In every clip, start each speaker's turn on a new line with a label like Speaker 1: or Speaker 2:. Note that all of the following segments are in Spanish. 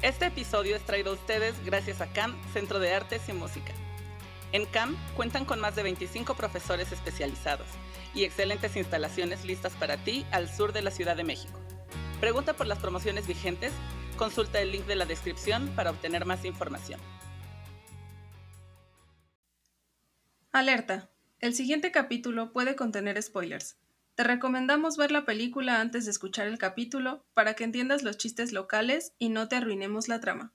Speaker 1: Este episodio es traído a ustedes gracias a CAM, Centro de Artes y Música. En CAM cuentan con más de 25 profesores especializados y excelentes instalaciones listas para ti al sur de la Ciudad de México. Pregunta por las promociones vigentes, consulta el link de la descripción para obtener más información.
Speaker 2: Alerta. El siguiente capítulo puede contener spoilers. Te recomendamos ver la película antes de escuchar el capítulo para que entiendas los chistes locales y no te arruinemos la trama.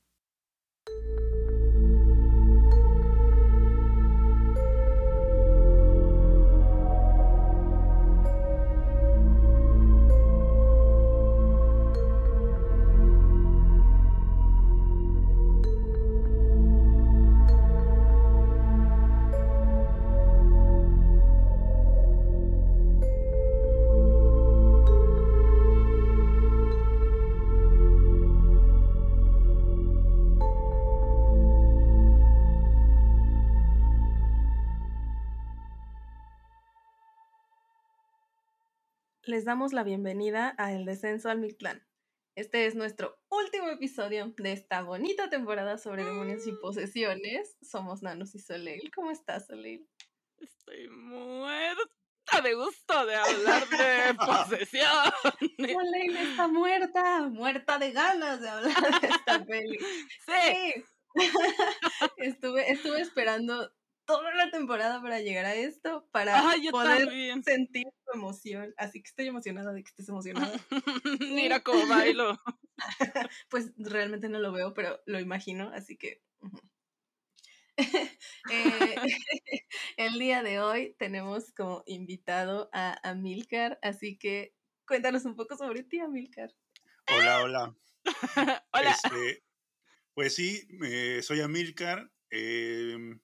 Speaker 2: Les damos la bienvenida a El Descenso al Mictlán. Este es nuestro último episodio de esta bonita temporada sobre demonios y
Speaker 1: Mm.
Speaker 2: posesiones. Somos Nanos y Soleil. ¿Cómo estás, Soleil?
Speaker 1: Estoy muerta de gusto de hablar de posesión.
Speaker 2: Soleil está muerta, muerta de ganas de hablar de esta peli.
Speaker 1: Sí,
Speaker 2: Sí. estuve, estuve esperando toda la temporada para llegar a esto, para
Speaker 1: Ay, yo
Speaker 2: poder
Speaker 1: también.
Speaker 2: sentir tu emoción. Así que estoy emocionada de que estés emocionada.
Speaker 1: Mira cómo bailo.
Speaker 2: Pues realmente no lo veo, pero lo imagino, así que... Eh, el día de hoy tenemos como invitado a Amilcar, así que cuéntanos un poco sobre ti, Amilcar.
Speaker 3: Hola, hola.
Speaker 1: Hola.
Speaker 3: Este, pues sí, eh, soy Amilcar. em,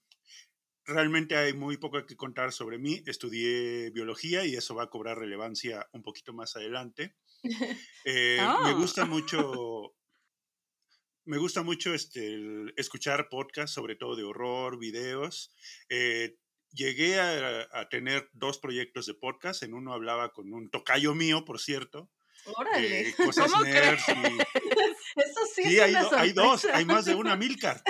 Speaker 3: realmente hay muy poco que contar sobre mí. Estudié biología y eso va a cobrar relevancia un poquito más adelante. Eh, Me
Speaker 1: Ah.
Speaker 3: gusta mucho. Me gusta mucho este, escuchar podcasts, sobre todo de horror, videos. Eh, llegué a, a tener dos proyectos de podcast. En uno hablaba con un tocayo mío, por cierto,
Speaker 2: Órale.
Speaker 3: de cosas
Speaker 1: ¿Cómo
Speaker 3: nerds y,
Speaker 2: Eso sí,
Speaker 3: Sí,
Speaker 2: es
Speaker 3: hay,
Speaker 2: una
Speaker 3: do- hay dos, hay más de una Milcar.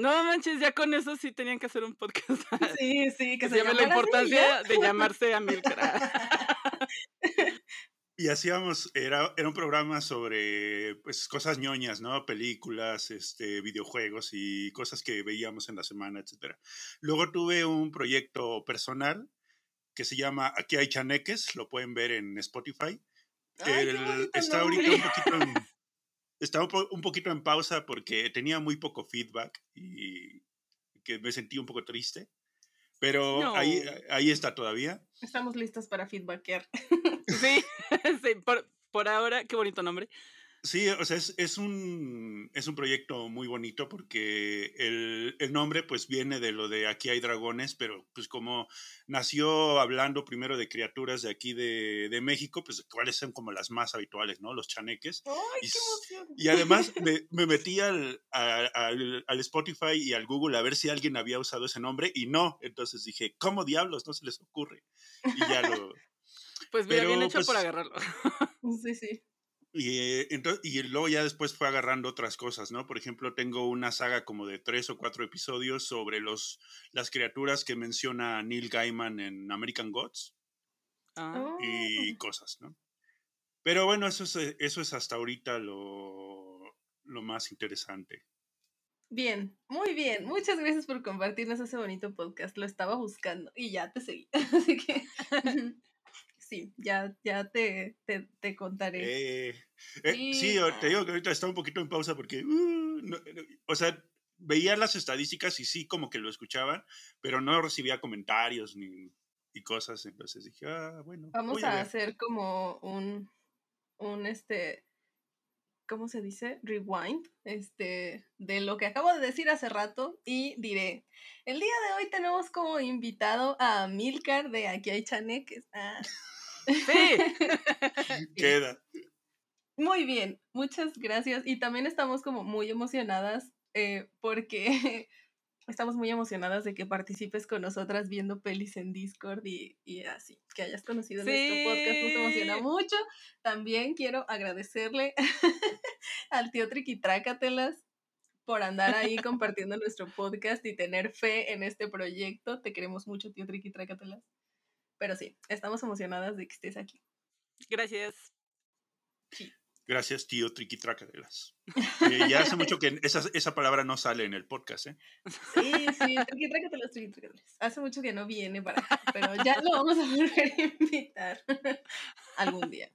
Speaker 1: No manches, ya con eso sí tenían que hacer un podcast.
Speaker 2: Sí, sí, que
Speaker 1: Que
Speaker 2: se,
Speaker 1: se llame la importancia de llamarse Amilcar.
Speaker 3: Y hacíamos, era, era un programa sobre pues, cosas ñoñas, ¿no? Películas, este, videojuegos y cosas que veíamos en la semana, etc. Luego tuve un proyecto personal que se llama Aquí hay chaneques, lo pueden ver en Spotify. El- está ahorita un poquito en, está un, po- un poquito en pausa porque tenía muy poco feedback y que me sentí un poco triste. Pero ahí,
Speaker 1: No.
Speaker 3: ahí está todavía.
Speaker 2: Estamos listos para feedbackear.
Speaker 1: Sí, sí, por, por ahora, qué bonito nombre.
Speaker 3: Sí, o sea, es, es, un, es un proyecto muy bonito porque el, el nombre pues viene de lo de Aquí hay dragones, pero pues como nació hablando primero de criaturas de aquí de, de México, pues cuáles son como las más habituales, ¿no? Los chaneques.
Speaker 2: ¡Ay,
Speaker 3: Y
Speaker 2: qué emoción!
Speaker 3: Y además me, me metí al, a- al, al Spotify y al Google a ver si alguien había usado ese nombre y no. Entonces dije, ¿cómo diablos no se les ocurre? Y ya lo...
Speaker 1: Pues mira, bien
Speaker 3: Pero,
Speaker 1: hecho por
Speaker 3: pues,
Speaker 1: agarrarlo.
Speaker 2: Sí, sí.
Speaker 3: Y, eh, ento- y luego ya después fue agarrando otras cosas, ¿no? Por ejemplo, tengo una saga como de tres o cuatro episodios sobre los, las criaturas que menciona Neil Gaiman en American Gods
Speaker 1: Ah.
Speaker 3: y cosas, ¿no? Pero bueno, eso es, eh, eso es hasta ahorita lo, lo más interesante.
Speaker 2: Bien, muy bien. Muchas gracias por compartirnos ese bonito podcast. Lo estaba buscando y ya te seguí. Así que sí, ya, ya te, te, te contaré.
Speaker 3: Eh, eh, sí, te digo que ahorita está un poquito en pausa porque, uh, no, no, o sea, veía las estadísticas y sí como que lo escuchaban, pero no recibía comentarios ni y cosas, entonces dije, ah, bueno.
Speaker 2: Vamos a
Speaker 3: ver".
Speaker 2: hacer como un, un este, ¿cómo se dice? Rewind, este, de lo que acabo de decir hace rato y diré, el día de hoy tenemos como invitado a Milcar de Aquí hay chaneques. Ah.
Speaker 1: Sí.
Speaker 3: Queda.
Speaker 2: Muy bien, muchas gracias. Y también estamos como muy emocionadas eh, porque estamos muy emocionadas de que participes con nosotras viendo pelis en Discord y, y así, que hayas conocido nuestro podcast, nos emociona mucho. También quiero agradecerle al tío Triquitrácatelas por andar ahí compartiendo nuestro podcast y tener fe en este proyecto. Te queremos mucho, tío Triquitrácatelas. Pero sí, estamos emocionadas de que estés aquí.
Speaker 1: Gracias.
Speaker 3: Gracias, tío Triquitrácatelas. Eh, ya hace mucho que esa, esa palabra no sale en el podcast, ¿eh?
Speaker 2: Sí, sí, Triquitrácatelas, Triquitrácatelas. Hace mucho que no viene para acá, pero ya lo vamos a volver a invitar algún día.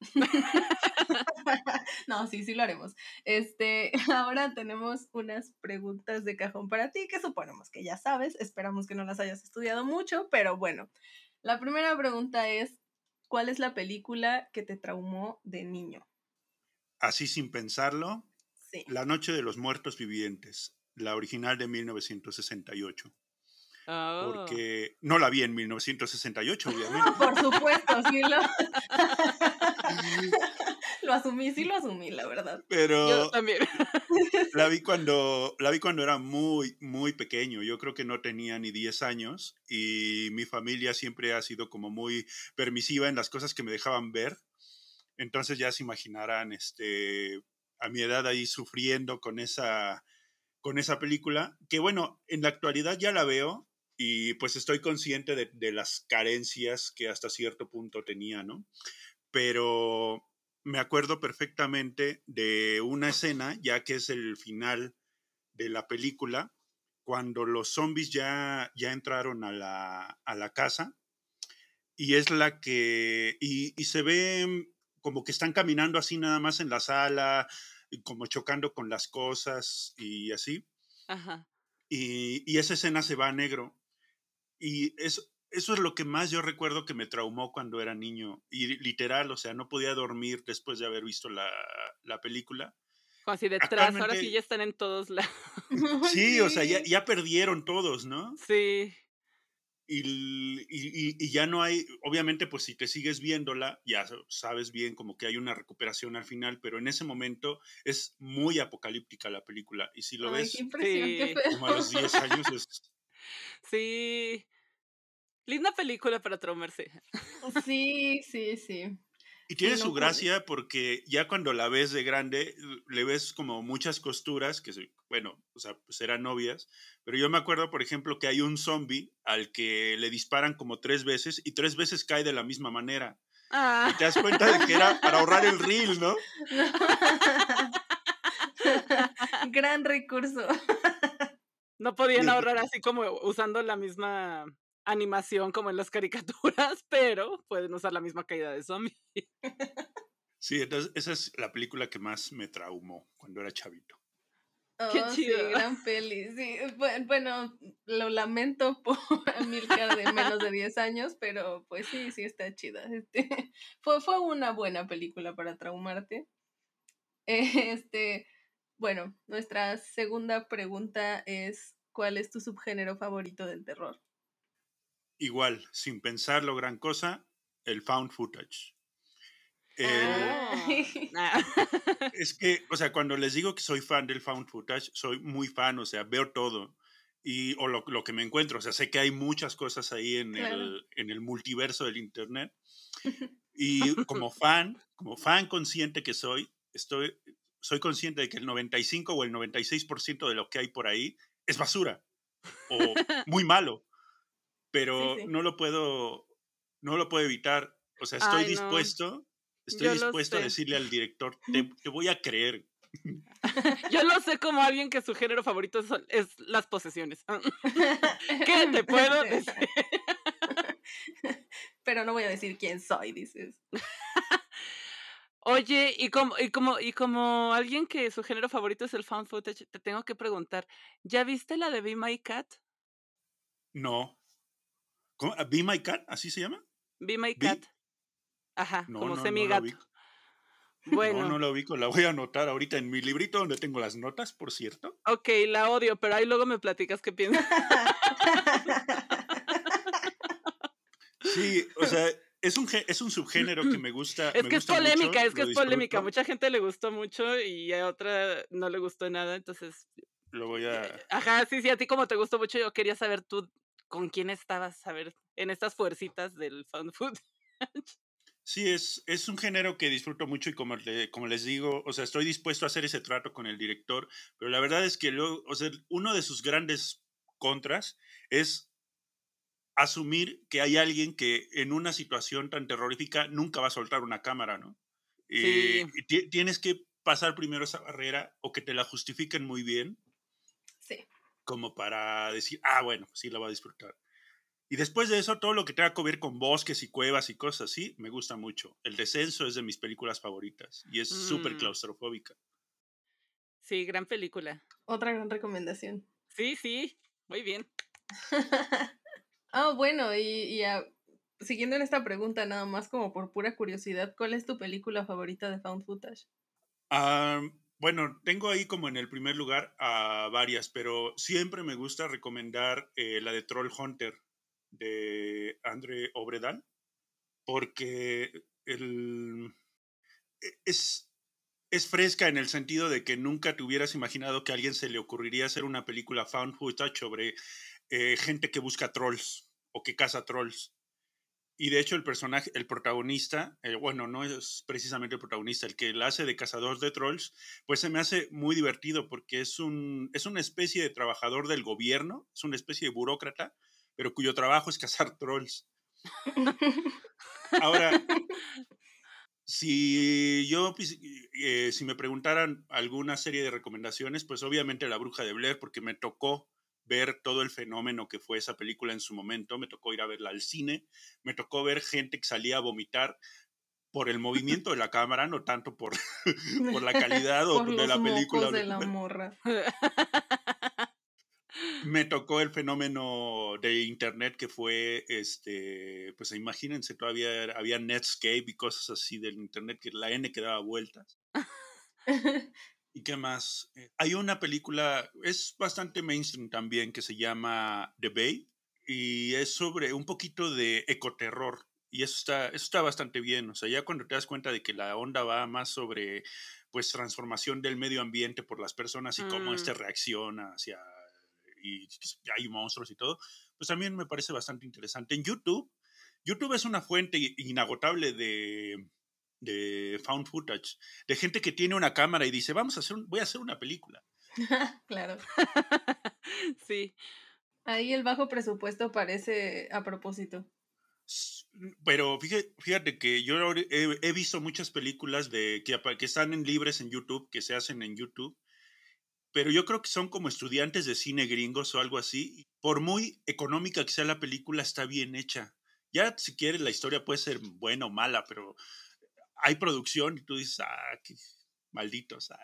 Speaker 2: no, sí, sí lo haremos. Este, ahora tenemos unas preguntas de cajón para ti que suponemos que ya sabes. Esperamos que no las hayas estudiado mucho, pero bueno. La primera pregunta es, ¿cuál es la película que te traumó de niño?
Speaker 3: Así sin pensarlo,
Speaker 2: Sí.
Speaker 3: La Noche de los Muertos Vivientes, la original de 1968.
Speaker 1: Oh.
Speaker 3: Porque no la vi en 1968, obviamente.
Speaker 2: Por supuesto, sí lo... lo asumí, sí lo asumí, la verdad.
Speaker 3: Pero
Speaker 1: Yo también.
Speaker 3: la vi cuando la vi cuando era muy muy pequeño. Yo creo que no tenía ni 10 años y mi familia siempre ha sido como muy permisiva en las cosas que me dejaban ver. Entonces ya se imaginarán este a mi edad ahí sufriendo con esa con esa película, que bueno, en la actualidad ya la veo y pues estoy consciente de, de las carencias que hasta cierto punto tenía, ¿no? Pero me acuerdo perfectamente de una escena, ya que es el final de la película, cuando los zombies ya, ya entraron a la, a la casa y es la que, y, y se ve como que están caminando así nada más en la sala, como chocando con las cosas y así.
Speaker 1: Ajá.
Speaker 3: Y, y esa escena se va a negro. Y eso, eso es lo que más yo recuerdo que me traumó cuando era niño. Y literal, o sea, no podía dormir después de haber visto la, la película.
Speaker 1: Como así detrás, ahora sí ya están en todos lados.
Speaker 3: Sí, o sea, ya, ya perdieron todos, ¿no?
Speaker 1: Sí.
Speaker 3: Y, y- y- ya no hay, obviamente, pues si te sigues viéndola, ya sabes bien como que hay una recuperación al final, pero en ese momento es muy apocalíptica la película. Y si lo
Speaker 2: Ay,
Speaker 3: ves
Speaker 2: qué impresión, qué
Speaker 1: Sí.
Speaker 2: feo.
Speaker 3: como a los 10 años, es,
Speaker 1: Sí. Linda película para traumarse.
Speaker 2: Sí, sí, sí.
Speaker 3: Y tiene su gracia porque ya cuando la ves de grande, le ves como muchas costuras, que bueno, o sea, pues eran novias, pero yo me acuerdo, por ejemplo, que hay un zombie al que le disparan como tres veces y tres veces cae de la misma manera.
Speaker 1: Ah.
Speaker 3: Y te das cuenta de que era para ahorrar el reel, ¿no?
Speaker 2: Gran recurso.
Speaker 1: No podían ahorrar así como usando la misma animación como en las caricaturas, pero pueden usar la misma caída de zombie.
Speaker 3: Sí, entonces esa es la película que más me traumó cuando era chavito.
Speaker 1: Qué
Speaker 2: Oh, sí,
Speaker 1: chido.
Speaker 2: gran peli. Sí, bu- bueno, lo lamento por Amilcar de menos de 10 años, pero pues sí, sí está chida. Este, fue, fue una buena película para traumarte. Este, bueno, nuestra segunda pregunta es, ¿cuál es tu subgénero favorito del terror?
Speaker 3: Igual, sin pensarlo gran cosa, el found footage. El-
Speaker 2: Ah.
Speaker 1: Ah.
Speaker 3: Es que, o sea, cuando les digo que soy fan del found footage, soy muy fan, o sea, veo todo. Y, o lo, lo que me encuentro, o sea, sé que hay muchas cosas ahí en,
Speaker 2: Claro.
Speaker 3: el, en el multiverso del Internet. Y como fan, como fan consciente que soy, estoy, soy consciente de que el 95 o el 96% de lo que hay por ahí es basura o muy malo. Pero
Speaker 2: Sí, sí.
Speaker 3: no lo puedo, no lo puedo evitar. O sea, estoy
Speaker 1: Ay, no.
Speaker 3: dispuesto, estoy
Speaker 1: Yo
Speaker 3: dispuesto a decirle al director, te, te voy a creer.
Speaker 1: Yo lo sé como alguien que su género favorito es, es las posesiones. ¿Qué te puedo decir?
Speaker 2: Pero no voy a decir quién soy, dices.
Speaker 1: Oye, y como, y como, y como alguien que su género favorito es el found footage, te tengo que preguntar, ¿ya viste la de Be My Cat?
Speaker 3: No. ¿Cómo? ¿Ah, ¿Be My Cat? ¿Así se llama?
Speaker 1: Be My. Cat. Ajá,
Speaker 3: No,
Speaker 1: como
Speaker 3: no, no la
Speaker 1: gato. Bueno,
Speaker 3: No, no lo ubico. La voy a anotar ahorita en mi librito donde tengo las notas, por cierto.
Speaker 1: ok, la odio, pero ahí luego me platicas qué piensas.
Speaker 3: Sí, o sea, es un, es un subgénero que me gusta.
Speaker 1: Es
Speaker 3: me
Speaker 1: que es
Speaker 3: mucho,
Speaker 1: polémica, es que es polémica.
Speaker 3: disfruto,
Speaker 1: Mucha gente le gustó mucho y a otra no le gustó nada. Entonces,
Speaker 3: Lo voy a.
Speaker 1: ajá, sí, sí, a ti como te gustó mucho, yo quería saber tú con quién estabas, a ver, en estas fuercitas del found food.
Speaker 3: Sí, es, es un género que disfruto mucho y como, como les digo, o sea, estoy dispuesto a hacer ese trato con el director, pero la verdad es que luego, o sea, uno de sus grandes contras es asumir que hay alguien que en una situación tan terrorífica nunca va a soltar una cámara, ¿no? Sí. Y tienes que pasar primero esa barrera o que te la justifiquen muy bien. Como para decir, ah, bueno, sí la voy a disfrutar. Y después de eso, todo lo que tenga que ver con bosques y cuevas y cosas así, me gusta mucho. El descenso es de mis películas favoritas y es súper mm. claustrofóbica.
Speaker 1: Sí, gran película.
Speaker 2: Otra gran recomendación.
Speaker 1: Sí, sí, muy bien.
Speaker 2: Ah, bueno, y, siguiendo en esta pregunta, nada más como por pura curiosidad, ¿cuál es tu película favorita de Found Footage?
Speaker 3: Bueno, tengo ahí como en el primer lugar a varias, pero siempre me gusta recomendar eh, la de Troll Hunter de André Obredal, porque el, e, es, es fresca en el sentido de que nunca te hubieras imaginado que a alguien se le ocurriría hacer una película found footage sobre eh, gente que busca trolls o que caza trolls. Y de hecho el personaje, el protagonista, eh, bueno, no es precisamente el protagonista, el que la hace de cazador de trolls, pues se me hace muy divertido porque es, un, es una especie de trabajador del gobierno, es una especie de burócrata, pero cuyo trabajo es cazar trolls. Ahora, si yo, eh, si me preguntaran alguna serie de recomendaciones, pues obviamente La Bruja de Blair, porque me tocó ver todo el fenómeno que fue esa película en su momento, me tocó ir a verla al cine, me tocó ver gente que salía a vomitar por el movimiento de la cámara, no tanto por, por la calidad o de la película.
Speaker 2: De la morra.
Speaker 3: me tocó el fenómeno de internet que fue, este, pues imagínense, todavía había Netscape y cosas así del internet que la N que daba vueltas. ¿Y qué más? Eh, hay una película, es bastante mainstream también, que se llama The Bay y es sobre un poquito de ecoterror. Y eso está, eso está bastante bien. O sea, ya cuando te das cuenta de que la onda va más sobre pues transformación del medio ambiente por las personas y cómo este mm. reacciona hacia y hay monstruos y todo, pues también me parece bastante interesante. En YouTube, YouTube es una fuente inagotable de, de found footage, de gente que tiene una cámara y dice, vamos a hacer, voy a hacer una película.
Speaker 2: claro.
Speaker 1: sí.
Speaker 2: Ahí el bajo presupuesto parece a propósito.
Speaker 3: Pero fíjate, fíjate que yo he, visto muchas películas de que, que están en libres en YouTube, que se hacen en YouTube, pero yo creo que son como estudiantes de cine gringos o algo así. Por muy económica que sea la película, está bien hecha. Ya si quieres la historia puede ser buena o mala, pero hay producción y tú dices, ah, qué malditos.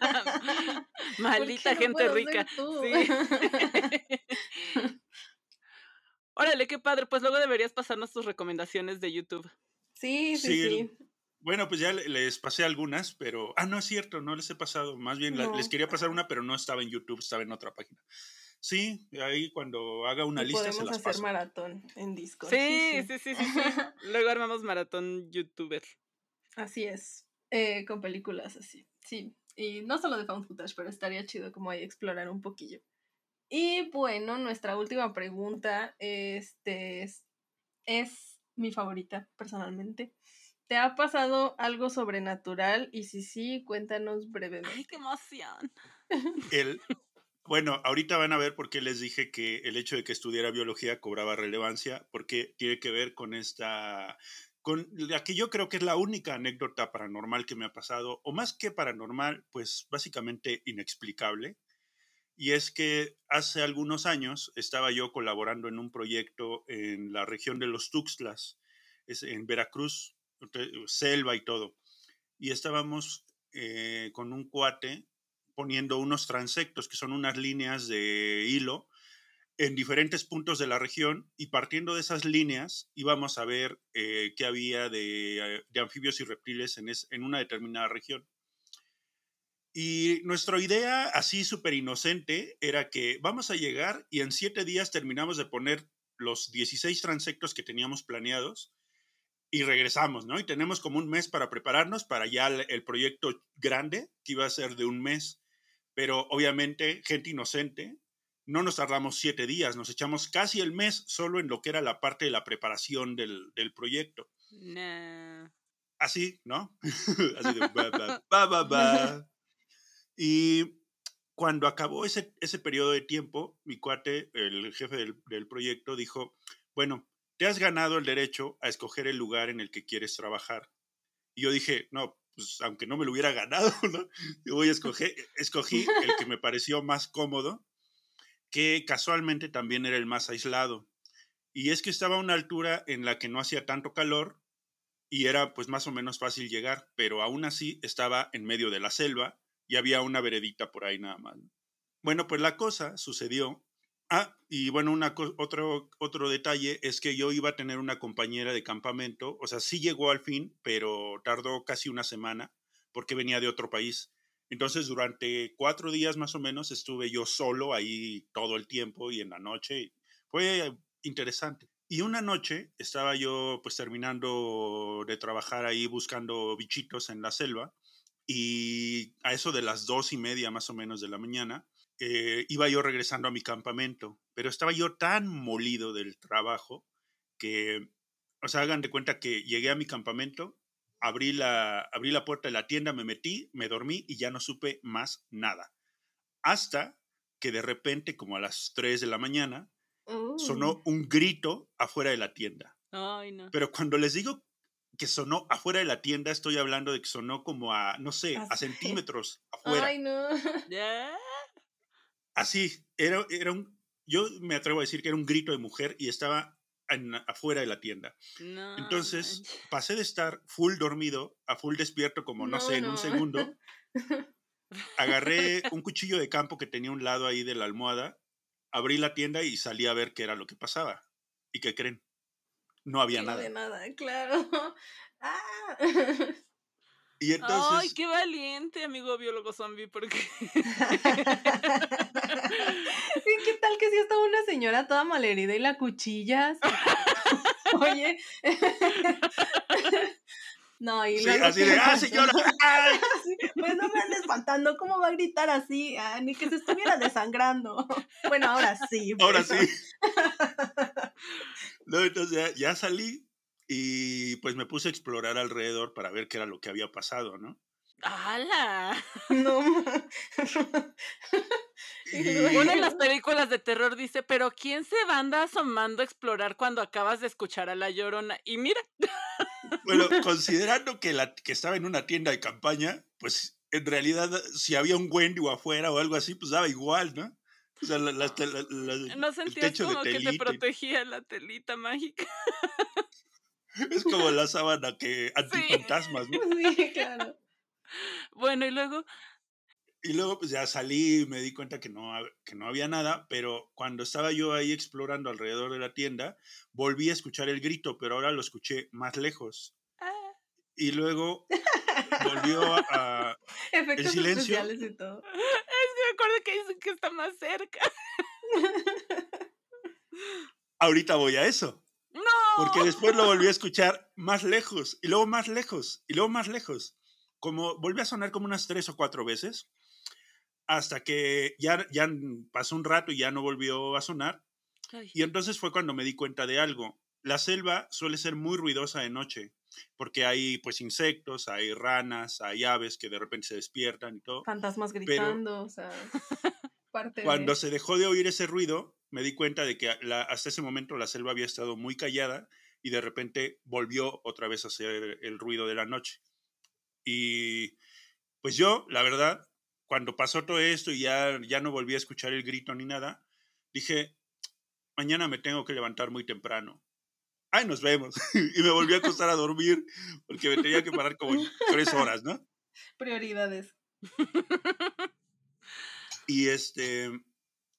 Speaker 3: Ah".
Speaker 1: Maldita gente rica. Sí. Órale, qué padre. Pues luego deberías pasarnos tus recomendaciones de YouTube.
Speaker 2: Sí, sí, sí.
Speaker 3: Bueno, pues ya les pasé algunas, pero. Ah, no es cierto, no les he pasado. Más bien les quería pasar una, pero no estaba en YouTube, estaba en otra página. Sí, ahí cuando haga una lista
Speaker 2: se las hacer maratón en Discord.
Speaker 1: Sí, sí, sí, sí, Luego armamos maratón youtuber.
Speaker 2: Así es. Eh, con películas así. Sí. Y no solo de found footage, pero estaría chido como ahí explorar un poquillo. Y bueno, nuestra última pregunta este, es, es mi favorita personalmente. ¿Te ha pasado algo sobrenatural? Y si sí, cuéntanos brevemente.
Speaker 1: ¡Ay, qué emoción!
Speaker 3: El, bueno, ahorita van a ver por qué les dije que el hecho de que estudiara biología cobraba relevancia, porque tiene que ver con esta, con la que yo creo que es la única anécdota paranormal que me ha pasado, o más que paranormal, pues básicamente inexplicable. Y es que hace algunos años estaba yo colaborando en un proyecto en la región de los Tuxtlas, en Veracruz, selva y todo. Y estábamos eh, con un cuate poniendo unos transectos, que son unas líneas de hilo, en diferentes puntos de la región y partiendo de esas líneas íbamos a ver eh, qué había de, anfibios y reptiles en, en, una determinada región. Y nuestra idea, así súper inocente, era que vamos a llegar y en siete días terminamos de poner los 16 transectos que teníamos planeados y regresamos, ¿no? Y tenemos como un mes para prepararnos para ya el proyecto grande, que iba a ser de un mes pero obviamente gente inocente no nos tardamos siete días, nos echamos casi el mes solo en lo que era la parte de la preparación del, del proyecto. Así, ¿no? Así de ba, ba, ba, ba, Y cuando acabó ese, ese periodo de tiempo, mi cuate, el jefe del, del proyecto, dijo, bueno, te has ganado el derecho a escoger el lugar en el que quieres trabajar. Y yo dije, no, pues aunque no me lo hubiera ganado, ¿no? Yo voy a escoger, escogí el que me pareció más cómodo que casualmente también era el más aislado. Y es que estaba a una altura en la que no hacía tanto calor y era pues más o menos fácil llegar, pero aún así estaba en medio de la selva y había una veredita por ahí nada más. Bueno, pues la cosa sucedió. Ah, y bueno, una otro, otro detalle es que yo iba a tener una compañera de campamento, o sea, sí llegó al fin, pero tardó casi una semana porque venía de otro país. Entonces, durante cuatro días más o menos estuve yo solo ahí todo el tiempo y en la noche. Fue interesante. Y una noche estaba yo pues terminando de trabajar ahí buscando bichitos en la selva y a eso de las dos y media más o menos de la mañana eh, iba yo regresando a mi campamento, pero estaba yo tan molido del trabajo que, o sea, hagan de cuenta que llegué a mi campamento abrí la, abrí la puerta de la tienda, me metí, me dormí y ya no supe más nada. Hasta que de repente, como a las 3 de la mañana, sonó un grito afuera de la tienda. Pero cuando les digo que sonó afuera de la tienda, estoy hablando de que sonó como a, no sé, a centímetros afuera.
Speaker 2: Ay, no.
Speaker 3: Así, era, era un, yo me atrevo a decir que era un grito de mujer y estaba afuera de la tienda. Entonces pasé de estar full dormido a full despierto, como no, sé, en un segundo. Agarré un cuchillo de campo que tenía un lado ahí de la almohada, abrí la tienda y salí a ver qué era lo que pasaba. ¿Y qué creen? No había nada.
Speaker 2: No nada, claro. ¡Ah!
Speaker 3: Y entonces...
Speaker 1: ¡Ay, qué valiente, amigo biólogo zombie! Porque...
Speaker 2: ¿Qué tal que si estaba una señora toda malherida y la cuchillas? Oye. No, y
Speaker 3: sí, así de, ¡ah, señora!
Speaker 2: pues no me andes espantando, ¿cómo va a gritar así? Ah, ni que se estuviera desangrando. Bueno, ahora sí.
Speaker 3: Ahora sí. no, entonces ya salí y pues me puse a explorar alrededor para ver qué era lo que había pasado, ¿no?
Speaker 1: ¡Hala!
Speaker 2: No.
Speaker 1: Una de las películas de terror dice, pero ¿quién se va anda asomando a explorar cuando acabas de escuchar a la llorona? Y mira.
Speaker 3: Bueno, considerando que, la, que estaba en una tienda de campaña, pues en realidad si había un Wendy o afuera o algo así, pues daba igual, ¿no? O sea, la,
Speaker 1: ¿No sentías como que te protegía la telita mágica?
Speaker 3: Es como la sábana que antifantasmas, ¿no?
Speaker 2: Sí, claro.
Speaker 1: Bueno, y luego.
Speaker 3: Y luego pues ya salí y me di cuenta que no, que no había nada, pero cuando estaba yo ahí explorando alrededor de la tienda, volví a escuchar el grito, pero ahora lo escuché más lejos. Ah. Y luego volvió a...
Speaker 2: Efectos
Speaker 3: el silencio.
Speaker 2: especiales y todo.
Speaker 1: Es que me acuerdo que dicen que está más cerca.
Speaker 3: Ahorita voy a eso.
Speaker 1: ¡No!
Speaker 3: Porque después lo volví a escuchar más lejos, y luego más lejos, y luego más lejos. Como volvió a sonar como unas tres o cuatro veces, hasta que ya, ya pasó un rato y ya no volvió a sonar. Y entonces fue cuando me di cuenta de algo. La selva suele ser muy ruidosa de noche, porque hay pues insectos, hay ranas, hay aves que de repente se despiertan y todo.
Speaker 2: Fantasmas gritando, o sea, parte
Speaker 3: Cuando se dejó de oír ese ruido, me di cuenta de que hasta ese momento la selva había estado muy callada y de repente volvió otra vez a hacer el ruido de la noche. Y pues yo, la verdad, cuando pasó todo esto y ya, ya no volví a escuchar el grito ni nada, dije, mañana me tengo que levantar muy temprano. Ay, nos vemos. y me volví a acostar a dormir porque me tenía que parar como tres horas, ¿no?
Speaker 2: Prioridades.
Speaker 3: Y este,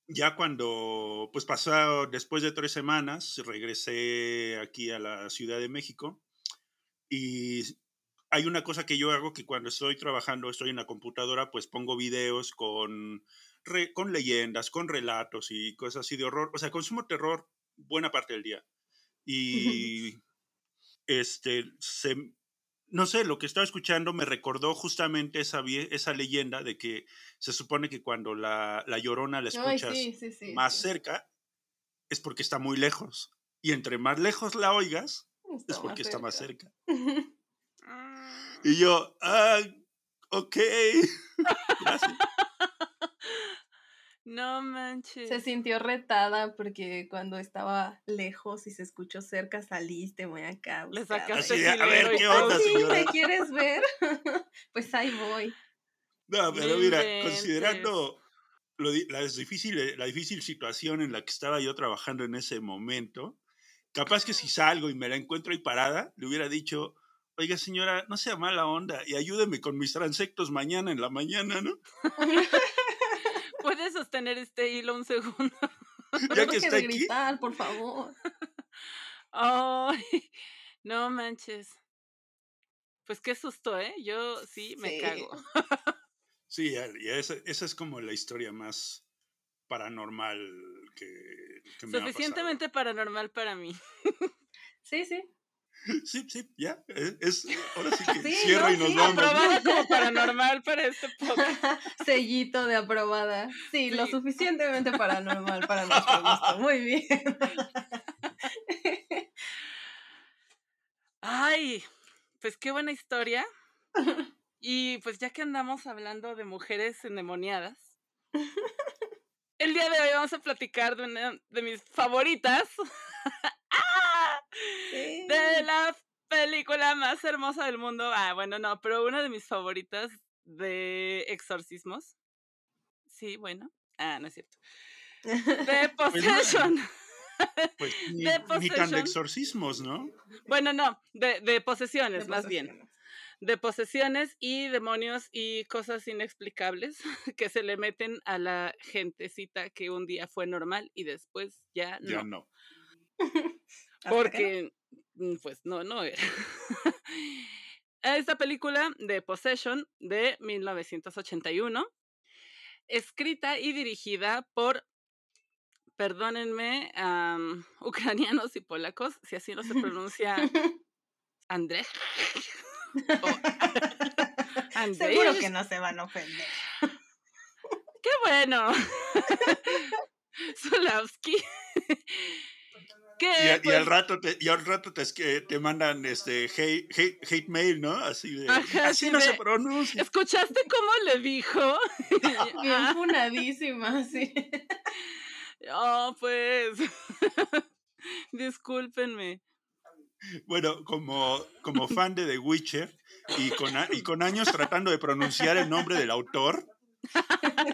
Speaker 3: ya cuando, pues pasó, después de tres semanas, regresé aquí a la Ciudad de México y hay una cosa que yo hago que cuando estoy trabajando, estoy en la computadora, pues pongo videos con, con leyendas, con relatos y cosas así de horror. O sea, consumo terror buena parte del día. Y este, se, no sé, lo que estaba escuchando me recordó justamente esa, esa leyenda de que se supone que cuando la, la llorona la escuchas más cerca es porque está muy lejos. Y entre más lejos la oigas, es porque está más cerca. y yo, ah, ok. Gracias.
Speaker 1: No manches.
Speaker 2: Se sintió retada porque cuando estaba lejos y se escuchó cerca saliste muy acá.
Speaker 1: Le sacaste
Speaker 3: Así a ver, ¿qué onda,
Speaker 2: sí,
Speaker 3: señora?
Speaker 2: ¿me quieres ver? pues ahí voy.
Speaker 3: No, pero mira, considerando lo, la, difícil, la difícil situación en la que estaba yo trabajando en ese momento, capaz que si salgo y me la encuentro ahí parada, le hubiera dicho, oiga señora, no sea mala onda y ayúdeme con mis transectos mañana en la mañana, ¿no?
Speaker 1: ¿Puedes sostener este hilo un segundo?
Speaker 3: ya que está
Speaker 2: de gritar, por favor.
Speaker 1: Ay, no manches. Pues qué susto, ¿eh? Yo sí me
Speaker 2: Sí.
Speaker 1: cago.
Speaker 3: Sí, ya- ya esa, esa es como la historia más paranormal que, que me ha pasado.
Speaker 1: Suficientemente paranormal para mí.
Speaker 2: Sí, sí.
Speaker 3: Sí, sí, ya. Es, es- ahora sí que
Speaker 2: Sí,
Speaker 3: cierro
Speaker 2: no,
Speaker 3: y nos
Speaker 2: sí,
Speaker 3: vamos. ¿no?
Speaker 1: Aprobada como paranormal para este podcast.
Speaker 2: Sellito de aprobada. Sí, lo
Speaker 1: Sí.
Speaker 2: suficientemente paranormal para nuestro gusto. Muy bien.
Speaker 1: Ay, pues qué buena historia. Y pues ya que andamos hablando de mujeres endemoniadas, el día de hoy vamos a platicar de una de mis favoritas. De la película más hermosa del mundo. Ah, bueno, no, pero una de mis favoritas de exorcismos. Sí, bueno. Ah, no es cierto. De Possession.
Speaker 3: Pues ni,
Speaker 1: De
Speaker 3: ni tan
Speaker 1: Possession.
Speaker 3: de exorcismos, ¿no?
Speaker 1: Bueno, no, de, de posesiones,
Speaker 2: De
Speaker 1: más bien. de posesiones y demonios y cosas inexplicables que se le meten a la gentecita que un día fue normal y después ya no.
Speaker 3: Ya no.
Speaker 1: Porque, pues no, no era. Esta película de Possession de 1981, escrita y dirigida por, perdónenme, ucranianos y polacos, si así no se pronuncia, André. o Andrzej.
Speaker 2: Seguro que no se van a ofender.
Speaker 1: ¡Qué bueno! Zulawski.
Speaker 3: Y,
Speaker 1: que
Speaker 3: a- y
Speaker 1: pues,
Speaker 3: al rato te, y al rato te, es que te mandan este hate, hate, hate mail, ¿no? Así de
Speaker 1: Ajá,
Speaker 3: así no se
Speaker 1: de-
Speaker 3: pronuncia.
Speaker 1: ¿escuchaste cómo le dijo?
Speaker 2: Bien
Speaker 1: Ah,
Speaker 2: funadísima, sí.
Speaker 1: oh, pues. Discúlpenme.
Speaker 3: Bueno, como, como fan de The Witcher y con, a- y con años tratando de pronunciar el nombre del autor,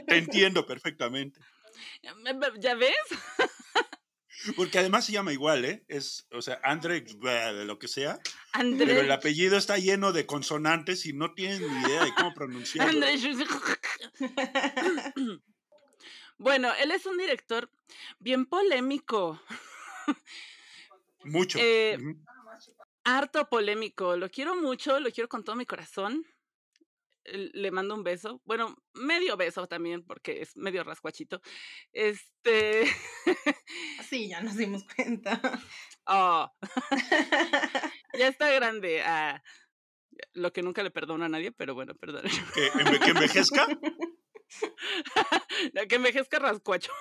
Speaker 3: te entiendo perfectamente.
Speaker 1: ¿Ya ves?
Speaker 3: Porque además se llama igual, ¿eh? Es, o sea, André, de lo que sea,
Speaker 1: André.
Speaker 3: pero el apellido está lleno de consonantes y no tienes ni idea de cómo pronunciarlo.
Speaker 1: André. Bueno, él es un director bien polémico.
Speaker 3: Mucho.
Speaker 1: Eh, harto polémico. Lo quiero mucho, lo quiero con todo mi corazón. Le mando un beso. Bueno, medio beso también, porque es medio rascuachito. Este.
Speaker 2: Sí, ya nos dimos cuenta.
Speaker 1: oh, ya está grande. ah, lo que nunca le perdono a nadie, pero bueno, perdón.
Speaker 3: ¿Que, que envejezca?
Speaker 1: que envejezca rascuacho.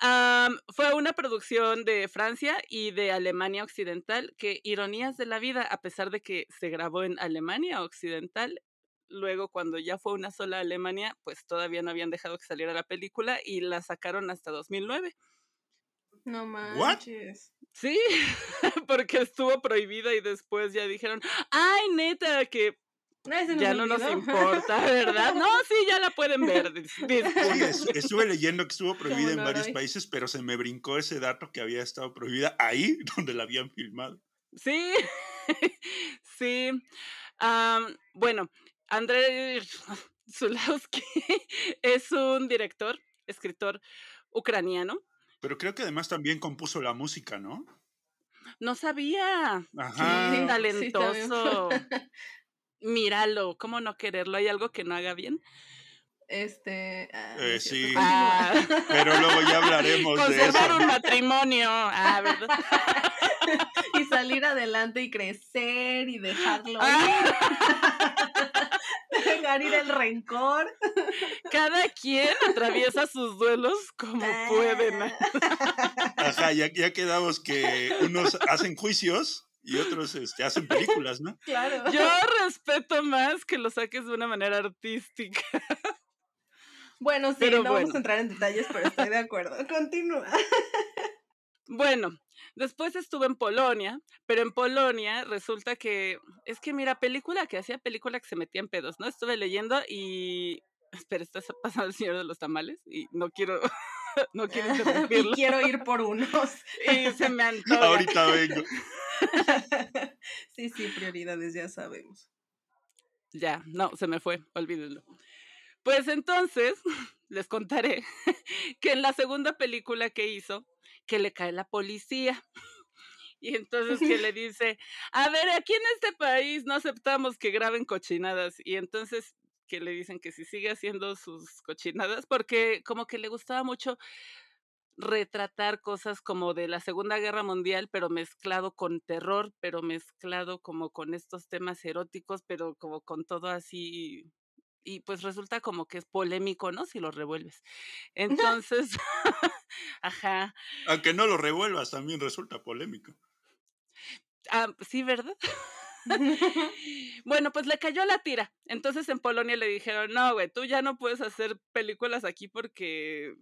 Speaker 1: Fue una producción de Francia y de Alemania Occidental, que ironías de la vida, a pesar de que se grabó en Alemania Occidental, luego cuando ya fue una sola Alemania, pues todavía no habían dejado que saliera la película y la sacaron hasta 2009.
Speaker 2: No manches.
Speaker 1: Sí, porque estuvo prohibida y después ya dijeron, ay, neta, que
Speaker 2: No
Speaker 1: ya no nos importa, ¿verdad? No, sí, ya la pueden ver.
Speaker 3: Sí, es- estuve leyendo que estuvo prohibida en
Speaker 2: no,
Speaker 3: varios países, pero se me brincó ese dato que había estado prohibida ahí donde la habían filmado.
Speaker 1: Sí, sí. Bueno, Andrei Zulawski es un director, escritor ucraniano.
Speaker 3: Pero creo que además también compuso la música, ¿no?
Speaker 1: No sabía.
Speaker 3: Ajá.
Speaker 2: Sí,
Speaker 1: Talentoso. Míralo, ¿cómo no quererlo? ¿Hay algo que no haga bien?
Speaker 2: Este. ah,
Speaker 3: Eh, sí.
Speaker 1: Ah,
Speaker 3: Pero luego ya hablaremos de
Speaker 1: conservar un
Speaker 3: eso.
Speaker 1: matrimonio. Ah, ¿verdad?
Speaker 2: y salir adelante y crecer y dejarlo
Speaker 1: Ah.
Speaker 2: ir. Dejar ir el rencor.
Speaker 1: Cada quien atraviesa sus duelos como pueden.
Speaker 2: Ah.
Speaker 3: Ajá, ya, ya quedamos que unos hacen juicios y otros este, hacen películas, ¿no?
Speaker 2: Claro.
Speaker 1: Yo respeto más que lo saques de una manera artística.
Speaker 2: Bueno, sí,
Speaker 1: Pero
Speaker 2: no
Speaker 1: bueno.
Speaker 2: vamos a entrar en detalles, pero estoy de acuerdo. Continúa.
Speaker 1: Bueno, después estuve en Polonia, pero en Polonia resulta que, es que mira, película que hacía película que se metía en pedos, ¿no? Estuve leyendo y, espera, está pasando el señor de los tamales y no quiero, no quiero
Speaker 2: y
Speaker 1: interrumpirlo.
Speaker 2: quiero ir por unos.
Speaker 1: Y se me antoja.
Speaker 3: Ahorita vengo.
Speaker 2: sí, sí, prioridades, ya sabemos.
Speaker 1: Ya, no, se me fue, olvídenlo. Pues entonces, les contaré que en la segunda película que hizo, que le cae la policía. Y entonces que le dice, a ver, aquí en este país no aceptamos que graben cochinadas. Y entonces que le dicen que si sigue haciendo sus cochinadas, porque como que le gustaba mucho retratar cosas como de la Segunda Guerra Mundial, pero mezclado con terror, pero mezclado como con estos temas eróticos, pero como con todo así. Y pues resulta como que es polémico, ¿no? Si lo revuelves. Entonces, ajá.
Speaker 3: Aunque no lo revuelvas, también resulta polémico.
Speaker 1: Ah, sí, ¿verdad? Bueno, pues le cayó la tira. Entonces en Polonia le dijeron, no, güey, tú ya no puedes hacer películas aquí porque...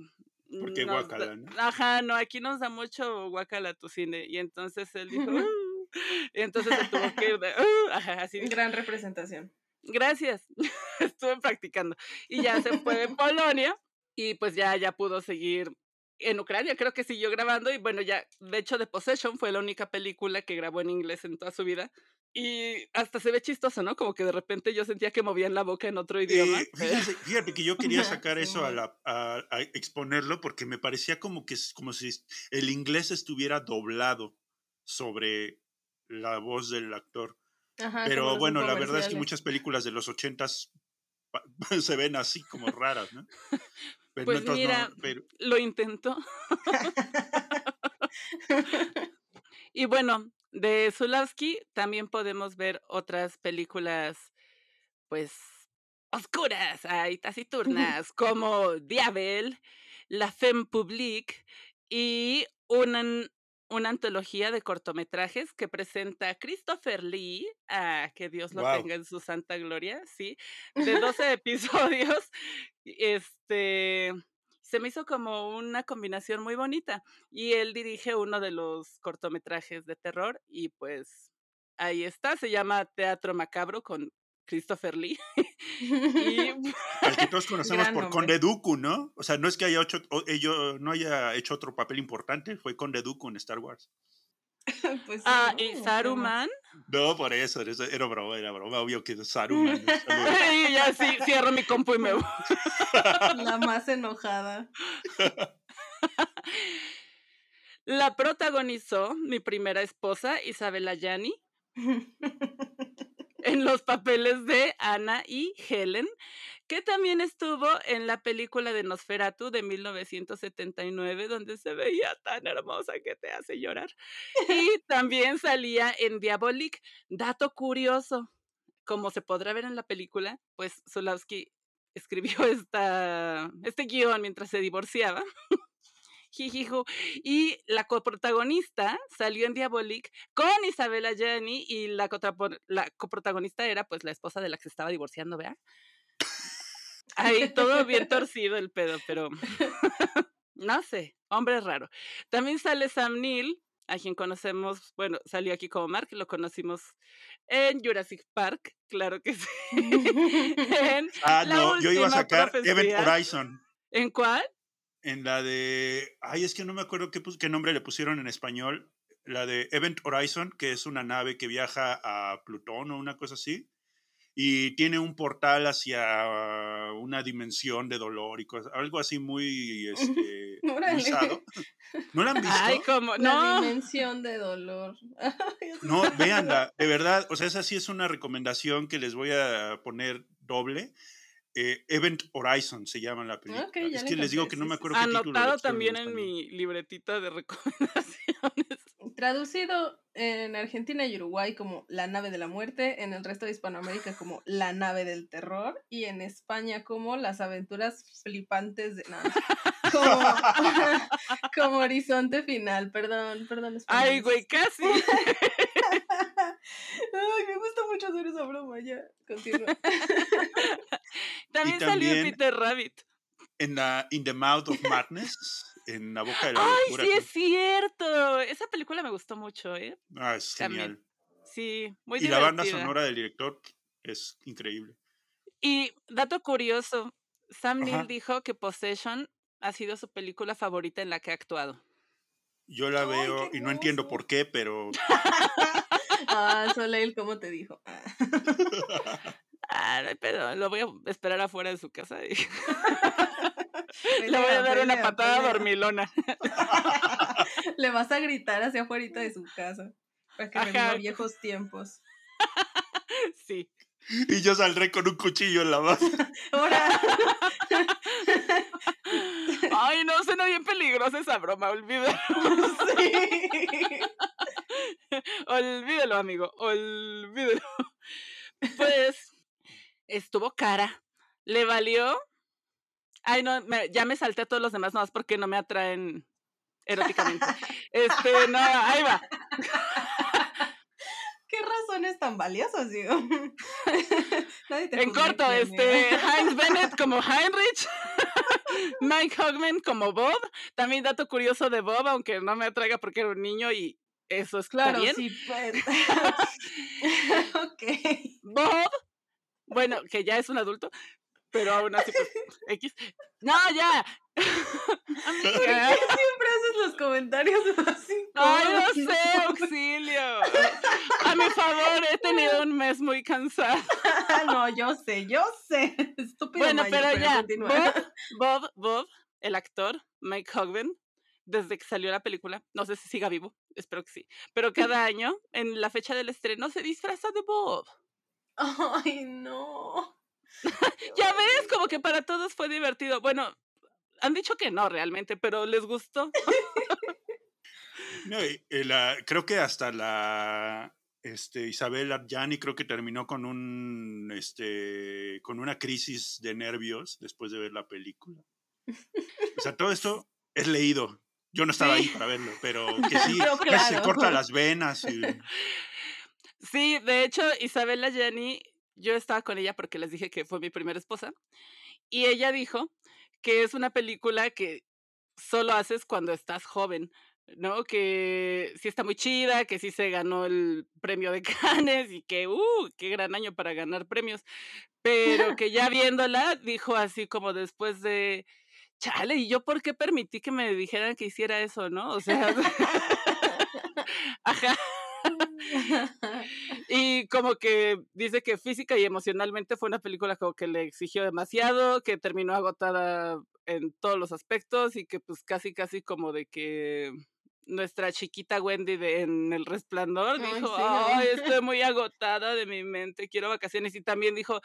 Speaker 3: Porque
Speaker 1: nos
Speaker 3: guácala, ¿no?
Speaker 1: Ajá, no, aquí nos da mucho guacala tu cine. Y entonces él dijo, "Uh", y entonces se tuvo que ir de, "Uh", ajá, así.
Speaker 2: Gran representación.
Speaker 1: Gracias. Estuve practicando. Y ya se fue de Polonia y pues ya, ya pudo seguir en Ucrania. Creo que siguió grabando y bueno, ya, de hecho, The Possession fue la única película que grabó en inglés en toda su vida. Y hasta se ve chistoso, ¿no? Como que de repente yo sentía que movían la boca en otro idioma.
Speaker 3: Eh, fíjate, fíjate que yo quería sacar eso a, la, a, a exponerlo porque me parecía como que como si el inglés estuviera doblado sobre la voz del actor.
Speaker 2: Ajá,
Speaker 3: Pero bueno, la verdad es que muchas películas de los ochentas se ven así como raras, ¿no? Pero
Speaker 1: Pues
Speaker 3: no,
Speaker 1: mira,
Speaker 3: pero-
Speaker 1: Lo intentó. Y bueno, de Zulawski también podemos ver otras películas, pues, oscuras, ay, taciturnas, como Diabel, La Femme Publique y una, una antología de cortometrajes que presenta Christopher Lee, ah, que Dios lo tenga en su santa gloria, sí, de 12 episodios. Este, se me hizo como una combinación muy bonita. Y él dirige uno de los cortometrajes de terror y pues ahí está, se llama Teatro Macabro con Christopher Lee. y
Speaker 3: al que todos conocemos por. Conde Dooku, ¿no? O sea, no es que haya hecho, ello- no haya hecho otro papel importante, fue Conde Dooku en Star Wars.
Speaker 2: Pues sí,
Speaker 1: ah,
Speaker 2: ¿no?
Speaker 1: y. Saruman.
Speaker 3: No, por eso, eso era broma, era broma, obvio que Saruman.
Speaker 1: y ya sí, cierro mi compu y me voy.
Speaker 2: La más enojada.
Speaker 1: La protagonizó mi primera esposa, Isabela Yani, en los papeles de Ana y Helen, que también estuvo en la película de Nosferatu de 1979, donde se veía tan hermosa que te hace llorar. Y también salía en Diabolic. Dato curioso, como se podrá ver en la película, pues Zulawski escribió esta, este guion mientras se divorciaba. Jijiju. Y la coprotagonista salió en Diabolic con Isabela Gianni y la, la coprotagonista era pues la esposa de la que se estaba divorciando, ¿vea? Ahí todo bien torcido el pedo, pero no sé, hombre raro. También sale Sam Neill, a quien conocemos, bueno, salió aquí como Mark, lo conocimos en Jurassic Park, claro que sí. en,
Speaker 3: Ah, no, yo iba a sacar. Event Horizon.
Speaker 1: ¿En cuál?
Speaker 3: En la de. Ay, es que no me acuerdo qué, qué nombre le pusieron en español. La de Event Horizon, que es una nave que viaja a Plutón o una cosa así. Y tiene un portal hacia una dimensión de dolor y cosas. Algo así muy. Este, muy
Speaker 2: Órale.
Speaker 3: sado. ¿No la han visto?
Speaker 1: Ay, como,
Speaker 2: La
Speaker 1: no.
Speaker 2: dimensión de dolor.
Speaker 3: No, véanla, de verdad, o sea, esa sí es una recomendación que les voy a poner doble. Eh, Event Horizon se llama la película.
Speaker 2: Ok, ya
Speaker 3: es que les digo que no me acuerdo qué título. le
Speaker 1: Anotado
Speaker 3: pusieron
Speaker 1: también en
Speaker 3: español.
Speaker 1: mi libretita de recomendaciones.
Speaker 2: Traducido en Argentina y Uruguay como La nave de la muerte, en el resto de Hispanoamérica como La nave del terror y en España como Las aventuras flipantes de... no, como, como Horizonte final, perdón, perdón.
Speaker 1: Ay,
Speaker 2: españoles.
Speaker 1: güey, casi.
Speaker 2: Ay, me gusta mucho hacer esa broma, ya, continúa.
Speaker 1: También, salió Peter Rabbit.
Speaker 3: En la In the Mouth of Madness, en la boca de la
Speaker 1: Ay,
Speaker 3: locura.
Speaker 1: sí es cierto. Esa película me gustó mucho, ¿eh?
Speaker 3: Ah, es
Speaker 1: También.
Speaker 3: genial.
Speaker 1: Sí, muy
Speaker 3: Y la banda sonora del director es increíble.
Speaker 1: Y dato curioso, Sam
Speaker 3: Ajá.
Speaker 1: Neill dijo que Possession ha sido su película favorita en la que ha actuado.
Speaker 3: Yo la
Speaker 2: Ay,
Speaker 3: veo y no entiendo por qué, pero
Speaker 2: Ah, Soleil, ¿cómo te dijo? Ah.
Speaker 1: Ah, no hay pedo, lo voy a esperar afuera de su casa y le voy a dar una patada dormilona.
Speaker 2: Le vas a gritar hacia afuera de su casa. Para que
Speaker 1: Ajá.
Speaker 2: viejos tiempos.
Speaker 1: Sí.
Speaker 3: y yo saldré con un cuchillo en la mano.
Speaker 2: Ahora,
Speaker 1: Ay, no, suena bien peligrosa esa broma, olvídalo.
Speaker 2: sí.
Speaker 1: Olvídalo, amigo, olvídalo. Pues estuvo cara. ¿Le valió? Ay, no, me- ya me salté a todos los demás nomás porque no me atraen eróticamente. Este, no, ahí va.
Speaker 2: ¿Qué razones tan valiosas, digo? Nadie te
Speaker 1: En corto, este. Heinz Bennett como Heinrich, Mike Hogman como Bob. También dato curioso de Bob, aunque no me atraiga porque era un niño y eso está
Speaker 2: Claro,
Speaker 1: bien.
Speaker 2: sí. Pues. ok.
Speaker 1: Bob, bueno, que ya es un adulto, pero aún así, pues, X. No, ya. Amiga.
Speaker 2: Siempre haces los comentarios así.
Speaker 1: Ay, no sé, auxilio. A mi favor, he tenido un mes muy cansado.
Speaker 2: no, yo sé, yo sé. Estúpido
Speaker 1: Bueno, pero ya, Bob, Bob, el actor, Mike Hogben, desde que salió la película, no sé si siga vivo, espero que sí, pero cada año, en la fecha del estreno, se disfraza de Bob.
Speaker 2: Ay, no.
Speaker 1: Ya ves, como que para todos fue divertido. Bueno, han dicho que no realmente, pero les gustó.
Speaker 3: No, y- y la- creo que hasta la este, Isabel Arjani creo que terminó con un este con una crisis de nervios después de ver la película. O sea, todo esto es leído. Yo no estaba ahí para verlo, pero que sí,
Speaker 2: Pero
Speaker 3: casi se
Speaker 2: claro.
Speaker 3: corta las venas. y-
Speaker 1: Sí, de hecho, Isabela Jenny, yo estaba con ella porque les dije que fue mi primera esposa, y ella dijo que es una película que solo haces cuando estás joven, ¿no? Que sí está muy chida, que sí se ganó el premio de Cannes y que, ¡uh! ¡Qué gran año para ganar premios! Pero que ya viéndola, dijo así como después de, chale, ¿y yo por qué permití que me dijeran que hiciera eso, no? O sea, ajá. Y como que dice que física y emocionalmente fue una película como que le exigió demasiado, que terminó agotada en todos los aspectos y que pues casi casi como de que nuestra chiquita Wendy de en El Resplandor
Speaker 2: Ay,
Speaker 1: dijo,
Speaker 2: sí,
Speaker 1: ay, estoy muy agotada de mi mente, quiero vacaciones y también dijo,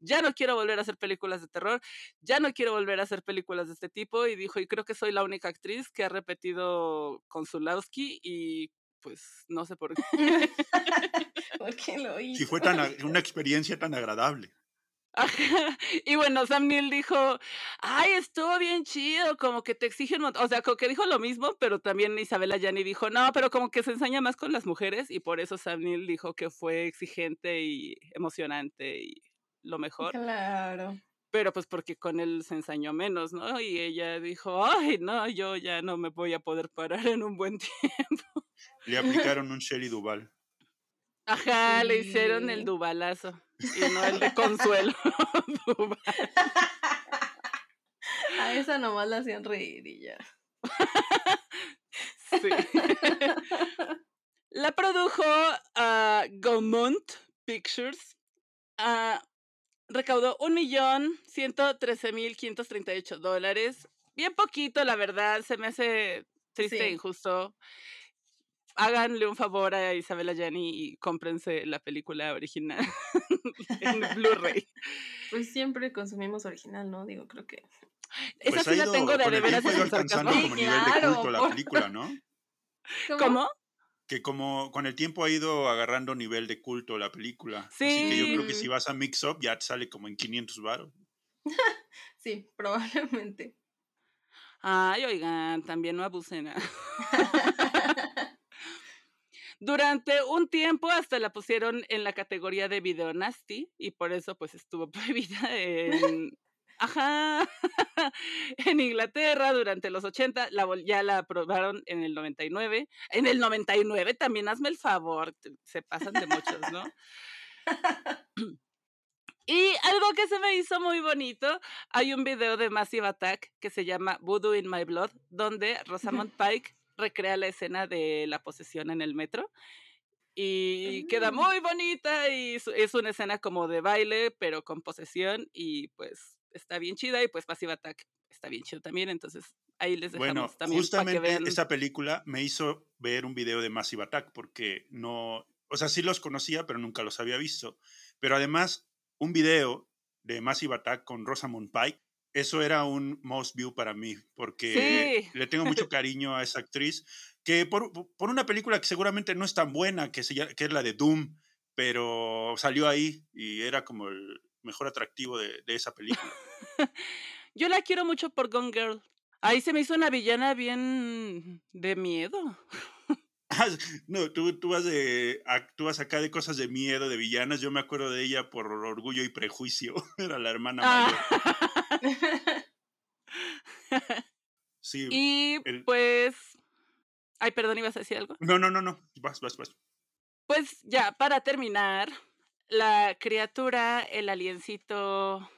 Speaker 1: ya no quiero volver a hacer películas de terror, ya no quiero volver a hacer películas de este tipo y dijo, y creo que soy la única actriz que ha repetido con Zulawski y pues no sé por qué.
Speaker 2: ¿Por qué lo hizo?
Speaker 3: Si fue tan una experiencia tan agradable.
Speaker 1: Ajá. Y bueno, Sam Neill dijo, ay, estuvo bien chido, como que te exige un montón. O sea, como que dijo lo mismo, pero también Isabela Yani dijo, no, pero como que se ensaña más con las mujeres y por eso Sam Neill dijo que fue exigente y emocionante y lo mejor.
Speaker 2: Claro.
Speaker 1: Pero pues porque con él se ensañó menos, ¿no? Y ella dijo, ay, no, yo ya no me voy a poder parar en un buen tiempo.
Speaker 3: Le aplicaron un Shelley Duval.
Speaker 1: Ajá, le hicieron el dubalazo y no el de consuelo. Duval.
Speaker 2: A esa nomás la hacían reír y ya.
Speaker 1: Sí. La produjo a Gaumont Pictures. ah, recaudó 1.113.538 dólares. Bien poquito, la verdad. Se me hace triste e injusto. Háganle un favor a Isabela Gianni y cómprense la película original en Blu-ray.
Speaker 2: Pues siempre consumimos original, ¿no? Digo, creo que.
Speaker 1: Esa
Speaker 3: Pues
Speaker 1: sí la tengo de de veras
Speaker 2: Sí,
Speaker 3: como nivel de
Speaker 2: claro,
Speaker 3: culto la película, ¿no?
Speaker 1: ¿Cómo?
Speaker 3: Que como con el tiempo ha ido agarrando nivel de culto la película. Así que yo creo que
Speaker 2: Sí.
Speaker 3: si vas a Mix Up ya te sale como en 500 baros.
Speaker 2: Sí, probablemente.
Speaker 1: Ay, oigan, también no abusen. ah. Durante un tiempo hasta la pusieron en la categoría de video nasty y por eso pues estuvo prohibida en... Ajá, en Inglaterra durante los 80, la, ya la aprobaron en el 99. En el 99 también hazme el favor, se pasan de muchos, ¿no? Y algo que se me hizo muy bonito, hay un video de Massive Attack que se llama Voodoo in My Blood, donde Rosamund Pike recrea la escena de la posesión en el metro. Y queda
Speaker 2: Mm.
Speaker 1: muy bonita y es una escena como de baile, pero con posesión y pues está bien chida y pues Massive Attack está bien chido también, entonces ahí les dejamos
Speaker 3: Bueno,
Speaker 1: también para que
Speaker 3: justamente
Speaker 1: vean.
Speaker 3: esa película me hizo ver un video de Massive Attack porque no, o sea, sí los conocía, pero nunca los había visto. Pero además, un video de Massive Attack con Rosamund Pike, eso era un most view para mí, porque
Speaker 1: Sí.
Speaker 3: le tengo mucho cariño a esa actriz, que por, por una película que seguramente no es tan buena, que, se, que es la de Doom, pero salió ahí y era como el mejor atractivo de, de esa película.
Speaker 1: Yo la quiero mucho por Gone Girl. Ahí se me hizo una villana bien de miedo.
Speaker 3: Ah, no, tú, tú, vas de, tú vas acá de cosas de miedo, de villanas. Yo me acuerdo de ella por orgullo y prejuicio. Era la hermana mayor.
Speaker 1: Ah.
Speaker 3: Sí.
Speaker 1: y
Speaker 3: el-
Speaker 1: pues... Ay, perdón, ¿ibas a decir algo?
Speaker 3: No, no, no, no. Vas, vas, vas.
Speaker 1: Pues ya, para terminar, la criatura, el aliencito,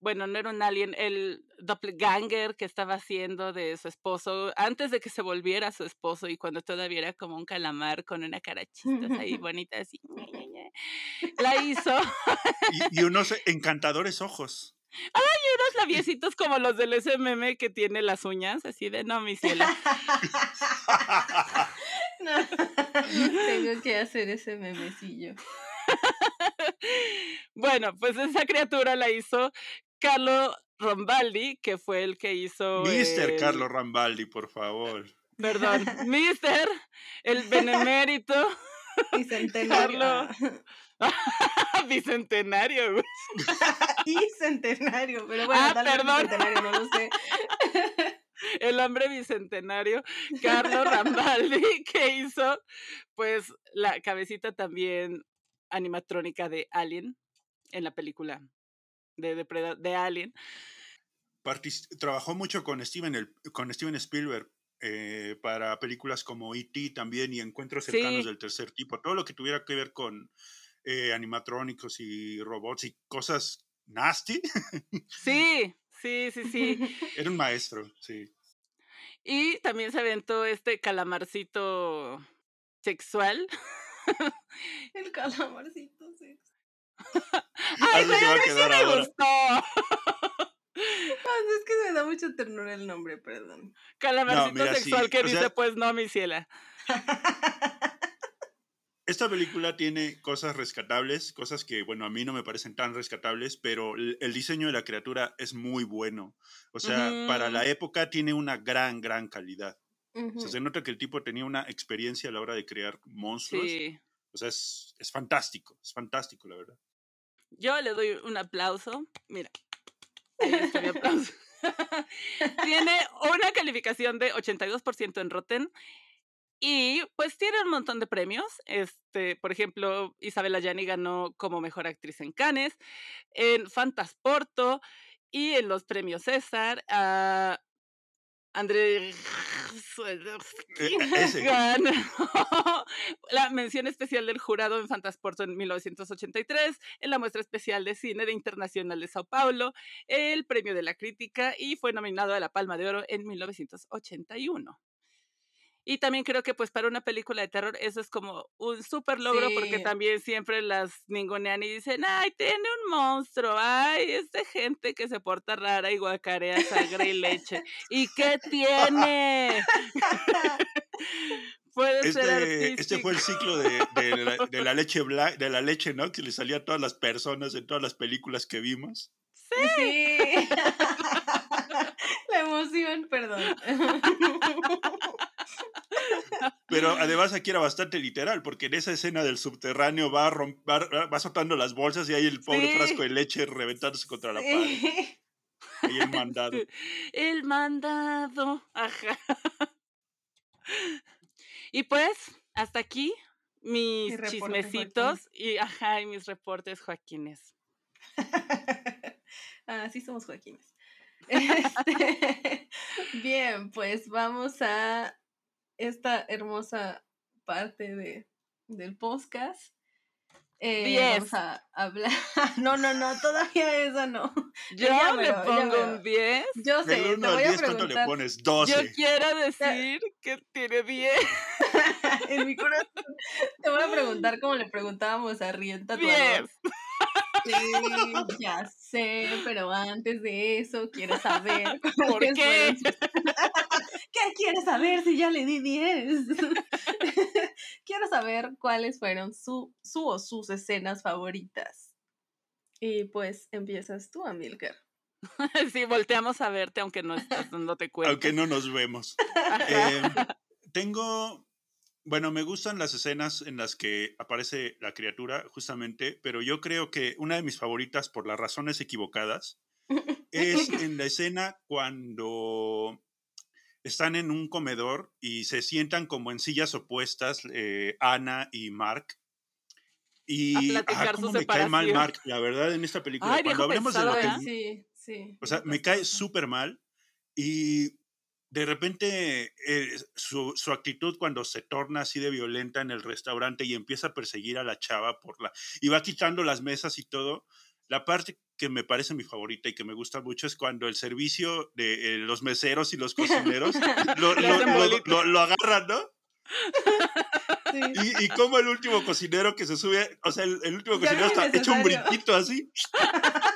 Speaker 1: bueno, no era un alien, el doppelganger que estaba haciendo de su esposo, antes de que se volviera su esposo y cuando todavía era como un calamar con una cara chistosa y bonita así, la hizo
Speaker 3: Y, y unos encantadores ojos.
Speaker 1: unos labiecitos como los del SMM que tiene las uñas, así de no, mi cielo.
Speaker 2: No, Tengo que hacer ese memecillo.
Speaker 1: bueno, pues esa criatura la hizo Carlo Rombaldi, que fue el que hizo...
Speaker 3: Mister
Speaker 1: el-
Speaker 3: Carlos Rambaldi, por favor.
Speaker 1: Perdón, Mister, el benemérito
Speaker 2: Bicentenario.
Speaker 1: Carlo. bicentenario, güey.
Speaker 2: Y centenario, pero bueno,
Speaker 1: Ah,
Speaker 2: tal vez
Speaker 1: perdón.
Speaker 2: bicentenario, no lo sé.
Speaker 1: el hombre bicentenario, Carlos Rambaldi, que hizo pues la cabecita también animatrónica de Alien en la película de, Depreda- de Alien.
Speaker 3: Partic- trabajó mucho con Steven, el- con Steven Spielberg eh, para películas como E.T. también y Encuentros cercanos
Speaker 1: Sí.
Speaker 3: del tercer tipo. Todo lo que tuviera que ver con eh, animatrónicos y robots y cosas nasty.
Speaker 1: Sí, sí, sí, sí.
Speaker 3: Era un maestro, sí.
Speaker 1: Y también se aventó este calamarcito sexual.
Speaker 2: El calamarcito, sí.
Speaker 1: ¡Ay,
Speaker 3: Así
Speaker 1: a mí sí me
Speaker 3: ahora.
Speaker 1: gustó!
Speaker 2: Ah, es que me da mucha ternura el nombre, perdón.
Speaker 1: Calamarcito
Speaker 3: mira, sí,
Speaker 1: sexual que
Speaker 3: o
Speaker 1: dice,
Speaker 3: sea-
Speaker 1: pues no, mi ciela.
Speaker 3: Esta película tiene cosas rescatables, cosas que, bueno, a mí no me parecen tan rescatables, pero el, el diseño de la criatura es muy bueno. O sea, para la época tiene una gran, gran calidad. O sea,
Speaker 2: Ujú.
Speaker 3: se nota que el tipo tenía una experiencia a la hora de crear monstruos.
Speaker 1: Sí.
Speaker 3: O sea, es, es fantástico, es fantástico, la verdad.
Speaker 1: Yo le doy un aplauso. Mira. Mi aplauso. tiene una calificación de 82% en Rotten. Y pues tiene un montón de premios. Este, por ejemplo, Isabella Gianni ganó como mejor actriz en Cannes, en Fantasporto y en los premios César. a André
Speaker 3: ese.
Speaker 1: ganó la mención especial del jurado en Fantasporto en 1983, en la muestra especial de cine de Internacional de Sao Paulo, el premio de la crítica y fue nominado a la Palma de Oro en 1981. Y también creo que pues para una película de terror eso es como un súper logro porque
Speaker 2: Sí.
Speaker 1: también siempre las ningunean y dicen, ay, tiene un monstruo, ay, es de gente que se porta rara y guacarea sangre y leche. ¿Y qué tiene? Puede ser
Speaker 3: Este, este fue el ciclo de, de la, de la leche de la leche, ¿no? Que le salía a todas las personas en todas las películas que vimos.
Speaker 2: Sí. La emoción, perdón.
Speaker 3: Pero además aquí era bastante literal, porque en esa escena del subterráneo va, a rom- va, va soltando las bolsas y hay el pobre
Speaker 1: Sí.
Speaker 3: frasco de leche reventándose contra la pared.
Speaker 2: Sí.
Speaker 3: Ahí el mandado.
Speaker 1: El mandado. Ajá. Y pues, hasta aquí mis
Speaker 2: reporte,
Speaker 1: chismecitos y ajá, y mis reportes Joaquines.
Speaker 2: Ah, sí somos Joaquines. Este, bien, pues vamos a esta hermosa parte de, del podcast. Eh. Vamos a hablar. No, no, no, todavía esa no.
Speaker 1: Yo
Speaker 2: Ya
Speaker 1: le pongo un 10.
Speaker 2: Yo sé,
Speaker 3: Del
Speaker 2: te
Speaker 3: 1 al
Speaker 2: voy a
Speaker 3: 10, ¿cuánto le
Speaker 2: preguntar.
Speaker 3: pones?
Speaker 1: Yo
Speaker 3: 12.
Speaker 1: quiero decir que tiene 10.
Speaker 2: en mi corazón. Te voy a preguntar como le preguntábamos a Rienta Tatuador.
Speaker 1: 10.
Speaker 2: Sí, ya sé, pero antes de eso quiero saber
Speaker 1: ¿Por qué?
Speaker 2: fueron ¿Qué quieres saber si ya le di 10? quiero saber cuáles fueron su, su o sus escenas favoritas. Y pues empiezas tú, Amilcar.
Speaker 1: Sí, volteamos a verte aunque no estás dándote cuenta.
Speaker 3: Aunque no nos vemos. Eh, tengo, bueno, me gustan las escenas en las que aparece la criatura, justamente, pero yo creo que una de mis favoritas, por las razones equivocadas, es en la escena cuando están en un comedor y se sientan como en sillas opuestas eh, Ana y Mark. Y
Speaker 1: platicar
Speaker 3: ah, cómo me cae mal. Mark, la verdad, en esta película.
Speaker 1: Ay,
Speaker 3: cuando hablemos de lo que.
Speaker 2: Sí, sí.
Speaker 3: o sea, me cae súper mal y de repente eh, su, su actitud cuando se torna así de violenta en el restaurante y empieza a perseguir a la chava por la... y va quitando las mesas y todo. La parte que me parece mi favorita y que me gusta mucho es cuando el servicio de eh, los meseros y los cocineros lo, lo- lo- agarran, ¿no?
Speaker 2: sí.
Speaker 3: Y, y como el último cocinero que se sube, o sea, el, el último cocinero está hecho un brinquito así.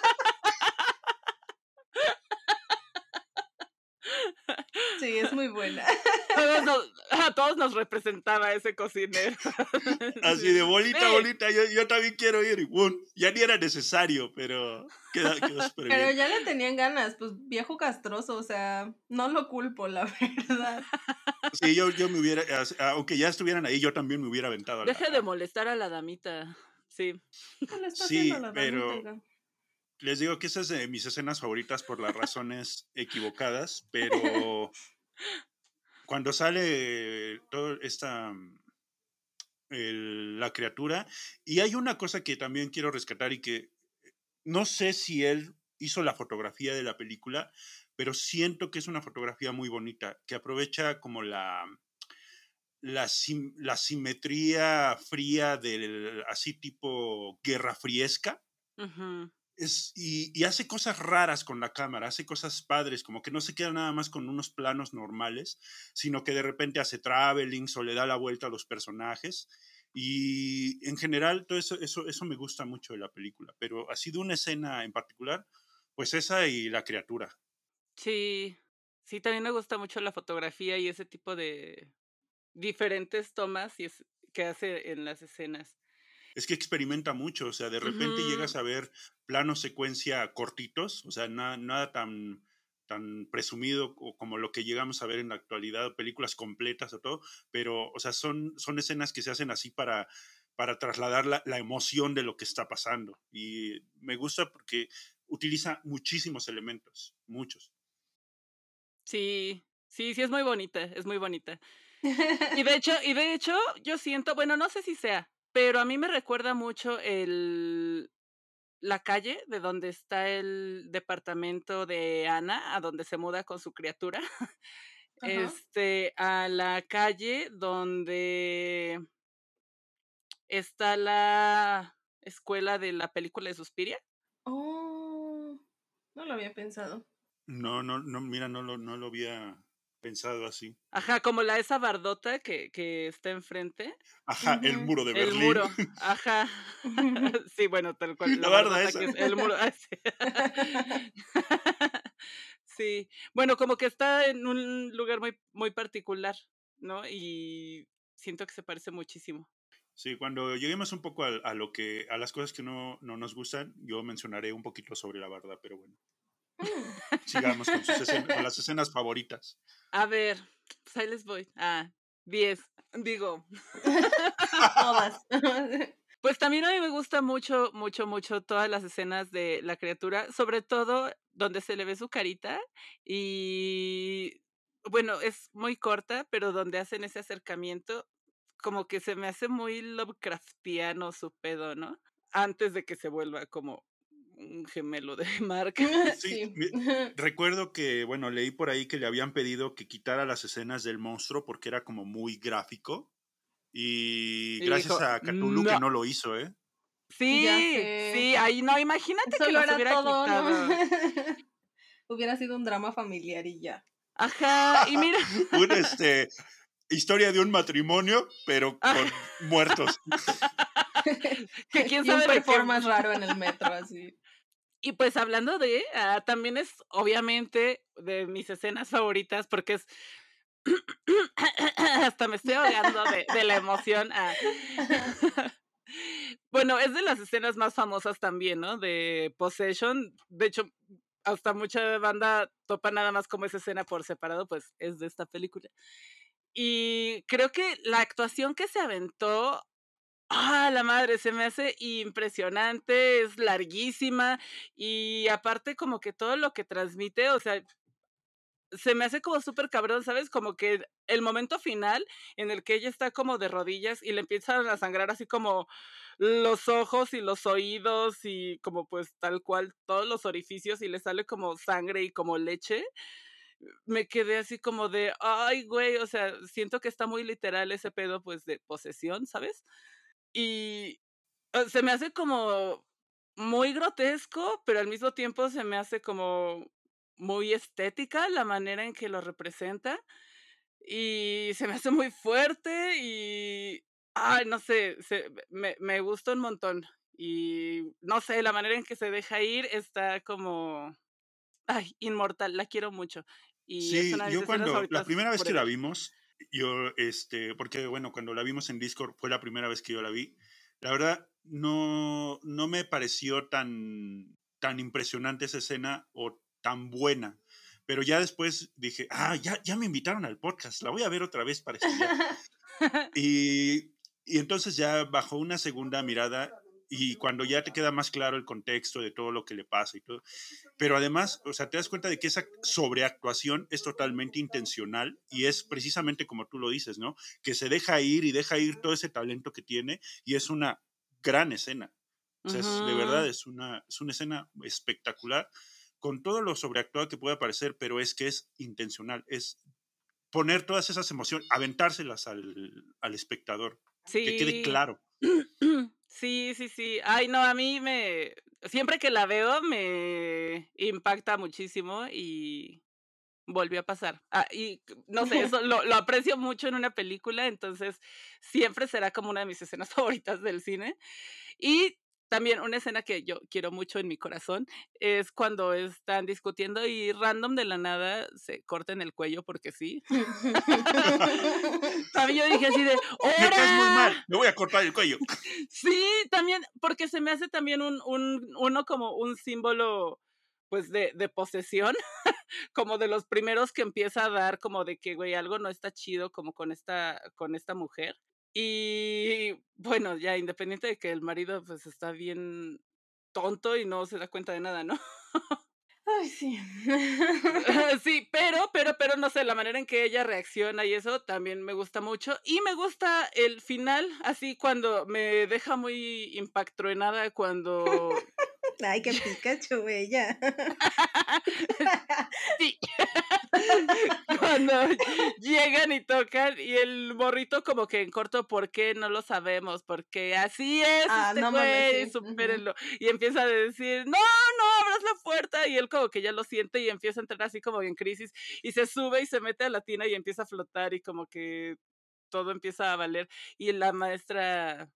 Speaker 2: Sí, es muy buena.
Speaker 1: Todos nos- a todos nos representaba ese cocinero.
Speaker 3: Así de bolita,
Speaker 1: Sí.
Speaker 3: bolita, yo, yo también quiero ir. Ya ni era necesario, pero queda, quedó súper
Speaker 2: Pero
Speaker 3: bien.
Speaker 2: ya le tenían ganas, pues viejo castroso, o sea, no lo culpo, la verdad.
Speaker 3: Sí, yo, yo me hubiera, aunque ya estuvieran ahí, yo también me hubiera aventado. a la-
Speaker 1: Deje de molestar a la damita. Sí.
Speaker 2: ¿Qué le está
Speaker 3: Sí,
Speaker 2: haciendo la
Speaker 3: pero-
Speaker 2: damita, oiga?
Speaker 3: Les digo que esas es de mis escenas favoritas por las razones equivocadas, pero cuando sale toda esta el- la criatura, y hay una cosa que también quiero rescatar y que no sé si él hizo la fotografía de la película, pero siento que es una fotografía muy bonita, que aprovecha como la, la, sim- la simetría fría del así tipo guerra friesca.
Speaker 1: Ujú.
Speaker 3: Y, hace cosas raras con la cámara, hace cosas padres, como que no se queda nada más con unos planos normales, sino que de repente hace travelings o le da la vuelta a los personajes. Y en general, todo eso, eso, eso me gusta mucho de la película. Pero así de una escena en particular, pues esa y la criatura.
Speaker 1: Sí. Sí, también me gusta mucho la fotografía y ese tipo de diferentes tomas y que hace en las escenas.
Speaker 3: Es que experimenta mucho, o sea, de repente llegas a ver planos secuencia cortitos, o sea, na- nada tan, tan presumido co- como lo que llegamos a ver en la actualidad, películas completas o todo, pero, o sea, son, son escenas que se hacen así para, para trasladar la, la emoción de lo que está pasando. Y me gusta porque utiliza muchísimos elementos, muchos.
Speaker 1: Sí, sí, sí es muy bonita, es muy bonita. Y de hecho, y de hecho, yo siento, bueno, no sé si sea, pero a mí me recuerda mucho el la calle de donde está el departamento de Ana, a donde se muda con su criatura. Este, a la calle donde está la escuela de la película de Suspiria.
Speaker 2: Oh, no lo había pensado.
Speaker 3: No, no, no, mira, no lo, no lo había pensado así.
Speaker 1: Ajá, como la esa bardota que, que está enfrente.
Speaker 3: Ajá, el muro de
Speaker 1: El
Speaker 3: Berlín.
Speaker 1: muro, ajá. Sí, bueno, tal cual.
Speaker 3: La barda esa.
Speaker 1: que es el muro. ah, sí. Sí, bueno, como que está en un lugar muy, muy particular, ¿no? Y siento que se parece muchísimo.
Speaker 3: Sí, cuando lleguemos un poco a, a lo que, a las cosas que no, no, nos gustan, yo mencionaré un poquito sobre la verdad, pero bueno. Sigamos con, sus escenas, con las escenas favoritas.
Speaker 1: A ver, pues ahí les voy. Ah, 10. Digo,
Speaker 2: Todas.
Speaker 1: Pues también a mí me gusta mucho, mucho, mucho todas las escenas de la criatura, sobre todo donde se le ve su carita y bueno, es muy corta, pero donde hacen ese acercamiento, como que se me hace muy Lovecraftiano su pedo, ¿no? Antes de que se vuelva como un gemelo de Mark.
Speaker 3: Sí, Recuerdo que, bueno, leí por ahí que le habían pedido que quitara las escenas del monstruo porque era como muy gráfico. Y
Speaker 1: Y
Speaker 3: gracias
Speaker 1: dijo,
Speaker 3: a Cthulhu que
Speaker 1: "No".
Speaker 3: lo hizo, ¿eh?
Speaker 1: Sí, sí, ahí no, imagínate que
Speaker 2: Solo era
Speaker 1: hubiera
Speaker 2: todo,
Speaker 1: quitado.
Speaker 2: ¿no? Hubiera sido un drama familiar y ya.
Speaker 1: Ajá, y mira,
Speaker 3: Una este, historia de un matrimonio, pero
Speaker 1: Ah.
Speaker 3: con muertos.
Speaker 1: que quién
Speaker 2: y un
Speaker 1: sabe de qué-
Speaker 2: performance raro en el metro, así.
Speaker 1: Y pues hablando de, ah, también es obviamente de mis escenas favoritas porque es... Hasta me estoy ahogando de, de la emoción. ah. bueno, es de las escenas más famosas también, ¿no? De Possession. De hecho, hasta mucha banda topa nada más como esa escena por separado, pues es de esta película. Y creo que la actuación que se aventó, ah, la madre, se me hace impresionante, es larguísima y aparte como que todo lo que transmite, o sea, se me hace como súper cabrón, ¿sabes? Como que el momento final en el que ella está como de rodillas y le empiezan a sangrar así como los ojos y los oídos y como pues tal cual todos los orificios y le sale como sangre y como leche. Me quedé así como de, ay, güey, o sea, siento que está muy literal ese pedo pues de posesión, ¿sabes? Y se me hace como muy grotesco, pero al mismo tiempo se me hace como muy estética la manera en que lo representa y se me hace muy fuerte y, ay, no sé, se, me, me gusta un montón y no sé, la manera en que se deja ir está como, ay, inmortal, la quiero mucho. Y
Speaker 3: Sí, yo cuando, la primera vez que la vimos, yo, este, porque bueno, cuando la vimos en Discord fue la primera vez que yo la vi, la verdad no, no me pareció tan, tan impresionante esa escena o tan buena, pero ya después dije, ah, ya, ya me invitaron al podcast, la voy a ver otra vez para estudiar. Y, y entonces ya bajo una segunda mirada y cuando ya te queda más claro el contexto de todo lo que le pasa y todo, pero además, o sea, te das cuenta de que esa sobreactuación es totalmente intencional y es precisamente como tú lo dices, ¿no? Que se deja ir y deja ir todo ese talento que tiene y es una gran escena. O sea, es- de verdad es una, es una escena espectacular con todo lo sobreactuado que pueda parecer, pero es que es intencional, es poner todas esas emociones, aventárselas al, al espectador, que quede claro.
Speaker 1: Sí, sí, sí. Ay, no, a mí me, siempre que la veo me impacta muchísimo y volvió a pasar. Ah, y no sé, eso lo, lo aprecio mucho en una película, entonces siempre será como una de mis escenas favoritas del cine. Y también una escena que yo quiero mucho en mi corazón es cuando están discutiendo y random de la nada se corten el cuello porque sí. También yo dije así de,
Speaker 3: Me caes muy
Speaker 1: ¡Hora!
Speaker 3: mal, me voy a cortar el cuello.
Speaker 1: Sí, también, porque se me hace también un, un uno como un símbolo, pues, de, de posesión, como de los primeros que empieza a dar como de que, güey, algo no está chido como con esta, con esta mujer. Y bueno, ya independiente de que el marido pues está bien tonto y no se da cuenta de nada, ¿no?
Speaker 2: Ay, sí.
Speaker 1: Sí, pero, pero, pero no sé, la manera en que ella reacciona y eso también me gusta mucho. Y me gusta el final, así cuando me deja muy impactruenada cuando
Speaker 2: Ay, qué Pikachu, ella.
Speaker 1: Sí. Cuando llegan y tocan y el morrito como que en corto, ¿por qué? No lo sabemos, porque así es
Speaker 2: Ah,
Speaker 1: este
Speaker 2: no
Speaker 1: güey,
Speaker 2: sí,
Speaker 1: supérenlo. Y empieza a decir, no, no, abras la puerta. Y él como que ya lo siente y empieza a entrar así como en crisis y se sube y se mete a la tina y empieza a flotar y como que todo empieza a valer. Y la maestra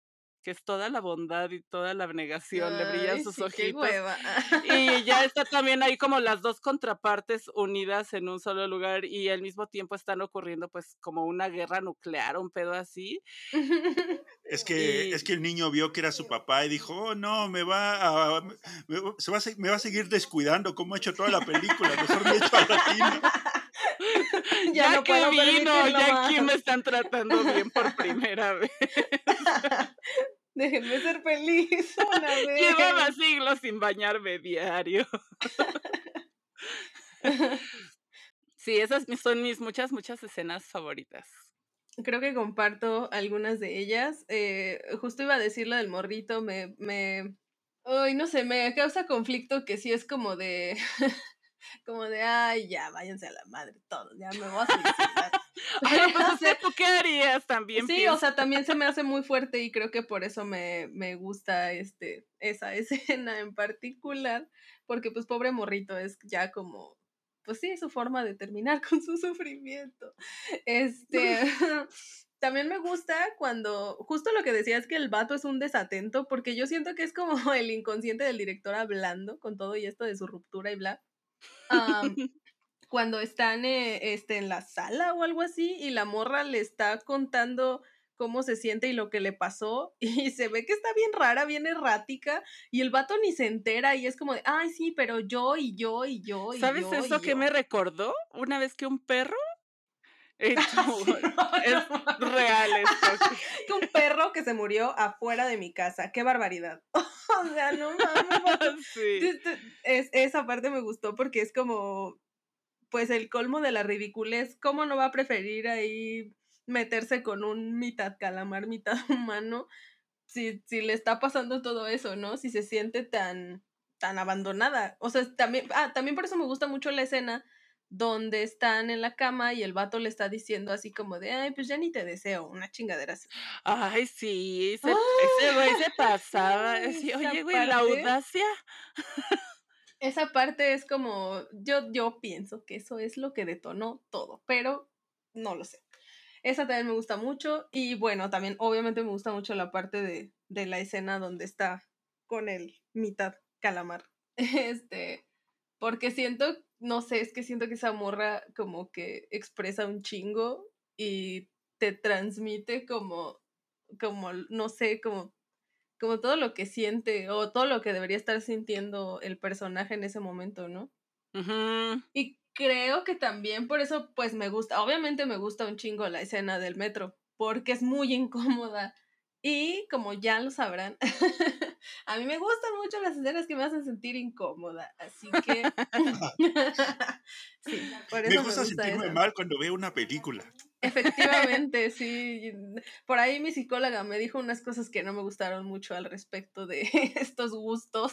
Speaker 1: que es toda la bondad y toda la abnegación, le brillan
Speaker 2: Ay,
Speaker 1: sus
Speaker 2: sí, qué
Speaker 1: ojitos.
Speaker 2: hueva.
Speaker 1: Y ya está también ahí como las dos contrapartes unidas en un solo lugar y al mismo tiempo están ocurriendo pues como una guerra nuclear, un pedo así.
Speaker 3: Es que,
Speaker 1: Y-
Speaker 3: es que el niño vio que era su papá y dijo, oh no, me va a, me, se va a, se- me va a seguir descuidando como ha hecho toda la película, mejor me echo al latino.
Speaker 1: Ya,
Speaker 2: no
Speaker 1: que
Speaker 2: puedo
Speaker 1: vino, ya aquí
Speaker 2: más.
Speaker 1: me están tratando bien por primera vez.
Speaker 2: Déjenme ser feliz una vez.
Speaker 1: Llevaba siglos sin bañarme diario. Sí, esas son mis muchas, muchas escenas favoritas.
Speaker 2: Creo que comparto algunas de ellas. Eh, justo iba a decir lo del morrito, me, me, ay, no sé, me causa conflicto que sí es como de, como de, ay, ya, váyanse a la madre todos, ya me voy a suicidar.
Speaker 1: Pero pues, o sea, ¿tú qué harías también?
Speaker 2: Sí, o sea, también se me hace muy fuerte y creo que por eso me, me gusta este, esa escena en particular, porque pues pobre morrito es ya como, pues sí, su forma de terminar con su sufrimiento. Este, también me gusta cuando, justo lo que decías que el vato es un desatento, porque yo siento que es como el inconsciente del director hablando con todo y esto de su ruptura y bla. Cuando están eh, este, en la sala o algo así y la morra le está contando cómo se siente y lo que le pasó y se ve que está bien rara, bien errática y el vato ni se entera y es como de, ay sí, pero yo y yo y yo y
Speaker 1: ¿Sabes
Speaker 2: yo
Speaker 1: eso
Speaker 2: y
Speaker 1: que
Speaker 2: yo".
Speaker 1: me recordó? Una vez que un perro hecho,
Speaker 2: Sí, no,
Speaker 1: es
Speaker 2: no
Speaker 1: real esto.
Speaker 2: Que un perro que se murió afuera de mi casa, qué barbaridad. o sea, no mames.
Speaker 1: Sí.
Speaker 2: Es, esa parte me gustó porque es como, pues el colmo de la ridiculez. ¿Cómo no va a preferir ahí meterse con un mitad calamar, mitad humano? Si, si le está pasando todo eso, ¿no? Si se siente tan, tan abandonada. O sea, también, ah, también por eso me gusta mucho la escena donde están en la cama y el vato le está diciendo así como de, ay, pues ya ni te deseo, una chingadera así.
Speaker 1: Ay, sí, ese, ese güey se pasaba. Así, Oye, güey, la
Speaker 2: parte.
Speaker 1: audacia.
Speaker 2: Esa parte es como, yo, yo pienso que eso es lo que detonó todo, pero no lo sé. Esa también me gusta mucho y bueno, también obviamente me gusta mucho la parte de, de la escena donde está con el mitad calamar. Este, porque siento, no sé, es que siento que esa morra como que expresa un chingo y te transmite como, como, no sé, como como todo lo que siente o todo lo que debería estar sintiendo el personaje en ese momento, ¿no? Y creo que también por eso, pues me gusta, obviamente me gusta un chingo la escena del metro, porque es muy incómoda. Y como ya lo sabrán, a mí me gustan mucho las escenas que me hacen sentir incómoda, así que... sí, por eso
Speaker 3: Me
Speaker 2: me
Speaker 3: gusta
Speaker 2: gusta
Speaker 3: sentirme mal cuando veo una película.
Speaker 2: Efectivamente, sí. Por ahí mi psicóloga me dijo unas cosas que no me gustaron mucho al respecto de estos gustos,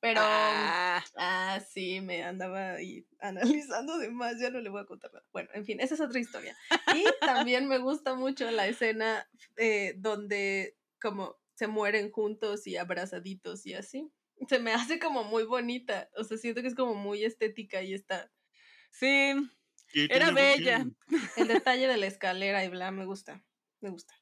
Speaker 2: pero
Speaker 1: Ah,
Speaker 2: ah, sí, me andaba ahí analizando de más, ya no le voy a contar nada. Bueno, en fin, esa es otra historia. Y también me gusta mucho la escena eh, donde como se mueren juntos y abrazaditos y así. Se me hace como muy bonita, o sea, siento que es como muy estética y está
Speaker 1: sí,
Speaker 3: Y
Speaker 1: Era bella.
Speaker 2: el detalle de la escalera y bla, me gusta, me gusta.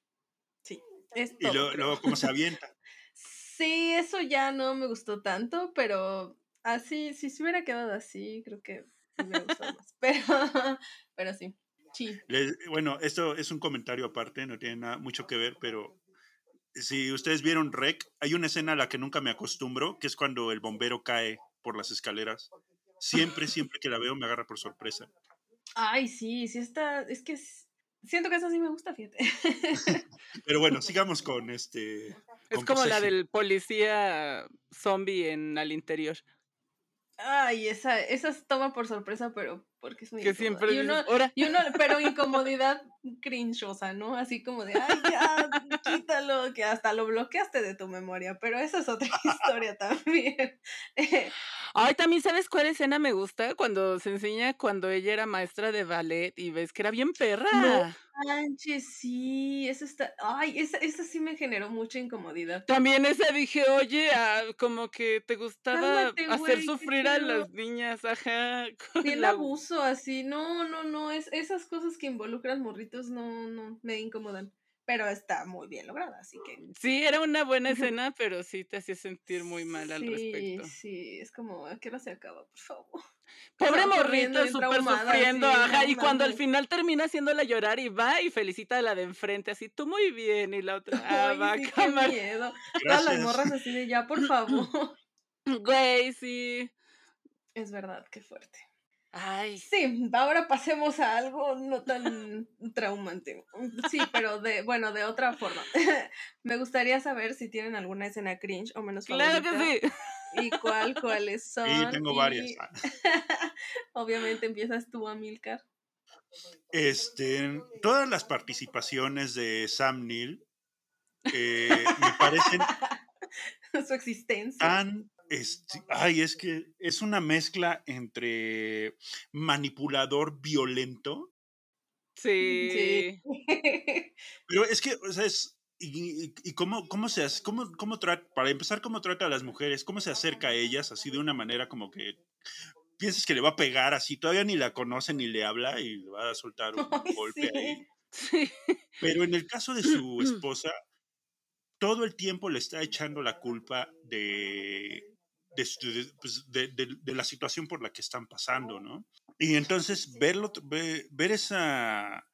Speaker 2: Sí, es
Speaker 3: Y
Speaker 2: todo,
Speaker 3: lo-
Speaker 2: creo.
Speaker 3: luego cómo se avienta.
Speaker 2: Sí, eso ya no me gustó tanto, pero así, si se hubiera quedado así, creo que me gustado más. Pero, pero sí, sí.
Speaker 3: Le- bueno, esto es un comentario aparte, no tiene nada, mucho que ver, pero si ustedes vieron Rec, hay una escena a la que nunca me acostumbro, que es cuando el bombero cae por las escaleras. Siempre, siempre que la veo me agarra por sorpresa.
Speaker 2: Ay, sí, sí está, es que siento que eso sí me gusta, fíjate.
Speaker 3: Pero bueno, sigamos con este.
Speaker 1: es
Speaker 3: con
Speaker 1: como la del policía zombie en al interior.
Speaker 2: Ay, esa, esa es toma por sorpresa, pero porque es muy
Speaker 1: Que
Speaker 2: incómoda.
Speaker 1: siempre
Speaker 2: Y uno, y uno, pero incomodidad crinchosa, ¿no? Así como de, ay, ya, quítalo, que hasta lo bloqueaste de tu memoria, pero esa es otra historia también.
Speaker 1: Ay, también sabes cuál escena me gusta cuando se enseña cuando ella era maestra de ballet y ves que era bien perra.
Speaker 2: Manches, sí, eso está, ay, esa, esa sí me generó mucha incomodidad.
Speaker 1: También esa dije, oye, ah, como que te gustaba
Speaker 2: Cálmate,
Speaker 1: hacer sufrir a las niñas, ajá. la-
Speaker 2: abuso, así, no, no, no, es, esas cosas que involucran morritos no, no, me incomodan. Pero está muy bien lograda, así que...
Speaker 1: Sí, era una buena escena, pero sí te hacía sentir muy mal al
Speaker 2: sí,
Speaker 1: respecto.
Speaker 2: Sí, es como, ¿a qué hora se acaba, por favor?
Speaker 1: Pobre morrito, súper sufriendo,
Speaker 2: sí,
Speaker 1: ajá,
Speaker 2: no
Speaker 1: y cuando al final termina haciéndola llorar y va y felicita a la de enfrente, así, tú muy bien, y la otra, ah,
Speaker 2: Ay,
Speaker 1: va,
Speaker 2: sí, qué miedo. Todas las morras así de ya, por favor.
Speaker 1: Güey, sí.
Speaker 2: Es verdad, qué fuerte.
Speaker 1: Ay,
Speaker 2: Sí, ahora pasemos a algo no tan traumante. Sí, pero de, bueno, de otra forma. Me gustaría saber si tienen alguna escena cringe o menos
Speaker 1: claro
Speaker 2: favorita.
Speaker 1: que sí.
Speaker 2: Y cuál, cuáles son.
Speaker 3: Sí, tengo varias.
Speaker 2: Obviamente empiezas tú, Amilcar.
Speaker 3: Este, todas las participaciones de Sam Neill eh, me parecen
Speaker 2: Su existencia.
Speaker 3: tan este, ay, es que es una mezcla entre manipulador violento,
Speaker 1: Sí.
Speaker 3: pero es que, o sea, es. Y, y- y cómo, cómo se hace, cómo, cómo trata, para empezar, cómo trata a las mujeres, cómo se acerca a ellas, así de una manera como que piensas que le va a pegar así, todavía ni la conoce ni le habla y le va a soltar un
Speaker 2: Ay,
Speaker 3: golpe
Speaker 2: sí.
Speaker 3: ahí.
Speaker 1: Sí.
Speaker 3: Pero en el caso de su esposa, todo el tiempo le está echando la culpa de, de, pues, de- de- de la situación por la que están pasando, ¿no? Y entonces verlo, ve- ver esa...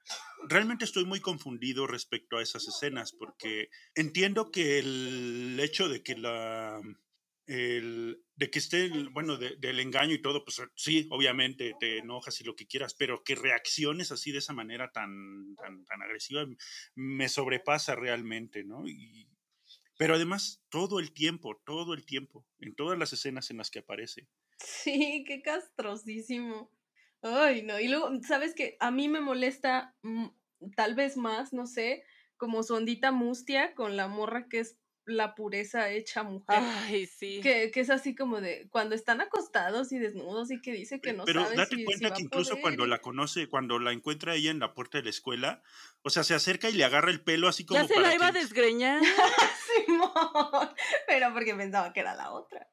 Speaker 3: Realmente estoy muy confundido respecto a esas escenas porque entiendo que el hecho de que la... El, de que esté, el- bueno, de- del engaño y todo, pues sí, obviamente te enojas y lo que quieras, pero que reacciones así de esa manera tan, tan, tan agresiva me sobrepasa realmente, ¿no? Y, pero además, todo el tiempo, todo el tiempo, en todas las escenas en las que aparece.
Speaker 2: Sí, qué castrosísimo. Ay, no. Y luego, ¿sabes qué? A mí me molesta mm, tal vez más, no sé, como su ondita mustia con la morra que es la pureza hecha mujer.
Speaker 1: Ay, sí.
Speaker 2: Que, que es así como de cuando están acostados y desnudos y que dice que no
Speaker 3: Pero
Speaker 2: sabe
Speaker 3: date
Speaker 2: si,
Speaker 3: cuenta que incluso
Speaker 2: poder
Speaker 3: cuando la conoce, cuando la encuentra ella en la puerta de la escuela, o sea, se acerca y le agarra el pelo así como
Speaker 1: Ya se
Speaker 3: para
Speaker 1: la iba a desgreñar.
Speaker 2: Simón, pero porque pensaba que era la otra.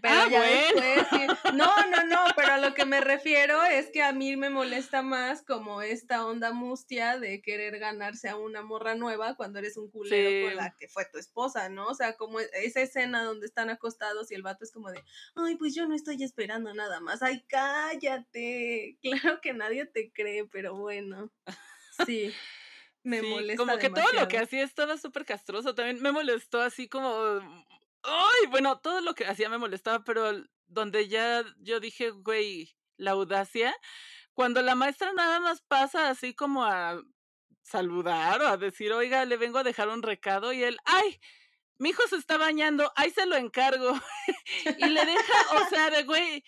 Speaker 2: Pero
Speaker 1: Ah,
Speaker 2: ya
Speaker 1: bueno.
Speaker 2: después, sí. No, no, no, pero a lo que me refiero es que a mí me molesta más como esta onda mustia de querer ganarse a una morra nueva cuando eres un culero con la que fue tu esposa, ¿no? O sea, como esa escena donde están acostados y el vato es como de, ay, pues yo no estoy esperando nada más, ay, cállate. Claro que nadie te cree, pero bueno, sí. Me
Speaker 1: Sí,
Speaker 2: molesta
Speaker 1: Como que todo lo que hacía estaba súper castroso. También me molestó así como. Ay, bueno, todo lo que hacía me molestaba, pero donde ya yo dije, güey, la audacia, cuando la maestra nada más pasa así como a saludar o a decir, oiga, le vengo a dejar un recado, y él, ay, mi hijo se está bañando, ahí se lo encargo. y le deja, o sea, de güey,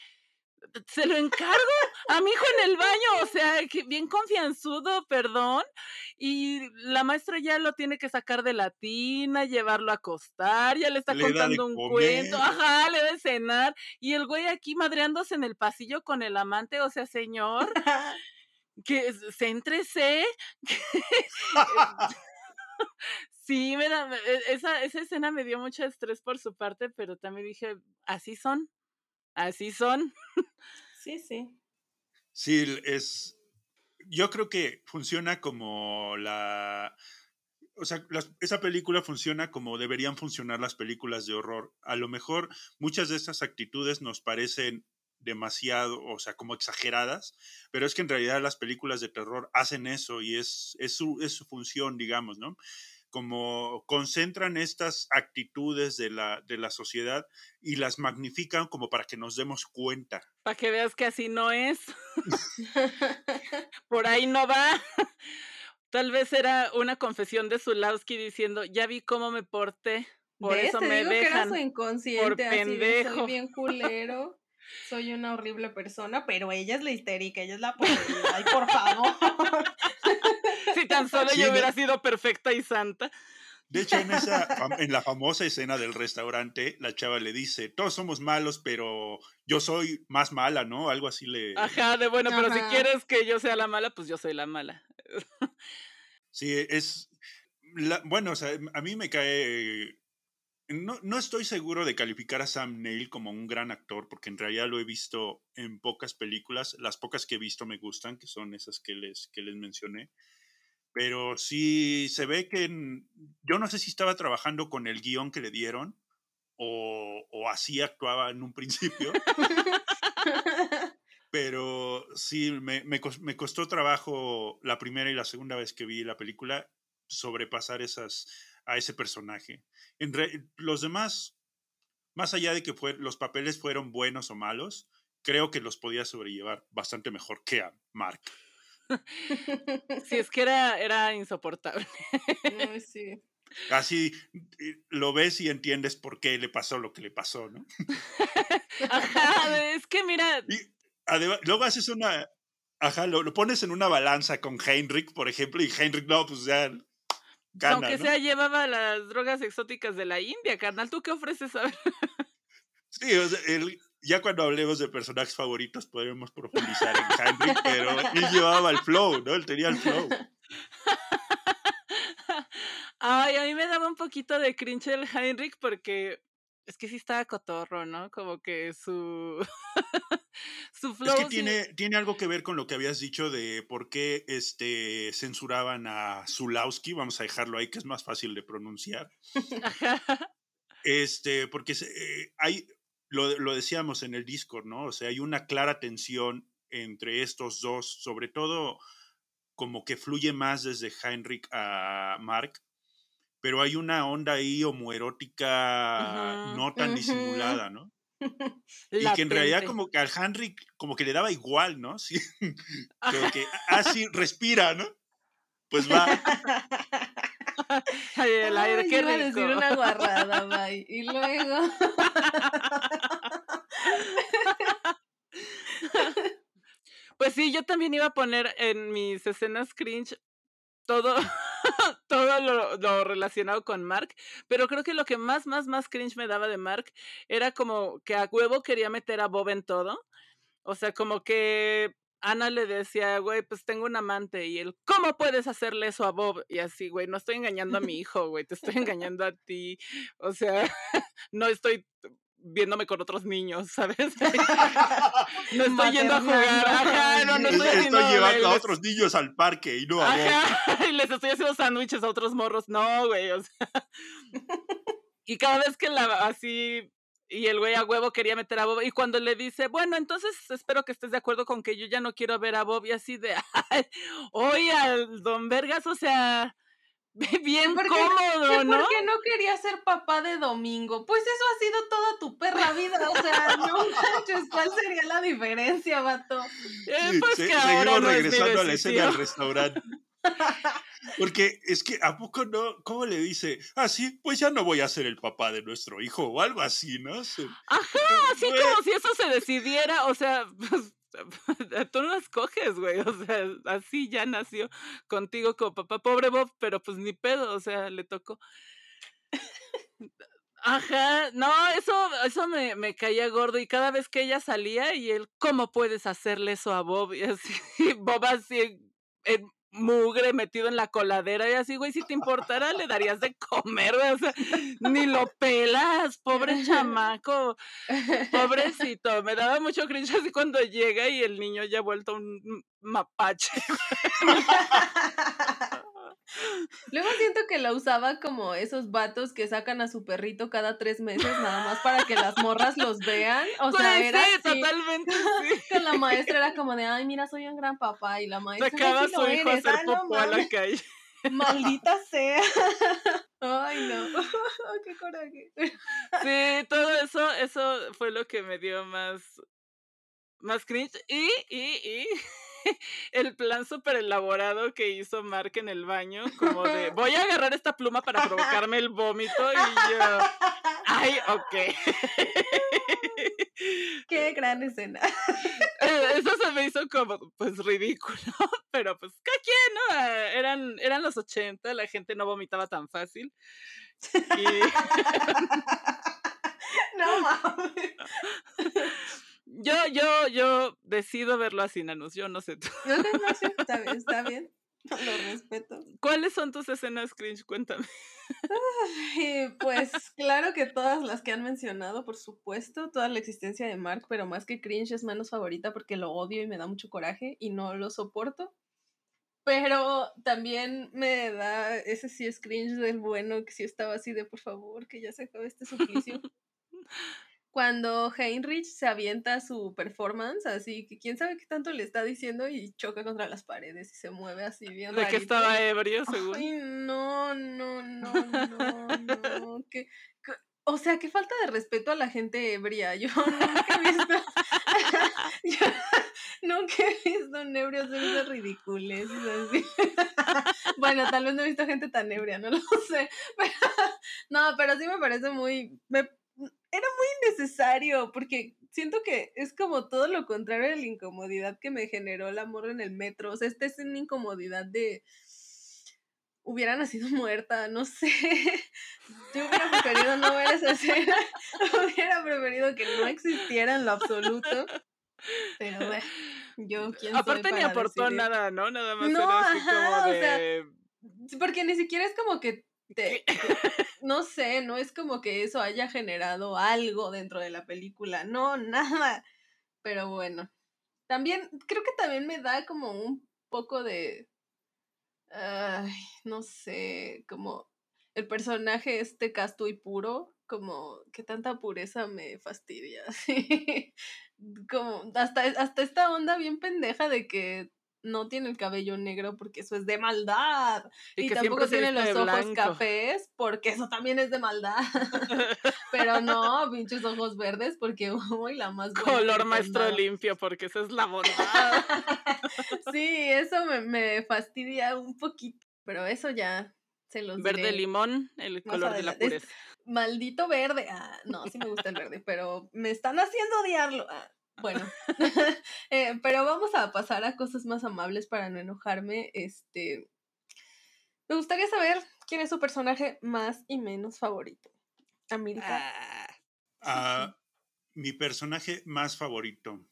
Speaker 1: se lo encargo a mi hijo en el baño, o sea, que bien confianzudo, perdón. Y la maestra ya lo tiene que sacar de la tina, llevarlo a acostar, ya le está
Speaker 3: Le
Speaker 1: contando un cuento, ajá, le da de cenar. Y el güey aquí madreándose en el pasillo con el amante, o sea, señor, que céntrese. Sí, me da, e- esa, esa escena me dio mucho estrés por su parte, pero también dije, así son, así son.
Speaker 2: Sí, sí.
Speaker 3: Sí, es. Yo creo que funciona como la. O sea, las- esa película funciona como deberían funcionar las películas de horror. A lo mejor muchas de estas actitudes nos parecen demasiado, o sea, como exageradas, pero es que en realidad las películas de terror hacen eso y es, es, su, es su función, digamos, ¿no? Como concentran estas actitudes de la, de la sociedad y las magnifican como para que nos demos cuenta.
Speaker 1: Para que veas que así no es. Por ahí no va. Tal vez era una confesión de Zulawski diciendo, ya vi cómo me porté, por
Speaker 2: ¿Ves?
Speaker 1: eso
Speaker 2: Te
Speaker 1: me
Speaker 2: digo que era
Speaker 1: dejan.
Speaker 2: su inconsciente, así de, soy
Speaker 1: pendejo.
Speaker 2: bien culero, soy una horrible persona, pero ella es la histérica, ella es la poseída, ay, por favor.
Speaker 1: Si tan solo
Speaker 3: Sí,
Speaker 1: yo
Speaker 3: no-
Speaker 1: hubiera sido perfecta y santa.
Speaker 3: De hecho, en, esa, en la famosa escena del restaurante, la chava le dice, todos somos malos, pero yo soy más mala, ¿no? Algo así le...
Speaker 1: Ajá, de bueno, pero si
Speaker 2: Ajá.
Speaker 1: quieres que yo sea la mala, pues yo soy la mala.
Speaker 3: Sí, es... la- bueno, o sea, a mí me cae... No, no estoy seguro de calificar a Sam Neill como un gran actor, porque en realidad lo he visto en pocas películas. Las pocas que he visto me gustan, que son esas que les, que les mencioné. Pero sí se ve que yo no sé si estaba trabajando con el guion que le dieron o, o así actuaba en un principio. pero sí, me, me, me, costó trabajo la primera y la segunda vez que vi la película sobrepasar esas, a ese personaje. En los demás, más allá de que fue, los papeles fueron buenos o malos, creo que los podía sobrellevar bastante mejor que a Mark.
Speaker 1: Sí, es que era, era insoportable.
Speaker 2: sí.
Speaker 3: Así lo ves y entiendes por qué le pasó lo que le pasó, ¿no?
Speaker 1: Ajá, es que mira.
Speaker 3: luego haces una. Ajá, lo, pones en una balanza con Heinrich, por ejemplo, y Heinrich, no, pues ya. Gana,
Speaker 1: Aunque sea, llevaba las drogas exóticas de la India, carnal. ¿Tú qué ofreces a
Speaker 3: Sí, o sea, ya cuando hablemos de personajes favoritos podremos profundizar en Heinrich, pero él llevaba el flow, ¿no? Él tenía el flow.
Speaker 1: Ay, a mí me daba un poquito de cringe el Heinrich porque es que sí estaba cotorro, ¿no? Como que su, su flow.
Speaker 3: Es que tiene, tiene algo que ver con lo que habías dicho de por qué este, censuraban a Zulawski, vamos a dejarlo ahí que es más fácil de pronunciar. Este, porque eh, hay, lo, lo, decíamos en el Discord, ¿no? O sea, hay una clara tensión entre estos dos, sobre todo como que fluye más desde Heinrich a Mark, pero hay una onda ahí homoerótica no tan disimulada, ¿no? y que en realidad como que al Heinrich como que le daba igual, ¿no? Sí, como que así ah, respira, ¿no? Pues va.
Speaker 1: Ay, el aire, Ay, qué rico.
Speaker 2: a decir una guarrada, bye. Y luego.
Speaker 1: pues sí, yo también iba a poner en mis escenas cringe todo, todo lo, relacionado con Mark, pero creo que lo que más, más, más cringe me daba de Mark era como que a huevo quería meter a Bob en todo. O sea, como que Ana le decía, güey, pues tengo un amante y él, ¿cómo puedes hacerle eso a Bob? Y así, güey, no estoy engañando a mi hijo, güey, te estoy engañando a ti. O sea, no estoy viéndome con otros niños, ¿sabes? no estoy yendo a jugar, ajá, no, no estoy,
Speaker 3: estoy llevando a otros niños al parque y no a
Speaker 1: ajá, y les estoy haciendo sándwiches a otros morros, no, güey, o sea. y cada vez que la así y el güey a huevo quería meter a Bob. Y cuando le dice, bueno, entonces espero que estés de acuerdo con que yo ya no quiero ver a Bob. Y así de, oye, al don Vergas, o sea, bien cómodo, ¿no?
Speaker 2: Porque no quería ser papá de domingo. Pues eso ha sido toda tu perra vida. O sea, no manches, ¿cuál sería la diferencia, vato?
Speaker 1: Eh, pues que seguimos
Speaker 3: regresando a la escena del restaurante. Porque es que a poco no, ¿cómo le dice? Ah, sí, pues ya no voy a ser el papá de nuestro hijo o algo así, ¿no?
Speaker 1: Ajá, así como si eso se decidiera, o sea, pues, tú no escoges, güey, o sea, así ya nació contigo como papá, pobre Bob, pero pues ni pedo, o sea, le tocó. Ajá, no, eso, eso me, me, caía gordo y cada vez que ella salía y él, ¿cómo puedes hacerle eso a Bob? Y así, Bob así en, mugre metido en la coladera y así, güey, si te importara le darías de comer, o sea, ni lo pelas, pobre chamaco, pobrecito, me daba mucho cringe así cuando llega y el niño ya ha vuelto un mapache.
Speaker 2: Luego siento que la usaba como esos vatos que sacan a su perrito cada tres meses nada más para que las morras los vean. O sea, era
Speaker 1: totalmente. Sí.
Speaker 2: Con la maestra era como de, ay, mira, soy un gran papá. Y la maestra
Speaker 1: Sacaba a su hijo a hacer popó a la calle.
Speaker 2: Maldita sea. Ay, no. Qué coraje.
Speaker 1: Sí, todo eso, eso fue lo que me dio más, más cringe. Y, y, y el plan súper elaborado que hizo Mark en el baño, como de voy a agarrar esta pluma para provocarme el vómito y yo, ay, ok.
Speaker 2: Qué gran escena.
Speaker 1: Eh, eso se me hizo como, pues, ridículo, pero pues, ¿qué quién, no? Eh, eran, eran los 80, la gente no vomitaba tan fácil. Y...
Speaker 2: no mames.
Speaker 1: Yo, yo, yo decido verlo así, Nanus. Yo no sé tú.
Speaker 2: No, no, sé, está bien, está bien. Lo respeto.
Speaker 1: ¿Cuáles son tus escenas cringe? Cuéntame.
Speaker 2: pues claro que todas las que han mencionado, por supuesto, toda la existencia de Mark, pero más que cringe es menos favorita porque lo odio y me da mucho coraje y no lo soporto. Pero también me da, ese sí es cringe del bueno, que sí estaba así de por favor, que ya se acabe este suplicio. Cuando Heinrich se avienta su performance, así que quién sabe qué tanto le está diciendo y choca contra las paredes y se mueve así bien.
Speaker 1: De que estaba ebrio, según.
Speaker 2: Ay, no, no, no, no, no. que, o sea, qué falta de respeto a la gente ebria. Yo nunca he visto. yo nunca he visto un ebrio hacer esas ridiculez. Así. bueno, tal vez no he visto gente tan ebria, no lo sé. no, pero sí me parece muy. Me, era muy innecesario porque siento que es como todo lo contrario de la incomodidad que me generó el amor en el metro. O sea, esta es una incomodidad de hubiera nacido muerta, no sé. Yo hubiera preferido no ver esa escena. hubiera preferido que no existiera en lo absoluto. Pero bueno, yo quién
Speaker 1: Aparte
Speaker 2: soy
Speaker 1: ni aportó nada, ¿no? Nada más era así como de...
Speaker 2: O sea, porque ni siquiera es como que no sé, no es como que eso haya generado algo dentro de la película, no, nada. Pero bueno, también creo que también me da como un poco de Ay, no sé, como el personaje este casto y puro, como que tanta pureza me fastidia. como hasta, hasta esta onda bien pendeja de que no tiene el cabello negro porque eso es de maldad. Y, tampoco tiene los ojos cafés porque eso también es de maldad. Pero no, pinches ojos verdes porque uy, la más
Speaker 1: Color maestro limpio porque eso es la bondad.
Speaker 2: sí, eso me, me, fastidia un poquito. Pero eso ya se los
Speaker 1: Verde limón, el color de la pureza.
Speaker 2: maldito verde. Ah, no, sí me gusta el verde, pero me están haciendo odiarlo. Ah. Bueno, eh, pero vamos a pasar a cosas más amables para no enojarme. Este, me gustaría saber quién es su personaje más y menos favorito. América.
Speaker 3: Ah, ah, mi personaje más favorito.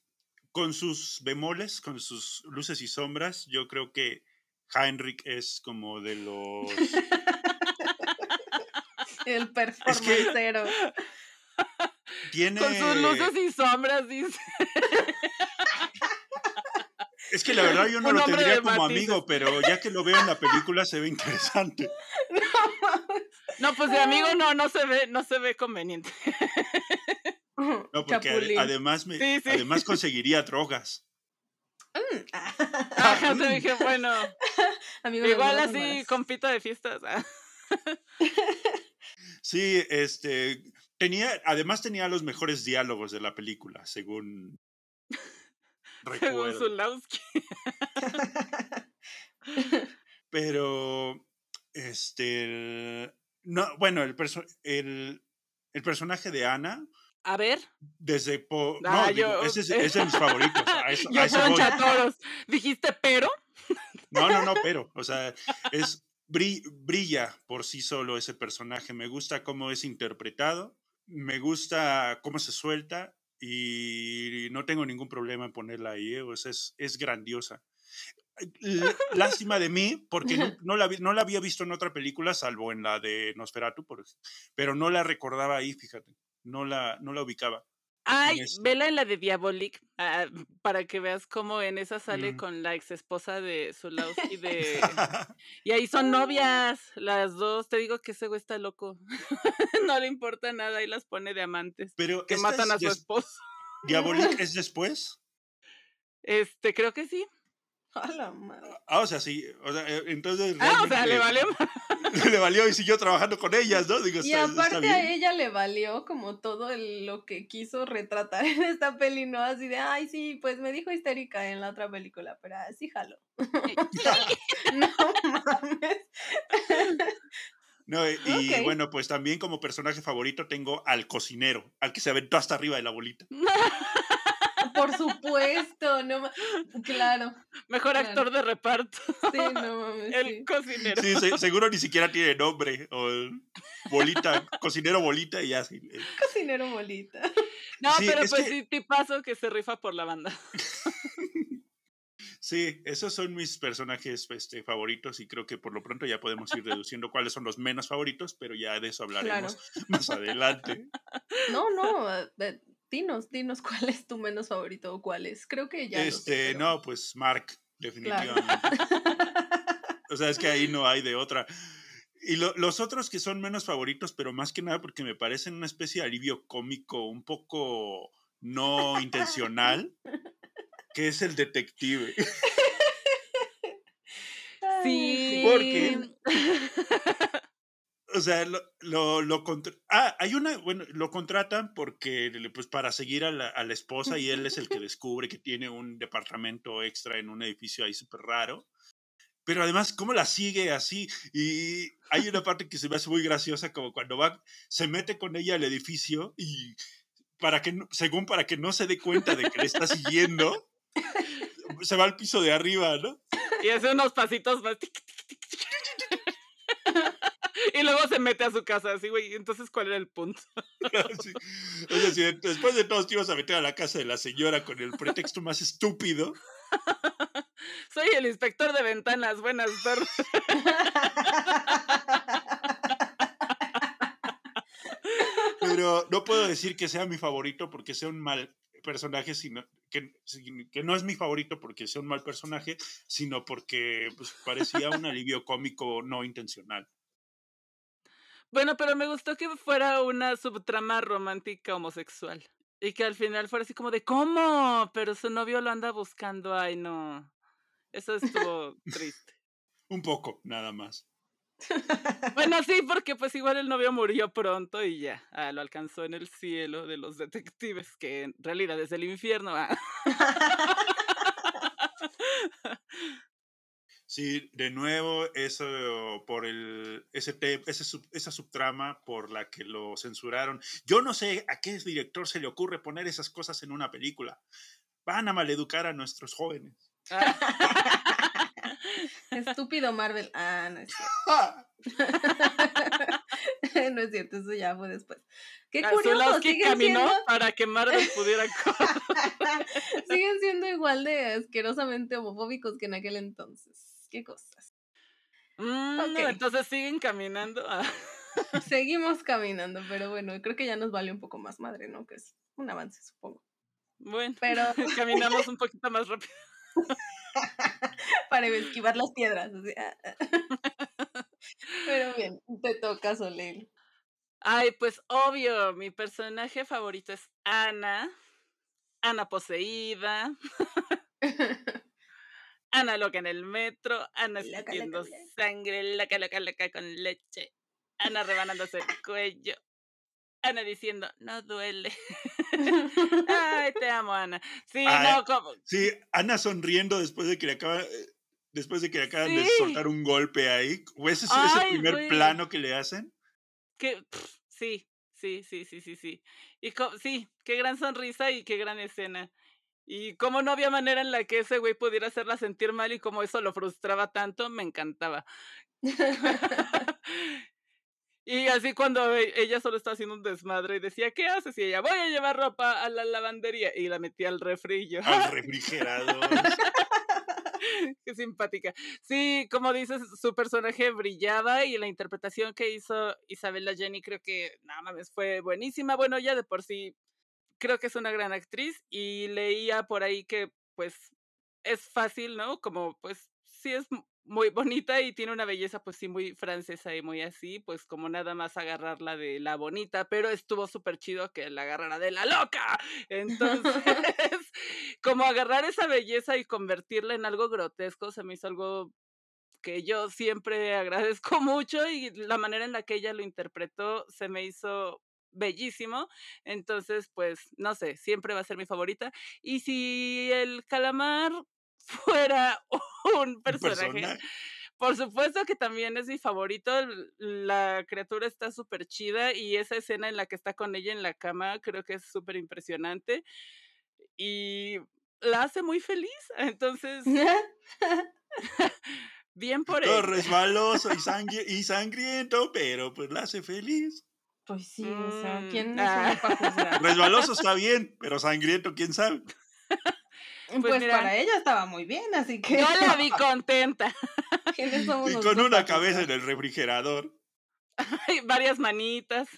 Speaker 3: Con sus bemoles, con sus luces y sombras, yo creo que Heinrich es como de los.
Speaker 2: El performancero.
Speaker 1: Con sus luces y sombras, dice.
Speaker 3: Es que la verdad yo no lo tendría como amigo, pero ya que lo veo en la película se ve interesante.
Speaker 1: No, pues de amigo no, no se ve, no se ve conveniente.
Speaker 3: No, porque además me, además conseguiría drogas.
Speaker 1: Mm. Ajá, te dije, bueno. igual así, compito de fiestas. Ah.
Speaker 3: Sí, este, Tenía, además tenía los mejores diálogos de la película, según
Speaker 1: recuerdo.
Speaker 3: Pero, este, no, bueno, el, el, el personaje de Ana.
Speaker 1: A ver.
Speaker 3: Desde. Po ah, no, ese, es, de mis favoritos. A eso,
Speaker 1: yo Dijiste, pero.
Speaker 3: No, no, no, pero. O sea, es. Brilla por sí solo ese personaje. Me gusta cómo es interpretado me gusta cómo se suelta y no tengo ningún problema en ponerla ahí, ¿eh? es, es grandiosa. Lástima de mí, porque no, la, no, la, había visto en otra película, salvo en la de Nosferatu, por, pero no la recordaba ahí, fíjate, no la, no la ubicaba.
Speaker 1: Ay, vela en la de Diabolik, ah, para que veas cómo en esa sale con la ex esposa de Zulawski de... y ahí son novias, las dos. Te digo que ese güey está loco. no le importa nada y las pone de amantes.
Speaker 3: Pero
Speaker 1: que matan a su esposo.
Speaker 3: ¿Diabolik es después?
Speaker 1: Este, creo que sí.
Speaker 3: Ah, o sea, sí. O sea, eh, entonces.
Speaker 1: Ah, o sea, le valió.
Speaker 3: le valió y siguió trabajando con ellas, ¿no? Digo,
Speaker 2: y aparte a ella le valió como todo lo que quiso retratar en esta peli, ¿no? Así de, ay, sí, pues me dijo histérica en la otra película, pero así jalo. no mames.
Speaker 3: No, y bueno, pues también como personaje favorito tengo al cocinero, al que se aventó hasta arriba de la bolita.
Speaker 2: Por supuesto, no claro.
Speaker 1: Mejor actor de reparto.
Speaker 2: Sí, no mames.
Speaker 1: El cocinero.
Speaker 3: Sí, seguro ni siquiera tiene nombre. O bolita, cocinero bolita y ya.
Speaker 2: Cocinero bolita.
Speaker 1: No, pero pues sí, tipazo que se rifa por la banda.
Speaker 3: Sí, esos son mis personajes este, favoritos y creo que por lo pronto ya podemos ir deduciendo cuáles son los menos favoritos, pero ya de eso hablaremos más adelante.
Speaker 2: No, no, dinos, dinos cuál es tu menos favorito o cuál es. Creo que ya.
Speaker 3: Este, no, pues Mark, definitivamente. O sea, es que ahí no hay de otra. Y los otros que son menos favoritos, pero más que nada porque me parecen una especie de alivio cómico un poco no intencional, que es el detective.
Speaker 1: Sí.
Speaker 3: Porque. O sea, lo, lo, lo ah, hay una, bueno, lo contratan porque, pues, para seguir a la, a la esposa y él es el que descubre que tiene un departamento extra en un edificio ahí súper raro pero además, ¿cómo la sigue así? Y hay una parte que se me hace muy graciosa, como cuando va, se mete con ella al edificio y para que, según para que no se dé cuenta de que le está siguiendo, se va al piso de arriba, ¿no?
Speaker 1: Y hace unos pasitos más. Y luego se mete a su casa, así, güey. Entonces, ¿cuál era el punto?
Speaker 3: Decir, después de todos te ibas a meter a la casa de la señora con el pretexto más estúpido.
Speaker 1: Soy el inspector de ventanas. Buenas tardes.
Speaker 3: Pero no puedo decir que sea mi favorito porque sea un mal personaje, sino que, que no es mi favorito porque sea un mal personaje, sino porque pues, parecía un alivio cómico no intencional.
Speaker 1: Bueno, pero me gustó que fuera una subtrama romántica homosexual. Y que al final fuera así como de, ¿cómo? Pero su novio lo anda buscando, ay no. Eso estuvo triste.
Speaker 3: Un poco, nada más.
Speaker 1: Bueno, sí, porque pues igual el novio murió pronto y ya, ah, lo alcanzó en el cielo de los detectives, que en realidad es el infierno. Ah.
Speaker 3: Sí, de nuevo, eso por el, ese, ese esa subtrama por la que lo censuraron. Yo no sé a qué director se le ocurre poner esas cosas en una película. Van a maleducar a nuestros jóvenes.
Speaker 2: Estúpido Marvel. Ah, no es cierto. no es cierto, eso ya fue después. Qué curioso.
Speaker 1: caminó para que Marvel pudiera
Speaker 2: siguen siendo igual de asquerosamente homofóbicos que en aquel entonces. Qué cosas.
Speaker 1: Mm, entonces siguen caminando. Ah.
Speaker 2: Seguimos caminando, pero bueno, creo que ya nos vale un poco más madre, ¿no? Que es un avance, supongo.
Speaker 1: Bueno, pero caminamos un poquito más rápido.
Speaker 2: Para esquivar las piedras. Ah, ah. Pero bien, te toca, Soleil.
Speaker 1: Ay, pues obvio, mi personaje favorito es Ana. Ana poseída. Ana loca en el metro. Ana sintiendo sangre, loca, loca, loca con leche. Ana rebanándose el cuello. Ana diciendo, no duele. Ay, te amo, Ana. Sí, no, como...
Speaker 3: Sí, Ana sonriendo después de que le acaba, eh, después de que le acaban de soltar un golpe ahí. ¿O ese es ese primer plano que le hacen?
Speaker 1: Que, sí, sí, sí, sí, sí, sí. Y sí, qué gran sonrisa y qué gran escena. Y como no había manera en la que ese güey pudiera hacerla sentir mal y como eso lo frustraba tanto, me encantaba. Y así cuando e, ella solo estaba haciendo un desmadre y decía, ¿qué haces? Y ella, voy a llevar ropa a la lavandería. Y la metía al refri y yo.
Speaker 3: Al refrigerador.
Speaker 1: Qué simpática. Sí, como dices, su personaje brillaba y la interpretación que hizo Isabella Jenny creo que, nada más fue buenísima. Bueno, ya de por sí creo que es una gran actriz y leía por ahí que pues es fácil, ¿no? Como pues sí es muy bonita y tiene una belleza pues sí muy francesa y muy así, pues como nada más agarrarla de la bonita, pero estuvo súper chido que la agarrara de la loca. Entonces, como agarrar esa belleza y convertirla en algo grotesco se me hizo algo que yo siempre agradezco mucho y la manera en la que ella lo interpretó se me hizo bellísimo. Entonces, pues, no sé, siempre va a ser mi favorita. Y si el calamar fuera un personaje. Por supuesto que también es mi favorito. La criatura está súper chida y esa escena en la que está con ella en la cama creo que es súper impresionante. Y la hace muy feliz. Entonces, bien por
Speaker 3: Todo resbaloso y, y sangriento, pero pues la hace feliz.
Speaker 2: Pues sí, o sea, mm, ¿quién es ah. para juzgar?
Speaker 3: Resbaloso está bien, pero sangriento, quién sabe.
Speaker 2: Pues, pues para ella estaba muy bien, así que.
Speaker 1: Yo la vi contenta.
Speaker 3: y con una cabeza en el refrigerador.
Speaker 1: varias manitas.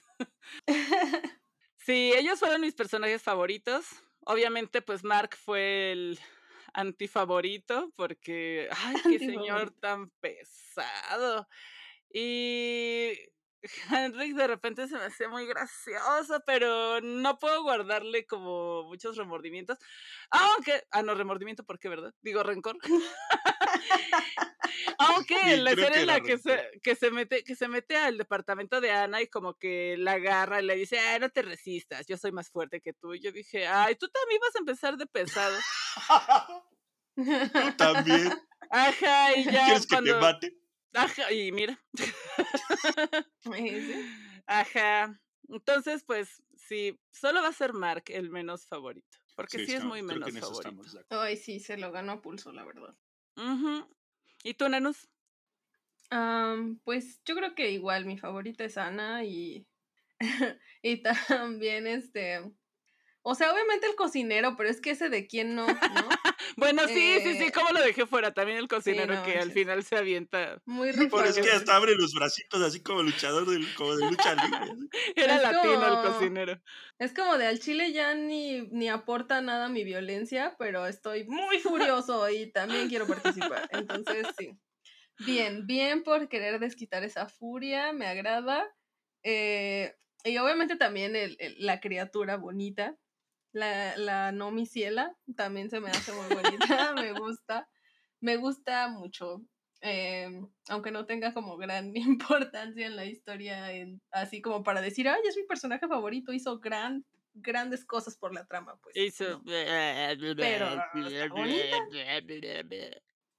Speaker 1: sí, ellos fueron mis personajes favoritos. Obviamente, pues Mark fue el antifavorito porque, ay, qué señor tan pesado. Y Henrik de repente se me hace muy gracioso, pero no puedo guardarle como muchos remordimientos. Aunque, ah, no, remordimiento, ¿por qué, verdad? Digo, rencor. Aunque en la escena en la que se, que se mete, que se mete al departamento de Ana y como que la agarra y le dice, ay, no te resistas, yo soy más fuerte que tú. Y yo dije, ay, tú también vas a empezar de pesado.
Speaker 3: tú también.
Speaker 1: Ajá, y ya.
Speaker 3: ¿Quieres que te mate?
Speaker 1: Ajá, y mira. Ajá. Entonces, pues, sí, solo va a ser Mark el menos favorito. Porque sí, es muy menos favorito.
Speaker 2: Ay, sí, se lo ganó a pulso, la verdad.
Speaker 1: ¿Y tú, Nanus?
Speaker 2: pues yo creo que igual mi favorita es Ana y, y también este o sea, obviamente el cocinero, pero es que ese de quién no, ¿no?
Speaker 1: bueno, sí, sí, sí, eh, como lo dejé fuera, también el cocinero que al final se avienta.
Speaker 2: Muy rico.
Speaker 3: Pero es que hasta abre los bracitos así como luchador, de, como de lucha libre.
Speaker 1: Era latino el cocinero.
Speaker 2: Es como de al chile ya ni, ni aporta nada a mi violencia, pero estoy muy furioso y también quiero participar. Entonces, sí. Bien, bien por querer desquitar esa furia, me agrada. Eh, y obviamente también el, la criatura bonita, la, la no ciela también se me hace muy bonita, me gusta, me gusta mucho. Em, aunque no tenga como gran importancia en la historia, así como para decir, ay, es mi personaje favorito, hizo gran, grandes cosas por la trama, pues.
Speaker 1: Hizo.
Speaker 2: Pero,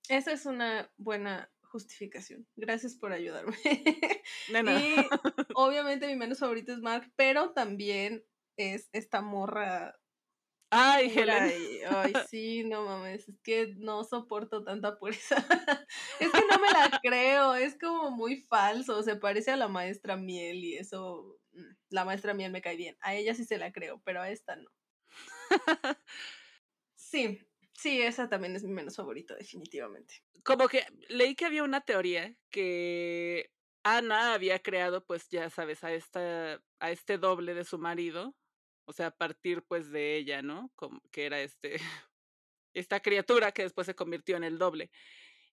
Speaker 2: Esa es una buena justificación. Gracias por ayudarme. y obviamente mi menos favorito es Mark, pero también es esta morra
Speaker 1: Ay, Helen.
Speaker 2: Ay, sí, no mames, es que no soporto tanta pureza. es que no me la creo, es como muy falso, se parece a la maestra Miel y eso, mm, la maestra Miel me cae bien. A ella sí se la creo, pero a esta no. sí, sí, esa también es mi menos favorita, definitivamente.
Speaker 1: Como que leí que había una teoría que Ana había creado, pues ya sabes, a esta, a este doble de su marido, o sea, a partir pues de ella, ¿no? Como, que era este, esta criatura que después se convirtió en el doble.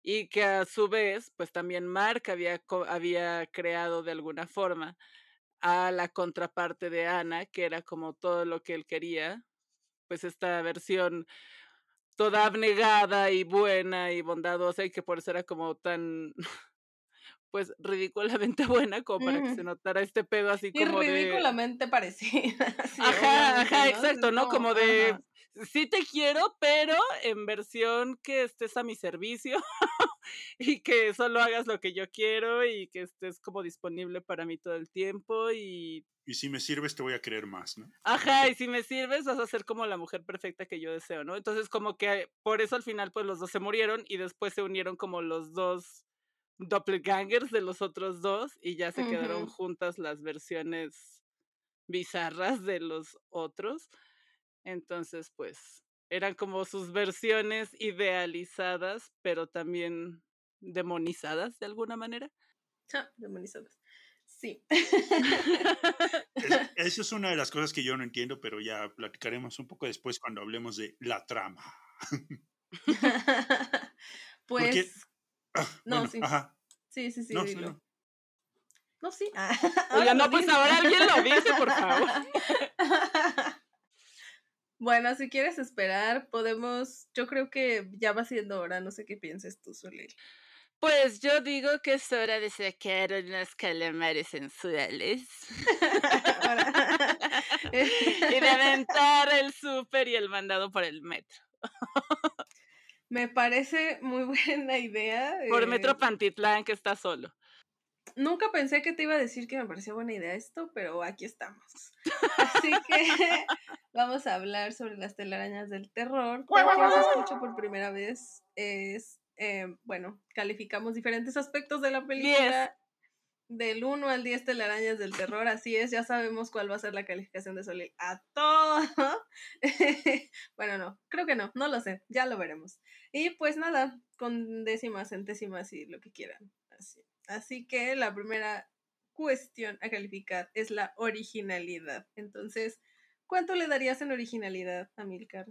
Speaker 1: Y que a su vez, pues también Mark había, había creado de alguna forma a la contraparte de Ana, que era como todo lo que él quería, pues esta versión toda abnegada y buena y bondadosa y que por eso era como tan pues ridículamente buena como para que se notara este pedo así como
Speaker 2: de... ridículamente parecida.
Speaker 1: ajá, ajá, exacto, ¿no? Como de, sí te quiero, pero en versión que estés a mi servicio y que solo hagas lo que yo quiero y que estés como disponible para mí todo el tiempo y...
Speaker 3: Y si me sirves te voy a creer más, ¿no?
Speaker 1: Ajá, y si me sirves vas a ser como la mujer perfecta que yo deseo, ¿no? Entonces como que por eso al final pues los dos se murieron y después se unieron como los dos doppelgangers de los otros dos y ya se quedaron juntas las versiones bizarras de los otros. Entonces, pues, eran como sus versiones idealizadas, pero también demonizadas de alguna manera.
Speaker 2: Ah, demonizadas. Sí.
Speaker 3: eso es una de las cosas que yo no entiendo, pero ya platicaremos un poco después cuando hablemos de la trama.
Speaker 2: pues Ah, no, sí. Sí, sí, sí, no, dilo. No, sí. Ah,
Speaker 1: Oiga, no, pues ahora alguien lo dice, por favor.
Speaker 2: bueno, si quieres esperar, podemos. Yo creo que ya va siendo hora, no sé qué pienses tú, Solil.
Speaker 1: Pues yo digo que es hora de sacar unos calamares sensuales. y de aventar el súper y el mandado por el metro.
Speaker 2: Me parece muy buena idea.
Speaker 1: Por Metro eh, Pantitlán, que está solo.
Speaker 2: Nunca pensé que te iba a decir que me parecía buena idea esto, pero aquí estamos. Así que vamos a hablar sobre las telarañas del terror. Para quien se escucha por primera vez, es, eh, bueno, calificamos diferentes aspectos de la película del 1 al 10 telarañas del terror, así es, ya sabemos cuál va a ser la calificación de Solil a todo. bueno, no, creo que no, no lo sé, ya lo veremos. Y pues nada, con décimas, centésimas y lo que quieran. Así, así que la primera cuestión a calificar es la originalidad. Entonces, ¿cuánto le darías en originalidad a Milcar?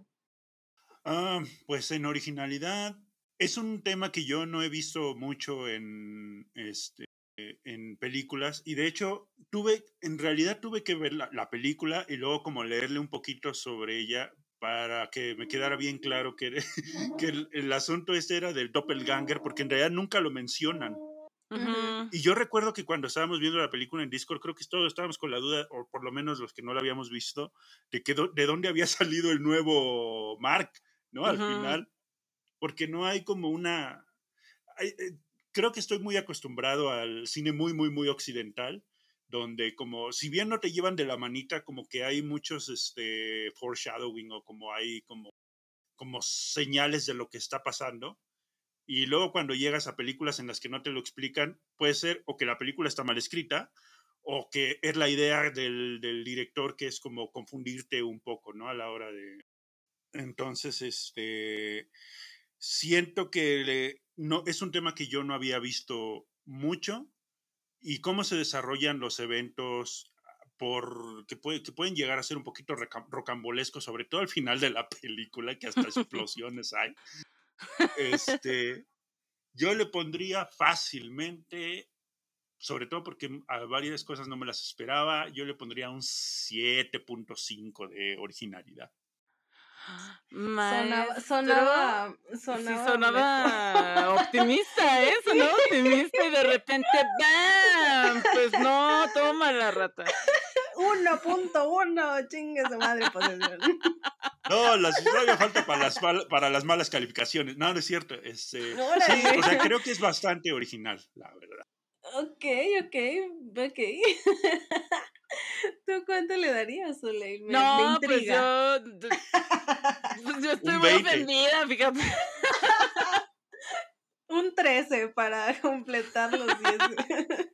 Speaker 3: Ah, pues en originalidad es un tema que yo no he visto mucho en, este, en películas y de hecho tuve, en realidad tuve que ver la, película y luego como leerle un poquito sobre ella para que me quedara bien claro que, que el, el, asunto este era del doppelganger porque en realidad nunca lo mencionan. Y yo recuerdo que cuando estábamos viendo la película en Discord, creo que todos estábamos con la duda, o por lo menos los que no la habíamos visto, de, que de dónde había salido el nuevo Mark, ¿no? Al final. Porque no hay como una... Eh, creo que estoy muy acostumbrado al cine muy, muy, muy occidental, donde como, si bien no te llevan de la manita, como que hay muchos este, foreshadowing o como hay como, como señales de lo que está pasando y luego cuando llegas a películas en las que no te lo explican, puede ser o que la película está mal escrita o que es la idea del, director que es como confundirte un poco, ¿no? A la hora de... Entonces, este, siento que no, es un tema que yo no había visto mucho y cómo se desarrollan los eventos por, que, puede, que pueden llegar a ser un poquito rocambolescos, sobre todo al final de la película, que hasta explosiones hay. Este, yo le pondría fácilmente, sobre todo porque a varias cosas no me las esperaba, yo le pondría un 7.5 de originalidad.
Speaker 2: Sonaba, sonaba, sonaba,
Speaker 1: sonaba optimista, ¿eh? Sonaba optimista y de repente ¡bam! Pues no, toma la rata.
Speaker 2: 1.1, chingue su madre posesión.
Speaker 3: No, las, no falta para las, para las malas calificaciones. No, no es cierto. Este, sí, o sea, creo que es bastante original, la verdad.
Speaker 2: Ok, ok, ok. ¿Tú cuánto le darías, Soleil?
Speaker 1: Me, no, pues yo, pues yo estoy muy ofendida, fíjate.
Speaker 2: Un 13 para completar los 10.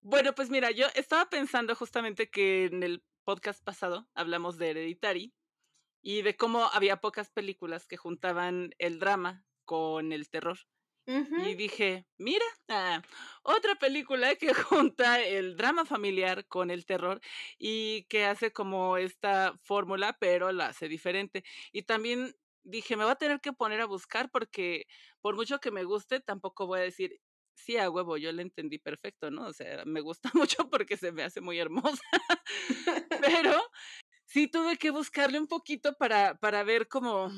Speaker 1: Bueno, pues mira, yo estaba pensando justamente que en el podcast pasado hablamos de Hereditary y de cómo había pocas películas que juntaban el drama con el terror. Y dije, mira, ah, otra película que junta el drama familiar con el terror y que hace como esta fórmula, pero la hace diferente. Y también dije, me voy a tener que poner a buscar porque por mucho que me guste, tampoco voy a decir, sí, a huevo, yo la entendí perfecto, ¿no? O sea, me gusta mucho porque se me hace muy hermosa. Pero sí tuve que buscarle un poquito para, para ver cómo,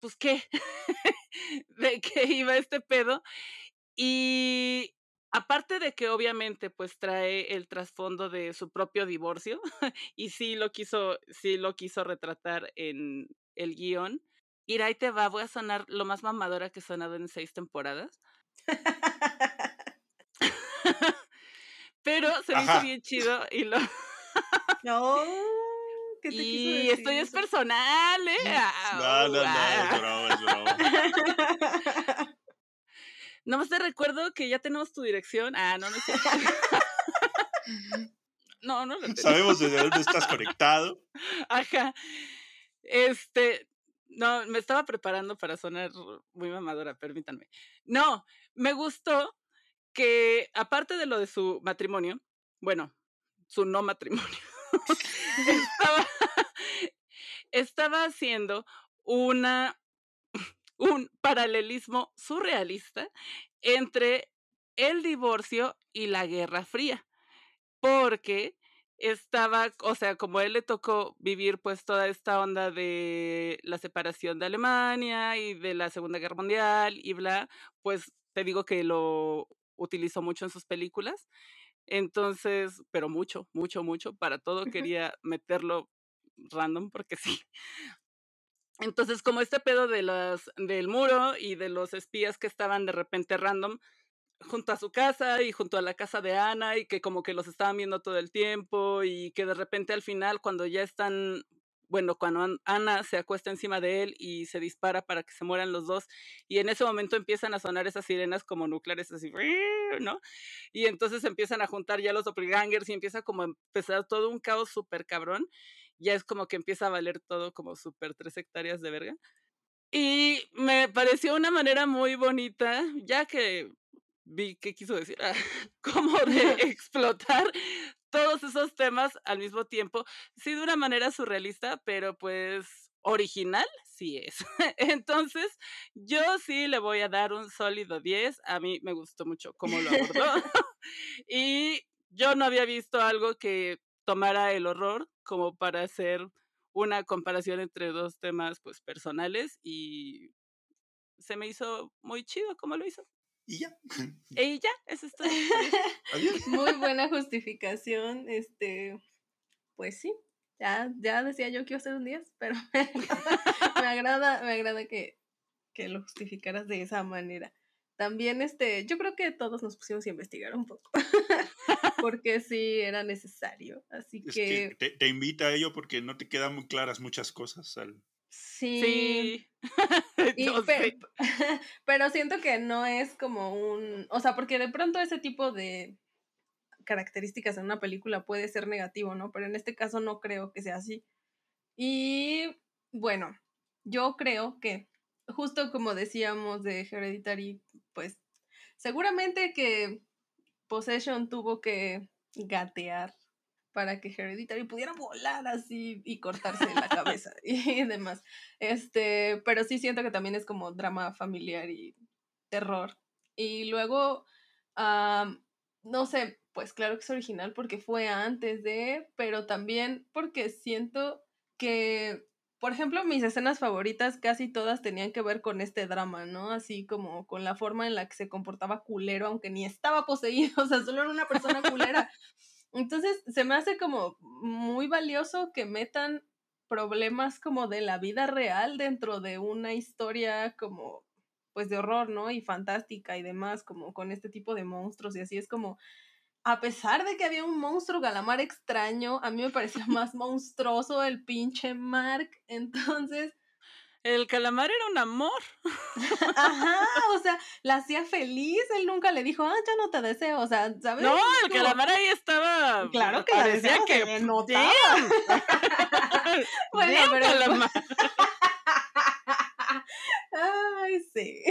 Speaker 1: pues qué, de qué iba este pedo. Y aparte de que obviamente pues trae el trasfondo de su propio divorcio y sí lo quiso, sí lo quiso retratar en el guion. Ahí te va, voy a sonar lo más mamadora que he sonado en seis temporadas. Pero se me hizo bien chido y lo.
Speaker 2: no.
Speaker 1: ¿Qué te y esto ya es personal, ¿eh?
Speaker 3: No, no, no, es broma, es
Speaker 1: broma. Nomás te recuerdo que ya tenemos tu dirección. Ah, no, no sé. no, no lo
Speaker 3: Sabemos desde dónde estás conectado.
Speaker 1: Ajá. Este, no, me estaba preparando para sonar muy mamadora, permítanme. No, me gustó que aparte de lo de su matrimonio, bueno, su no matrimonio, estaba, haciendo una, un paralelismo surrealista entre el divorcio y la Guerra Fría, porque estaba, o sea, como él le tocó vivir pues toda esta onda de la separación de Alemania y de la Segunda Guerra Mundial y bla, pues te digo que lo utilizó mucho en sus películas. Entonces, pero mucho, mucho, mucho, para todo quería meterlo random porque sí. Entonces, como este pedo de las, del muro y de los espías que estaban de repente random, junto a su casa y junto a la casa de Ana y que como que los estaban viendo todo el tiempo y que de repente al final cuando ya están, bueno, cuando Ana se acuesta encima de él y se dispara para que se mueran los dos y en ese momento empiezan a sonar esas sirenas como nucleares así, ¿no? Y entonces empiezan a juntar ya los doppelgangers y empieza como a empezar todo un caos súper cabrón, ya es como que empieza a valer todo como súper tres hectáreas de verga. Y me pareció una manera muy bonita, ya que vi qué quiso decir, ah, como de explotar todos esos temas al mismo tiempo, sí de una manera surrealista, pero pues original, sí es. Entonces, yo sí le voy a dar un sólido 10. A mí me gustó mucho cómo lo abordó. y yo no había visto algo que tomara el horror como para hacer una comparación entre dos temas pues personales y se me hizo muy chido como lo hizo.
Speaker 3: Y ya.
Speaker 1: Y ya, eso es todo.
Speaker 3: Adiós.
Speaker 2: Muy buena justificación, este, pues sí, ya, ya decía yo que iba a ser un 10, pero me agrada, me agrada que, que lo justificaras de esa manera. También, este, yo creo que todos nos pusimos a investigar un poco, porque sí era necesario, así
Speaker 3: Es
Speaker 2: que,
Speaker 3: que te, te invita a ello porque no te quedan muy claras muchas cosas. al-
Speaker 2: sí.
Speaker 1: Sí.
Speaker 2: Y
Speaker 1: Yo
Speaker 2: pe-
Speaker 1: sé.
Speaker 2: pero siento que no es como un, o sea, porque de pronto ese tipo de características en una película puede ser negativo, ¿no? Pero en este caso no creo que sea así. Y bueno, yo creo que justo como decíamos de Hereditary, pues seguramente que Possession tuvo que gatear para que Hereditary pudiera volar así y cortarse la cabeza y demás. Este, pero sí siento que también es como drama familiar y terror. Y luego, no sé, pues claro que es original porque fue antes de, pero también porque siento que, por ejemplo, mis escenas favoritas casi todas tenían que ver con este drama, ¿no? Así como con la forma en la que se comportaba culero, aunque ni estaba poseído, o sea, solo era una persona culera. Entonces, se me hace como muy valioso que metan problemas como de la vida real dentro de una historia como pues de horror, ¿no? Y fantástica y demás, como con este tipo de monstruos y así es como a pesar de que había un monstruo calamar extraño, a mí me parecía más monstruoso el pinche Mark. Entonces,
Speaker 1: El calamar era un amor.
Speaker 2: ajá, o sea, la hacía feliz. Él nunca le dijo, ah, ya no te deseo. O sea, ¿sabes?
Speaker 1: No, el
Speaker 2: Como-
Speaker 1: calamar ahí estaba.
Speaker 2: Claro que la
Speaker 1: parecía
Speaker 2: deseaba,
Speaker 1: que
Speaker 2: se notaba. Bueno, pero-
Speaker 1: calamar.
Speaker 2: Ay, sí.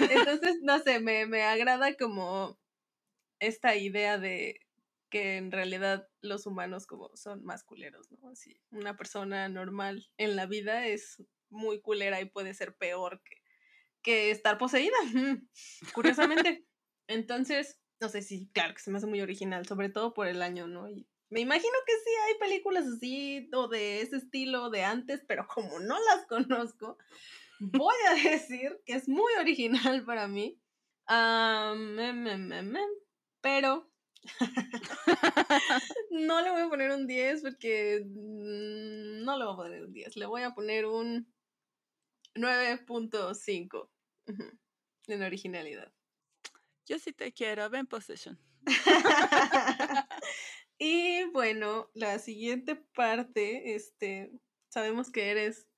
Speaker 2: Entonces, no sé, me, me agrada como esta idea de que en realidad los humanos como son más culeros, ¿no? Así, una persona normal en la vida es muy culera y puede ser peor que, que estar poseída, curiosamente. Entonces, no sé si, claro que se me hace muy original, sobre todo por el año, ¿no? Y me imagino que sí hay películas así o de ese estilo de antes, pero como no las conozco, voy a decir que es muy original para mí. Em, pero no le voy a poner un 10 porque mm, no le voy a poner un 10. Le voy a poner un 9.5 ujú, en originalidad.
Speaker 1: Yo sí te quiero, ven Possession.
Speaker 2: y bueno, la siguiente parte, este, sabemos que eres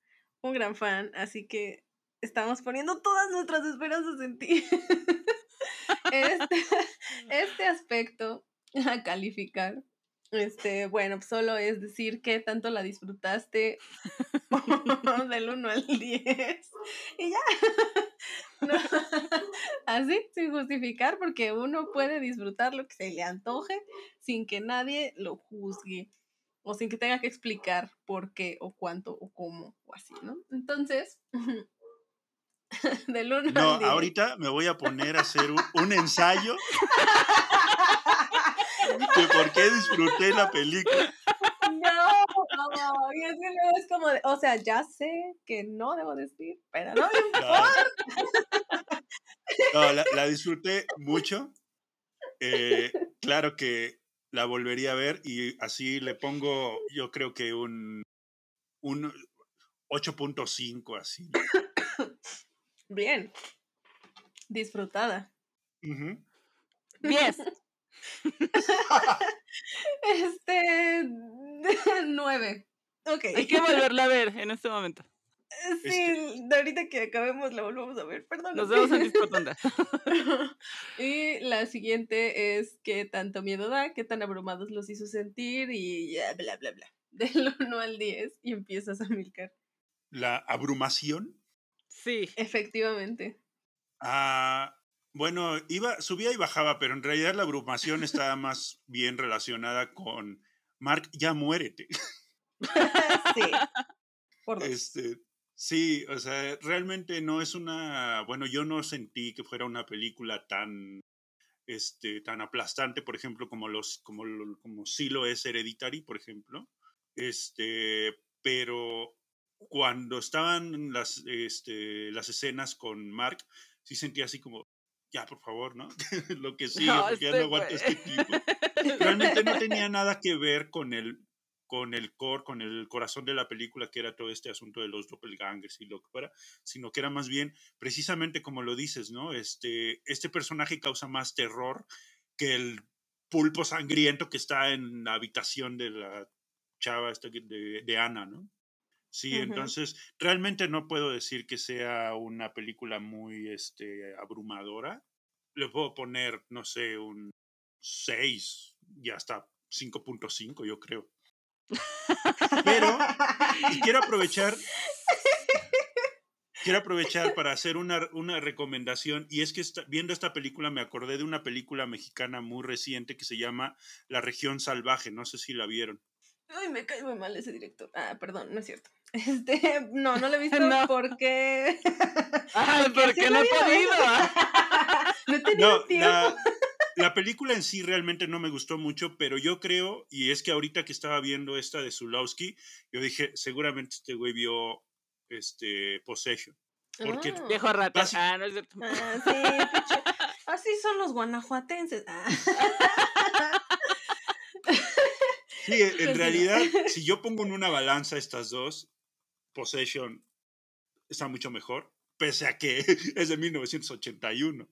Speaker 2: un gran fan, así que estamos poniendo todas nuestras esperanzas en ti. este, este aspecto a calificar, este, bueno, solo es decir que tanto la disfrutaste del 1 al 10 y ya. No, así, sin justificar, porque uno puede disfrutar lo que se le antoje sin que nadie lo juzgue o sin que tenga que explicar por qué o cuánto o cómo o así, ¿no? Entonces, del 1
Speaker 3: No,
Speaker 2: al 10.
Speaker 3: ahorita me voy a poner a hacer un, un ensayo de por qué disfruté la película.
Speaker 2: No, y es que luego es como, de, o sea, ya sé que no debo decir, pero no me importa.
Speaker 3: No, la, la disfruté mucho. Eh, claro que la volvería a ver y así le pongo, yo creo que un, un 8.5 así.
Speaker 2: Bien, disfrutada.
Speaker 3: Ujú.
Speaker 1: 10.
Speaker 2: Este, nueve. Ok.
Speaker 1: Hay que volverla a ver en este momento.
Speaker 2: Sí, de ahorita que acabemos la volvemos a ver, perdón.
Speaker 1: Nos vemos en Discotonda.
Speaker 2: y la siguiente es qué tanto miedo da, qué tan abrumados los hizo sentir y ya, bla, bla, bla. Del 1 al 10 y empiezas a milcar.
Speaker 3: La abrumación.
Speaker 1: Sí.
Speaker 2: Efectivamente.
Speaker 3: Ah, bueno, iba, subía y bajaba, pero en realidad la abrumación estaba más bien relacionada con Mark, ya muérete.
Speaker 2: sí. Por.
Speaker 3: Este, sí, o sea, realmente no es una, bueno, yo no sentí que fuera una película tan, este, tan aplastante, por ejemplo, como los, como, como sí lo es Hereditary, por ejemplo. Este, pero cuando estaban las, este, las escenas con Mark, sí sentía así como, ya, por favor, ¿no? lo que sigue,
Speaker 1: No,
Speaker 3: porque ya
Speaker 1: este
Speaker 3: no aguanto a
Speaker 1: güey.
Speaker 3: este tipo. Realmente no tenía nada que ver con el, con el core, con el corazón de la película, que era todo este asunto de los doppelgangers y lo que fuera, sino que era más bien, precisamente como lo dices, ¿no? Este, este personaje causa más terror que el pulpo sangriento que está en la habitación de la chava esta de, de Ana, ¿no? Sí, entonces realmente no puedo decir que sea una película muy este, abrumadora. Le puedo poner, no sé, un 6 y hasta 5.5, yo creo. Pero y quiero aprovechar quiero aprovechar para hacer una, una recomendación y es que esta- viendo esta película me acordé de una película mexicana muy reciente que se llama La región salvaje, no sé si la vieron.
Speaker 2: Ay, me cae muy mal ese director. Ah, perdón, no es cierto. Este, no, no lo he visto
Speaker 1: No.
Speaker 2: porque.
Speaker 1: Ay,
Speaker 2: porque
Speaker 1: no he podido.
Speaker 2: no he tenido
Speaker 3: No,
Speaker 2: tiempo.
Speaker 3: la, la película en sí realmente no me gustó mucho, pero yo creo, y es que ahorita que estaba viendo esta de Zulowski, yo dije, seguramente este güey vio este, Possession. porque-
Speaker 2: Ah.
Speaker 1: Viejo rata. Ah, no es cierto.
Speaker 2: Ah, sí, pinche- Así son los guanajuatenses. Ah.
Speaker 3: Sí, en-
Speaker 2: Pues
Speaker 3: realidad, si yo pongo en una balanza estas dos, Possession está mucho mejor, pese a que es de 1981.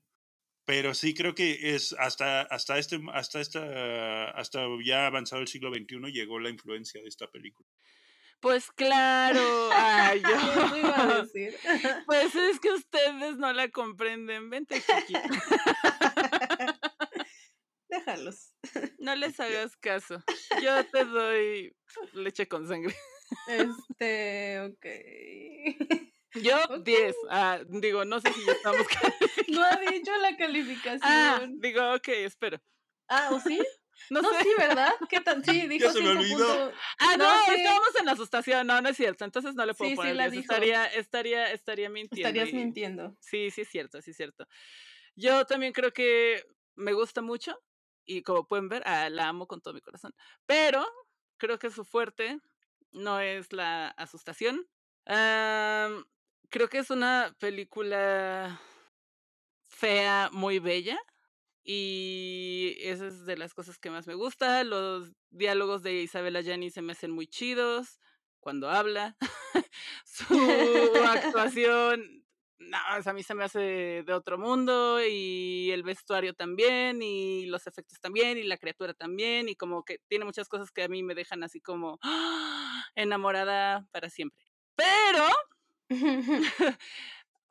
Speaker 3: Pero sí creo que es hasta, hasta este, hasta esta, hasta ya avanzado el siglo XXI llegó la influencia de esta película.
Speaker 1: Pues claro. Ay, yo.
Speaker 2: Eso iba a decir.
Speaker 1: Pues es que ustedes no la comprenden. Vente, chiquita.
Speaker 2: Déjalos.
Speaker 1: No les hagas caso. Yo te doy leche con sangre.
Speaker 2: Este, ok.
Speaker 1: Yo
Speaker 2: Ok.
Speaker 1: 10. Ah, digo, no sé si ya estamos.
Speaker 2: No ha dicho la calificación.
Speaker 1: ah,
Speaker 2: Ah,
Speaker 1: digo, ok, espero.
Speaker 2: ¿o sí?
Speaker 1: No,
Speaker 2: No,
Speaker 1: sé.
Speaker 2: sí, ¿verdad? ¿Qué tan? Sí, dijo
Speaker 3: se me olvidó.
Speaker 1: Ah, no,
Speaker 2: No, sí.
Speaker 1: estábamos en la asustación. No, no es cierto. Entonces no le puedo
Speaker 2: Sí, sí
Speaker 1: poner
Speaker 2: la
Speaker 1: 10.
Speaker 2: dijo.
Speaker 1: Estaría, estaría, estaría mintiendo.
Speaker 2: Estarías
Speaker 1: y-
Speaker 2: mintiendo.
Speaker 1: Sí, sí es cierto, sí es cierto. Yo también creo que me gusta mucho y como pueden ver, ah, la amo con todo mi corazón. Pero creo que su fuerte no es la asustación. Creo que es una película fea, muy bella. Y esa es de las cosas que más me gusta. Los diálogos de Isabela Gianni se me hacen muy chidos cuando habla. Su actuación, no, a mí se me hace de otro mundo y el vestuario también y los efectos también y la criatura también y como que tiene muchas cosas que a mí me dejan así como ¡ah! enamorada para siempre. Pero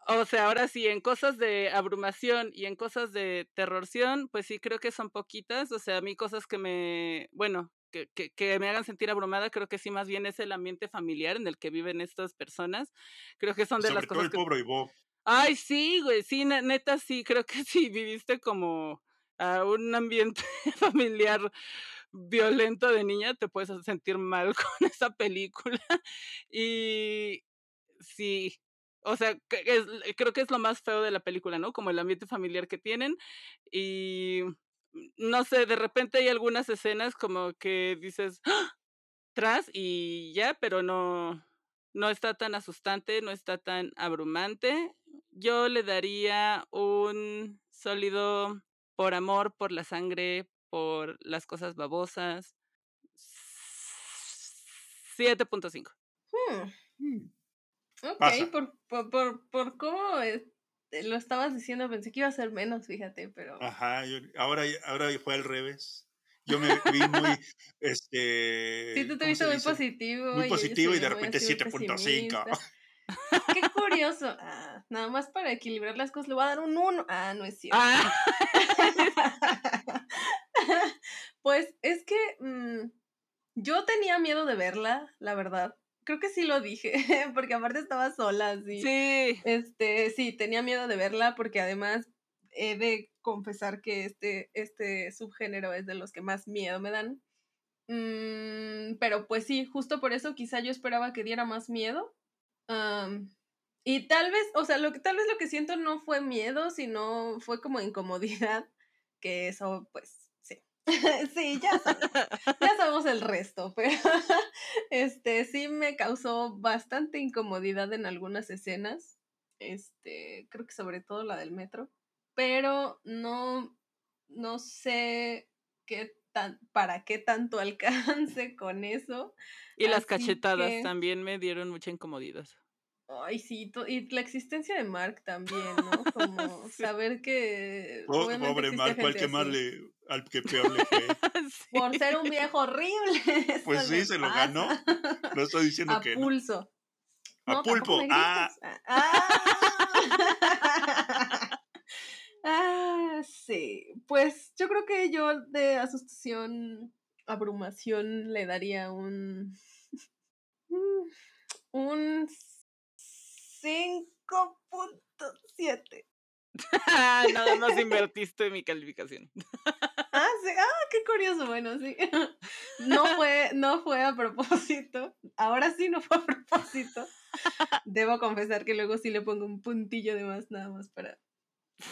Speaker 1: o sea, ahora sí, en cosas de abrumación y en cosas de terrorción, pues sí creo que son poquitas. O sea, a mí cosas que me, bueno, que, que, que me hagan sentir abrumada, creo que sí más bien es el ambiente familiar en el que viven estas personas. Creo que son de
Speaker 3: Sobre
Speaker 1: las
Speaker 3: todo
Speaker 1: cosas
Speaker 3: el
Speaker 1: que...
Speaker 3: pobre Ivo.
Speaker 1: Ay, sí, güey, sí, ne- neta, sí, creo que sí, viviste como a un ambiente familiar violento de niña, te puedes sentir mal con esa película. Y sí, o sea, que es- creo que es lo más feo de la película, ¿no? Como el ambiente familiar que tienen. Y no sé, de repente hay algunas escenas como que dices, ¡Ah! tras y ya, pero no, no está tan asustante, no está tan abrumante. Yo le daría un sólido por amor, por la sangre, por las cosas babosas. 7.5.
Speaker 2: Hmm,
Speaker 3: Mm.
Speaker 2: ok, por, por, por, por cómo lo estabas diciendo, pensé que iba a ser menos, fíjate, pero.
Speaker 3: Ajá, yo- ahora, ahora fue al revés. Yo me vi muy, este...
Speaker 2: sí, tú te
Speaker 3: ¿cómo
Speaker 2: viste muy positivo.
Speaker 3: Muy positivo y de repente
Speaker 2: así, muy
Speaker 3: 7.5.
Speaker 2: pesimista. Qué curioso. Ah, nada más para equilibrar las cosas, le voy a dar un 1. Ah, no es cierto.
Speaker 1: Ah,
Speaker 2: pues es que mm, yo tenía miedo de verla, la verdad. Creo que sí lo dije, porque aparte estaba sola, así.
Speaker 1: sí.
Speaker 2: Este, sí, tenía miedo de verla porque además he de confesar que este, este subgénero es de los que más miedo me dan. Mm, pero pues sí, justo por eso quizá yo esperaba que diera más miedo. y tal vez, o sea, lo que tal vez lo que siento no fue miedo, sino fue como incomodidad, que eso pues sí. ya sabemos, ya sabemos el resto, pero este sí me causó bastante incomodidad en algunas escenas. Este, creo que sobre todo la del metro, pero no no sé qué para qué tanto alcance con eso.
Speaker 1: Y las cachetadas también me dieron mucha incomodidad.
Speaker 2: Ay, sí, y la existencia de Mark también, ¿no? Como saber que.
Speaker 3: pobre Mark, al que más le. Al que peor le fue.
Speaker 2: Por ser un viejo horrible.
Speaker 3: Pues sí, se lo ganó. No estoy diciendo
Speaker 2: A
Speaker 3: que.
Speaker 2: Pulso.
Speaker 3: A pulpo. Ah.
Speaker 2: ah. Ah, sí. Pues yo creo que yo de asustación, abrumación, le daría un. un 5.7.
Speaker 1: Nada más invertiste en mi calificación.
Speaker 2: Ah, sí. Ah, qué curioso. Bueno, sí. No fue, no fue a propósito. Ahora sí no fue a propósito. Debo confesar que luego sí le pongo un puntillo de más, nada más para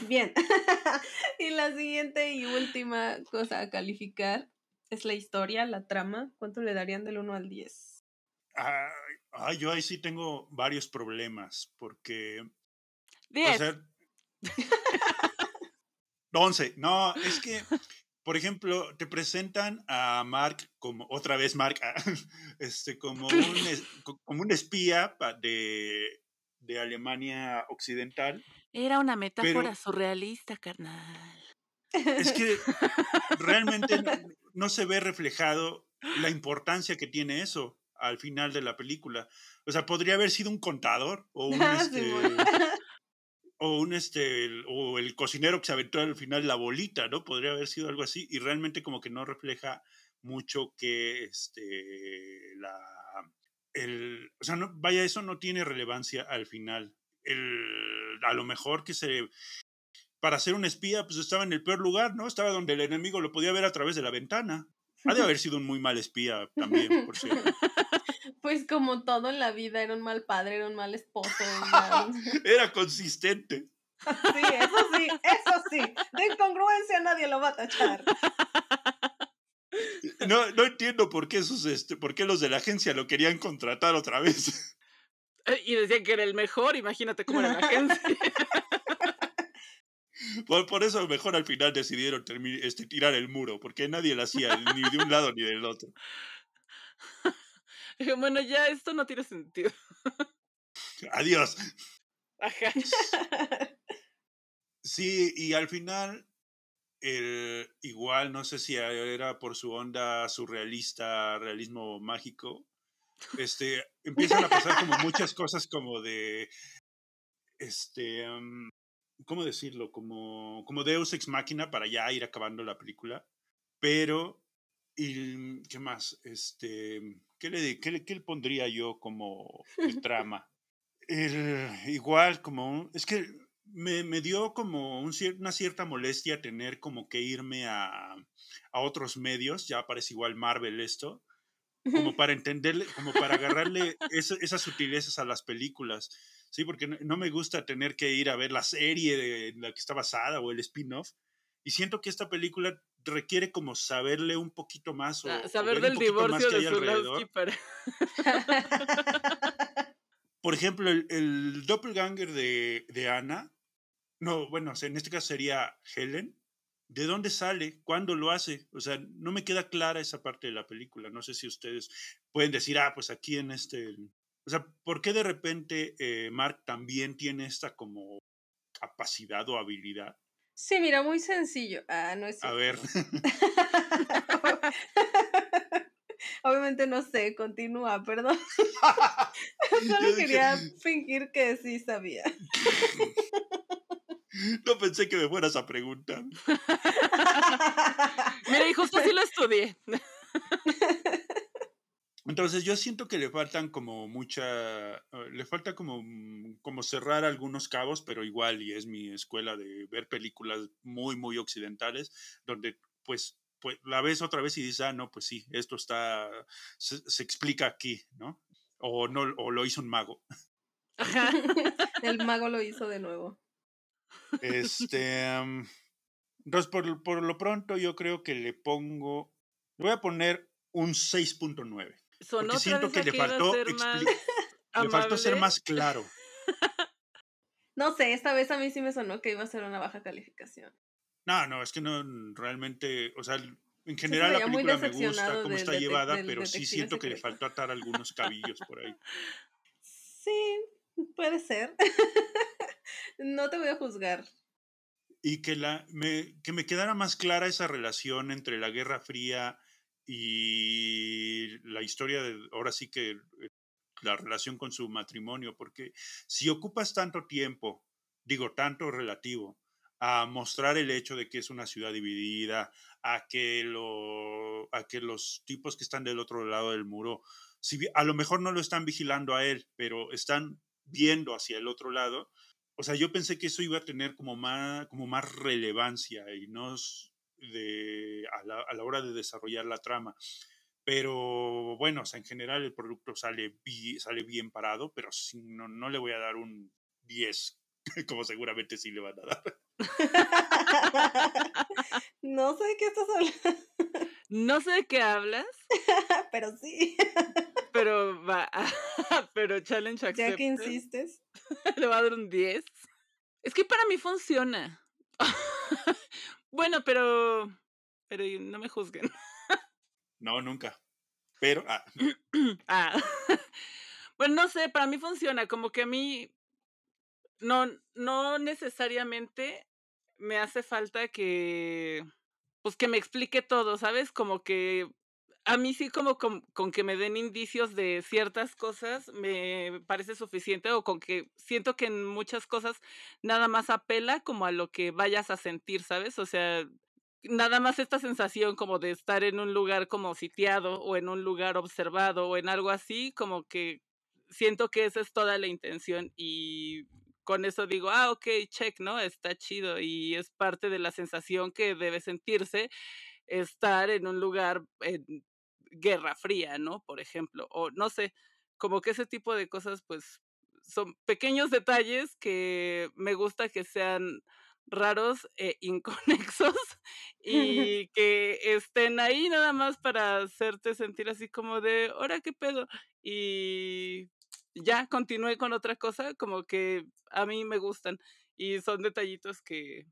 Speaker 2: Bien. y la siguiente y última cosa a calificar es la historia, la trama. ¿Cuánto le darían del 1 al 10?
Speaker 3: Ah, yo ahí sí tengo varios problemas porque...
Speaker 1: 10.
Speaker 3: 11. No, es que, por ejemplo, te presentan a Mark como, otra vez Mark, este, como, un, como un espía de, de Alemania Occidental
Speaker 1: era una metáfora surrealista, carnal.
Speaker 3: Es que realmente no, se ve reflejado la importancia que tiene eso al final de la película. O sea, podría haber sido un contador o un ah, este, o un este o el cocinero que se aventó al final la bolita, ¿no? Podría haber sido algo así y realmente como que no refleja mucho que este la el, o sea, no, vaya, eso no tiene relevancia al final el, a lo mejor que se para ser un espía, pues estaba en el peor lugar, ¿no? Estaba donde el enemigo lo podía ver a través de la ventana. Ha de haber sido un muy mal espía también, por cierto.
Speaker 2: Pues como todo en la vida, era un mal padre, era un mal esposo.
Speaker 3: era consistente.
Speaker 2: Sí, eso sí, eso sí. De incongruencia nadie lo va a tachar.
Speaker 3: No, no entiendo por qué esos, este, por qué los de la agencia lo querían contratar otra vez.
Speaker 1: Y decían que era el mejor, imagínate cómo era la agencia.
Speaker 3: Por, por, eso mejor al final decidieron este, tirar el muro, porque nadie lo hacía ni de un lado ni del otro.
Speaker 1: Bueno, ya esto no tiene sentido.
Speaker 3: Adiós.
Speaker 1: Ajá.
Speaker 3: Sí, y al final, igual, no sé si era por su onda surrealista, realismo mágico, este, empiezan a pasar como muchas cosas como de, este, ¿cómo decirlo? Como, como Deus Ex Máquina para ya ir acabando la película, pero, y, ¿qué más? Este, ¿qué le, qué, qué le pondría yo como trama? igual, como, es que me, me, dio como un, una cierta molestia tener como que irme a, a, otros medios, ya parece igual Marvel esto, como para entenderle, como para agarrarle esas sutilezas a las películas, ¿sí? Porque no, me gusta tener que ir a ver la serie de la que está basada o el spin-off. Y siento que esta película requiere como saberle un poquito más o
Speaker 1: ah, saber del divorcio de Zulawski para...
Speaker 3: Por ejemplo, el, el doppelganger de, de Ana, no, bueno, en este caso sería Helen, ¿De dónde sale? ¿Cuándo lo hace? O sea, no me queda clara esa parte de la película. No sé si ustedes pueden decir, ah, pues aquí en este... O sea, ¿por qué de repente eh, Mark también tiene esta como capacidad o habilidad?
Speaker 2: Sí, mira, muy sencillo. Ah, no es
Speaker 3: A ver.
Speaker 2: Obviamente no sé, continúa, perdón. Solo quería fingir que sí sabía.
Speaker 3: No pensé que me fueras a preguntar.
Speaker 1: Mira, y justo así lo estudié.
Speaker 3: Entonces yo siento que le faltan como mucha, eh, le falta como, mm, como cerrar algunos cabos, pero igual, y es mi escuela de ver películas muy, muy occidentales, donde pues pues la ves otra vez y dices, ah, no, pues sí, esto está, se, explica aquí, ¿no? O, no, o lo hizo un mago.
Speaker 2: El mago lo hizo de nuevo.
Speaker 3: Este, entonces, por, por, lo pronto, yo creo que le pongo, le voy a poner un 6.9. Porque siento que le faltó, le faltó ser más claro.
Speaker 2: No sé, esta vez a mí sí me sonó que iba a ser una baja calificación.
Speaker 3: No, no, es que no, realmente, o sea, en general la película me gusta cómo está llevada, pero sí siento que le faltó atar algunos cabillos por ahí.
Speaker 2: Sí, puede ser. no te voy a juzgar.
Speaker 3: Y que, la, me, que me quedara más clara esa relación entre la Guerra Fría y la historia de, ahora sí que eh, la relación con su matrimonio, porque si ocupas tanto tiempo, digo tanto relativo, a mostrar el hecho de que es una ciudad dividida, a que, lo, a que los tipos que están del otro lado del muro, si, a lo mejor no lo están vigilando a él, pero están viendo hacia el otro lado, o sea, yo pensé que eso iba a tener como más, como más relevancia y no de, a, la, a la hora de desarrollar la trama. Pero bueno, o sea, en general el producto sale, sale bien parado, pero no, no le voy a dar un 10, como seguramente sí le van a dar.
Speaker 2: no sé de qué estás hablando.
Speaker 1: No sé de qué hablas.
Speaker 2: pero sí.
Speaker 1: pero va, pero challenge accepted.
Speaker 2: Ya que insistes.
Speaker 1: le va a dar un 10. Es que para mí funciona. Bueno, pero pero no me juzguen.
Speaker 3: No, nunca. Pero. Ah.
Speaker 1: ah. bueno, no sé, para mí funciona. Como que a mí. No, no necesariamente me hace falta que. Pues que me explique todo, ¿sabes? Como que. A mí sí, como con, con que me den indicios de ciertas cosas, me parece suficiente, o con que siento que en muchas cosas nada más apela como a lo que vayas a sentir, ¿sabes? O sea, nada más esta sensación como de estar en un lugar como sitiado o en un lugar observado o en algo así, como que siento que esa es toda la intención y con eso digo, ah, ok, check, ¿no? Está chido y es parte de la sensación que debe sentirse estar en un lugar guerra fría, ¿no? Por ejemplo, o no sé, como que ese tipo de cosas, pues son pequeños detalles que me gusta que sean raros e inconexos y que estén ahí nada más para hacerte sentir así como de, ahora qué pedo. Y ya continué con otra cosa, como que a mí me gustan y son detallitos que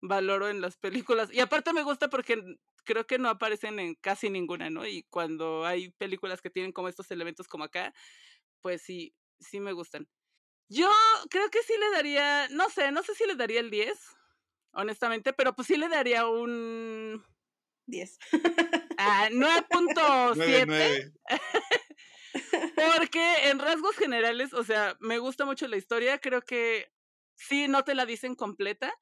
Speaker 1: valoro en las películas. Y aparte me gusta porque creo que no aparecen en casi ninguna, ¿no? Y cuando hay películas que tienen como estos elementos como acá, pues sí, sí me gustan. Yo creo que sí le daría, no sé, no sé si le daría el 10, honestamente, pero pues sí le daría un
Speaker 2: 10.
Speaker 1: Ah, 9.7. Porque en rasgos generales, o sea, me gusta mucho la historia, creo que sí, no te la dicen completa,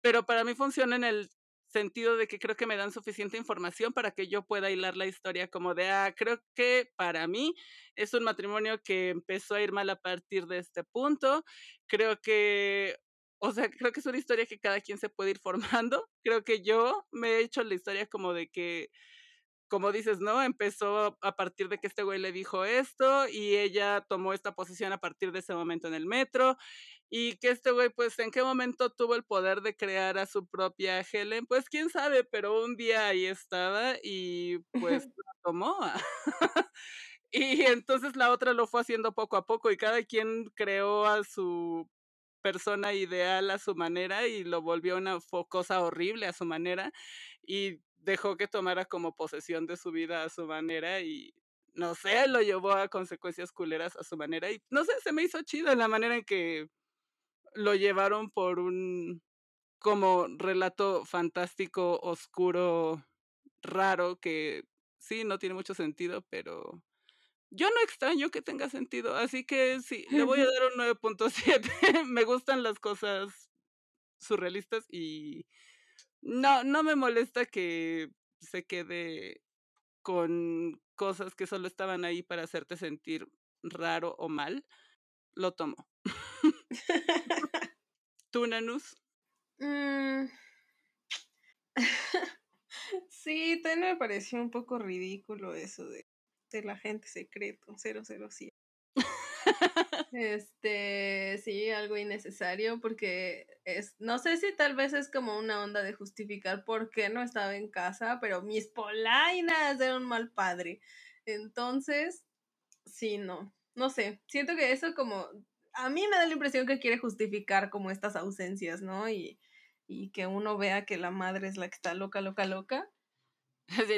Speaker 1: pero para mí funciona en el sentido de que creo que me dan suficiente información para que yo pueda hilar la historia como de, ah, creo que para mí es un matrimonio que empezó a ir mal a partir de este punto, creo que, o sea, creo que es una historia que cada quien se puede ir formando, creo que yo me he hecho la historia como de que como dices, ¿no? Empezó a partir de que este güey le dijo esto y ella tomó esta posición a partir de ese momento en el metro y que este güey, pues, ¿en qué momento tuvo el poder de crear a su propia Helen? Pues, quién sabe, pero un día ahí estaba y pues la tomó. y entonces la otra lo fue haciendo poco a poco y cada quien creó a su persona ideal a su manera y lo volvió una cosa horrible a su manera y dejó que tomara como posesión de su vida a su manera y no sé, lo llevó a consecuencias culeras a su manera y no sé, se me hizo chido la manera en que lo llevaron por un como relato fantástico, oscuro, raro, que sí, no tiene mucho sentido, pero yo no extraño que tenga sentido, así que sí, le voy a dar un 9.7. me gustan las cosas surrealistas y no, no me molesta que se quede con cosas que solo estaban ahí para hacerte sentir raro o mal. Lo tomo. ¿Tú, Nanus?
Speaker 2: Mm. Sí, también me pareció un poco ridículo eso de, de la gente secreto, 007. Este, sí, algo innecesario porque es, no sé si tal vez es como una onda de justificar por qué no estaba en casa, pero mis polainas eran un mal padre. Entonces, sí, no, no sé, siento que eso como, a mí me da la impresión que quiere justificar como estas ausencias, ¿no? Y, y que uno vea que la madre es la que está loca, loca, loca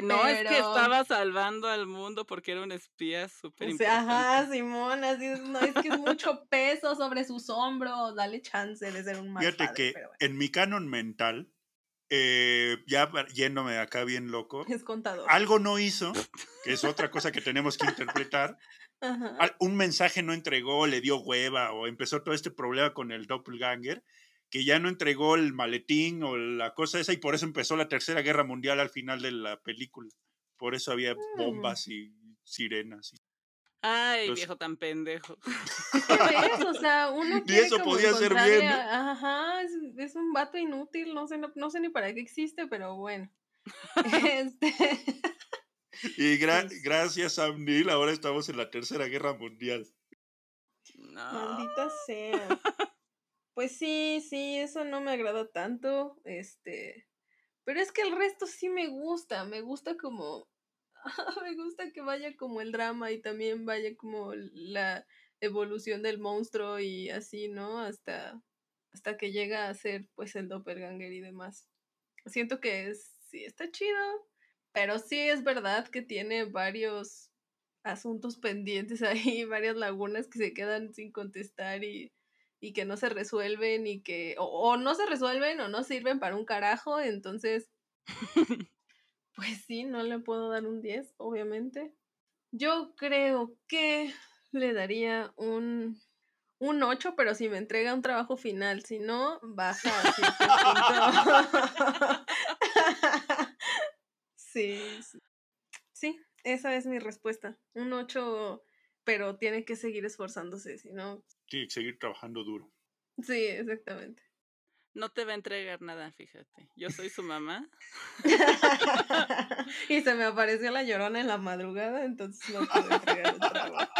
Speaker 1: no, es que estaba salvando al mundo porque era un espía súper
Speaker 2: importante. ajá, Simón, así no es que es mucho peso sobre sus hombros, dale chance de ser un mal
Speaker 3: Fíjate que en mi canon mental, eh, ya yéndome acá bien loco,
Speaker 2: es contador.
Speaker 3: Algo no hizo, que es otra cosa que tenemos que interpretar. Un mensaje no entregó, le dio hueva o empezó todo este problema con el doppelganger que ya no entregó el maletín o la cosa esa y por eso empezó la Tercera Guerra Mundial al final de la película. Por eso había mm. bombas y sirenas.
Speaker 1: Ay, viejo tan pendejo.
Speaker 2: ¿Qué O sea, uno
Speaker 3: Ni eso podía ser bien.
Speaker 2: Ajá, es, un vato inútil, no sé, no, sé ni para qué existe, pero bueno. este...
Speaker 3: Y gracias a Neil, ahora estamos en la Tercera Guerra Mundial.
Speaker 2: Maldita sea. Pues sí, sí, eso no me agrada tanto, este, pero es que el resto sí me gusta, me gusta como, me gusta que vaya como el drama y también vaya como la evolución del monstruo y así, ¿no? Hasta, hasta que llega a ser pues el doppelganger y demás. Siento que sí está chido, pero sí es verdad que tiene varios asuntos pendientes ahí, varias lagunas que se quedan sin contestar y y que no se resuelven y que o, no se resuelven o no sirven para un carajo, entonces pues sí, no le puedo dar un 10, obviamente. Yo creo que le daría un un 8, pero si me entrega un trabajo final, si no, baja sí, sí. Sí, esa es mi respuesta. Un 8, pero tiene que seguir esforzándose, si no,
Speaker 3: tiene que seguir trabajando duro.
Speaker 2: Sí, exactamente.
Speaker 1: No te va a entregar nada, fíjate. Yo soy su mamá.
Speaker 2: y se me apareció la llorona en la madrugada, entonces no puedo entregar el trabajo.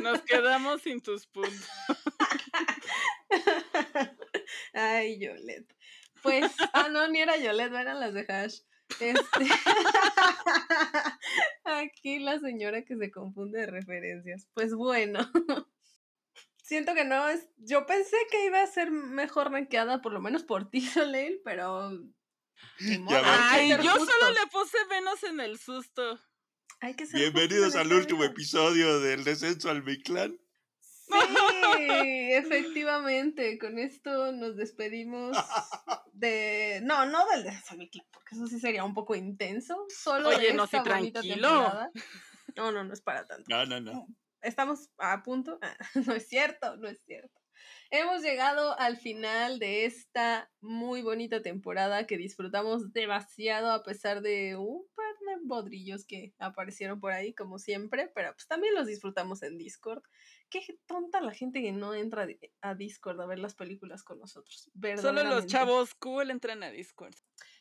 Speaker 1: Nos quedamos sin tus puntos.
Speaker 2: Ay, Yolet. Pues, ah, no, ni era Yolet, eran las de Hash. Este... Aquí la señora que se confunde de referencias. Pues bueno siento que no es. Yo pensé que iba a ser mejor rankeada, por lo menos por ti, Soleil, pero.
Speaker 1: Ay, yo solo le puse menos en el susto.
Speaker 2: Hay que ser
Speaker 3: Bienvenidos al último episodio del descenso al Clan.
Speaker 2: Sí, efectivamente. Con esto nos despedimos de. No, no del descenso al Clan, porque eso sí sería un poco intenso. Solo
Speaker 1: Oye,
Speaker 2: de
Speaker 1: no,
Speaker 2: esta
Speaker 1: sí, tranquilo.
Speaker 2: No, no, no es para tanto.
Speaker 3: No, no, no
Speaker 2: estamos a punto. no es cierto, no es cierto. Hemos llegado al final de esta muy bonita temporada que disfrutamos demasiado a pesar de un par de bodrillos que aparecieron por ahí como siempre, pero pues también los disfrutamos en Discord. Qué tonta la gente que no entra a Discord a ver las películas con nosotros.
Speaker 1: Solo los chavos cool entran a Discord.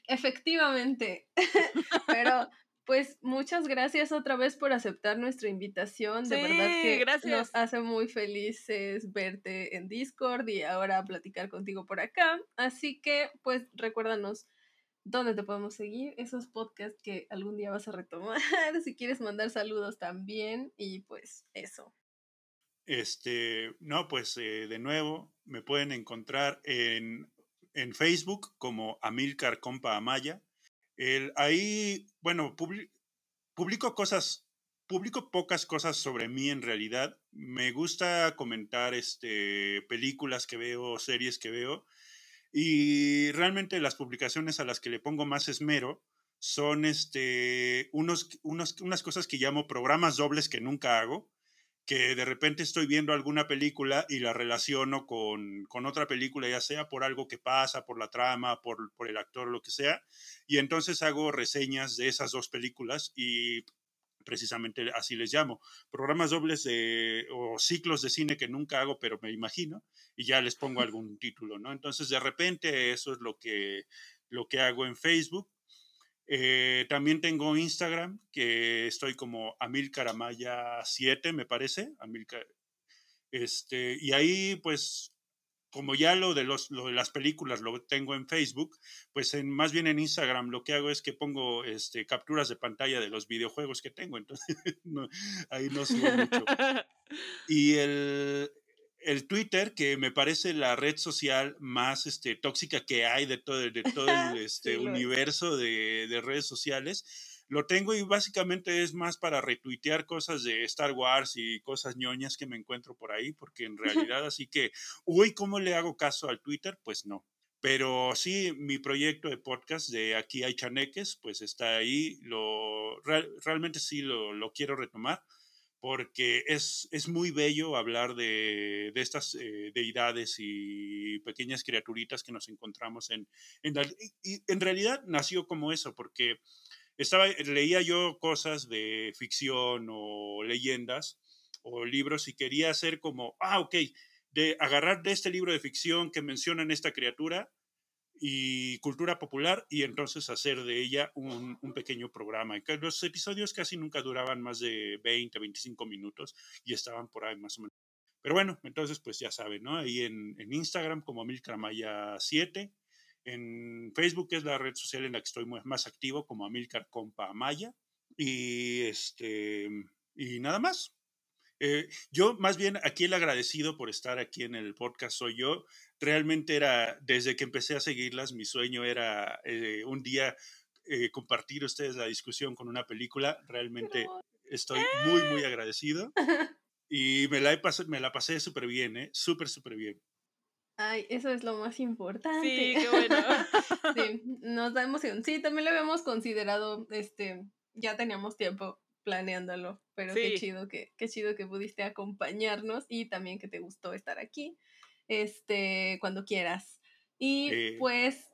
Speaker 2: Efectivamente, pero pues muchas gracias otra vez por aceptar nuestra invitación. De verdad que nos hace muy felices verte en Discord y ahora platicar contigo por acá. Así que, pues, recuérdanos dónde te podemos seguir, esos podcasts que algún día vas a retomar, si quieres mandar saludos también y pues eso.
Speaker 3: Este, no, pues eh, de nuevo me pueden encontrar en, en Facebook como Amilcar Compa Amaya ahí, bueno, publico cosas, publico pocas cosas sobre mí en realidad. Me gusta comentar este, películas que veo, series que veo. Y realmente las publicaciones a las que le pongo más esmero son este, unos, unos, unas cosas que llamo programas dobles que nunca hago que de repente estoy viendo alguna película y la relaciono con, con, otra película, ya sea por algo que pasa, por la trama, por, por el actor, lo que sea, y entonces hago reseñas de esas dos películas y precisamente así les llamo, programas dobles de, o ciclos de cine que nunca hago, pero me imagino, y ya les pongo algún título, ¿no? Entonces, de repente, eso es lo que, lo que hago en Facebook. Eh, también tengo Instagram, que estoy como Amilcaramaya 7, me parece. Amilcar, este, y ahí, pues, como ya lo de, los, lo de las películas lo tengo en Facebook, pues en, más bien en Instagram lo que hago es que pongo este, capturas de pantalla de los videojuegos que tengo, entonces ahí no subo mucho. Y el, el Twitter, que me parece la red social más este, tóxica que hay de todo, de todo el este, universo de, de, redes sociales, lo tengo y básicamente es más para retuitear cosas de Star Wars y cosas ñoñas que me encuentro por ahí, porque en realidad así que, uy, ¿cómo le hago caso al Twitter? Pues no. Pero sí, mi proyecto de podcast de Aquí hay chaneques, pues está ahí, lo, realmente sí lo, lo quiero retomar porque es, es muy bello hablar de, de estas eh, deidades y pequeñas criaturitas que nos encontramos en, en y, en realidad nació como eso, porque estaba, leía yo cosas de ficción o leyendas o libros y quería hacer como, ah, ok, de agarrar de este libro de ficción que mencionan esta criatura y cultura popular y entonces hacer de ella un, un, pequeño programa. Los episodios casi nunca duraban más de 20, 25 minutos y estaban por ahí más o menos. Pero bueno, entonces pues ya saben, ¿no? Ahí en, en Instagram como Amilcar 7, en Facebook es la red social en la que estoy más activo como Amilcar Compa Maya y este y nada más. Eh, yo más bien aquí el agradecido por estar aquí en el podcast soy yo realmente era, desde que empecé a seguirlas, mi sueño era eh, un día eh, compartir ustedes la discusión con una película. Realmente estoy muy, muy agradecido. Y me la, he me la pasé súper bien, ¿eh? Súper, súper bien.
Speaker 2: Ay, eso es lo más importante.
Speaker 1: Sí, qué bueno.
Speaker 2: sí, nos da emoción. Sí, también lo habíamos considerado, este, ya teníamos tiempo planeándolo, pero qué chido que, qué chido que pudiste acompañarnos y también que te gustó estar aquí este, cuando quieras. Y pues,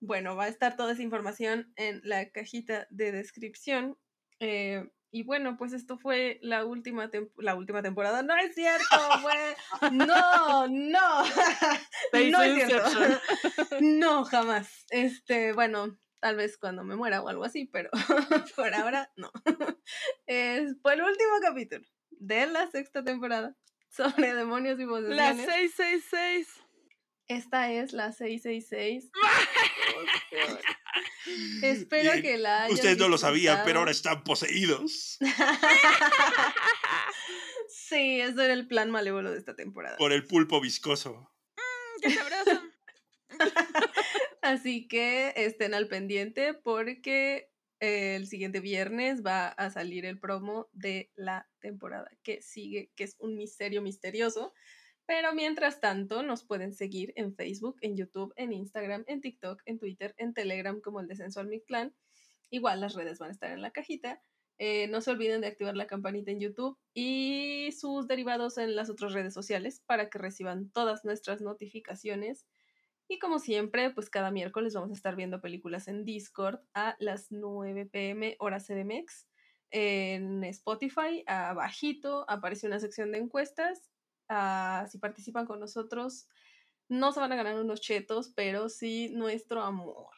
Speaker 2: bueno, va a estar toda esa información en la cajita de descripción. Eh, y bueno, pues esto fue la última, la última temporada. No es cierto, güey. No, no. no es cierto. no, jamás. Este, bueno, tal vez cuando me muera o algo así, pero por ahora no. Es, fue el último capítulo de la sexta temporada sobre demonios y posesiones.
Speaker 1: La 666.
Speaker 2: Esta es la 666. Espero que la hayan
Speaker 3: Ustedes no lo sabían, pero ahora están poseídos.
Speaker 2: sí, ese era el plan malévolo de esta temporada.
Speaker 3: Por el pulpo viscoso.
Speaker 1: Mm, ¡Qué sabroso!
Speaker 2: Así que estén al pendiente porque el siguiente viernes va a salir el promo de la temporada que sigue, que es un misterio misterioso. Pero mientras tanto, nos pueden seguir en Facebook, en YouTube, en Instagram, en TikTok, en Twitter, en Telegram como el Descenso al Mictlán. Igual las redes van a estar en la cajita. Eh, no se olviden de activar la campanita en YouTube y sus derivados en las otras redes sociales para que reciban todas nuestras notificaciones y como siempre, pues cada miércoles vamos a estar viendo películas en Discord a las 9 pm hora CDMX. En Spotify, abajito, aparece una sección de encuestas. Ah, si participan con nosotros, no se van a ganar unos chetos, pero sí nuestro amor.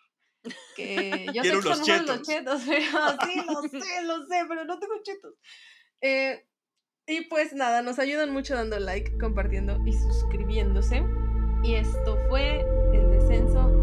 Speaker 2: Que yo sé que son chetos. los chetos, pero sí, lo sé, lo sé, pero no tengo chetos. Eh, y pues nada, nos ayudan mucho dando like, compartiendo y suscribiéndose. Y esto fue el descenso.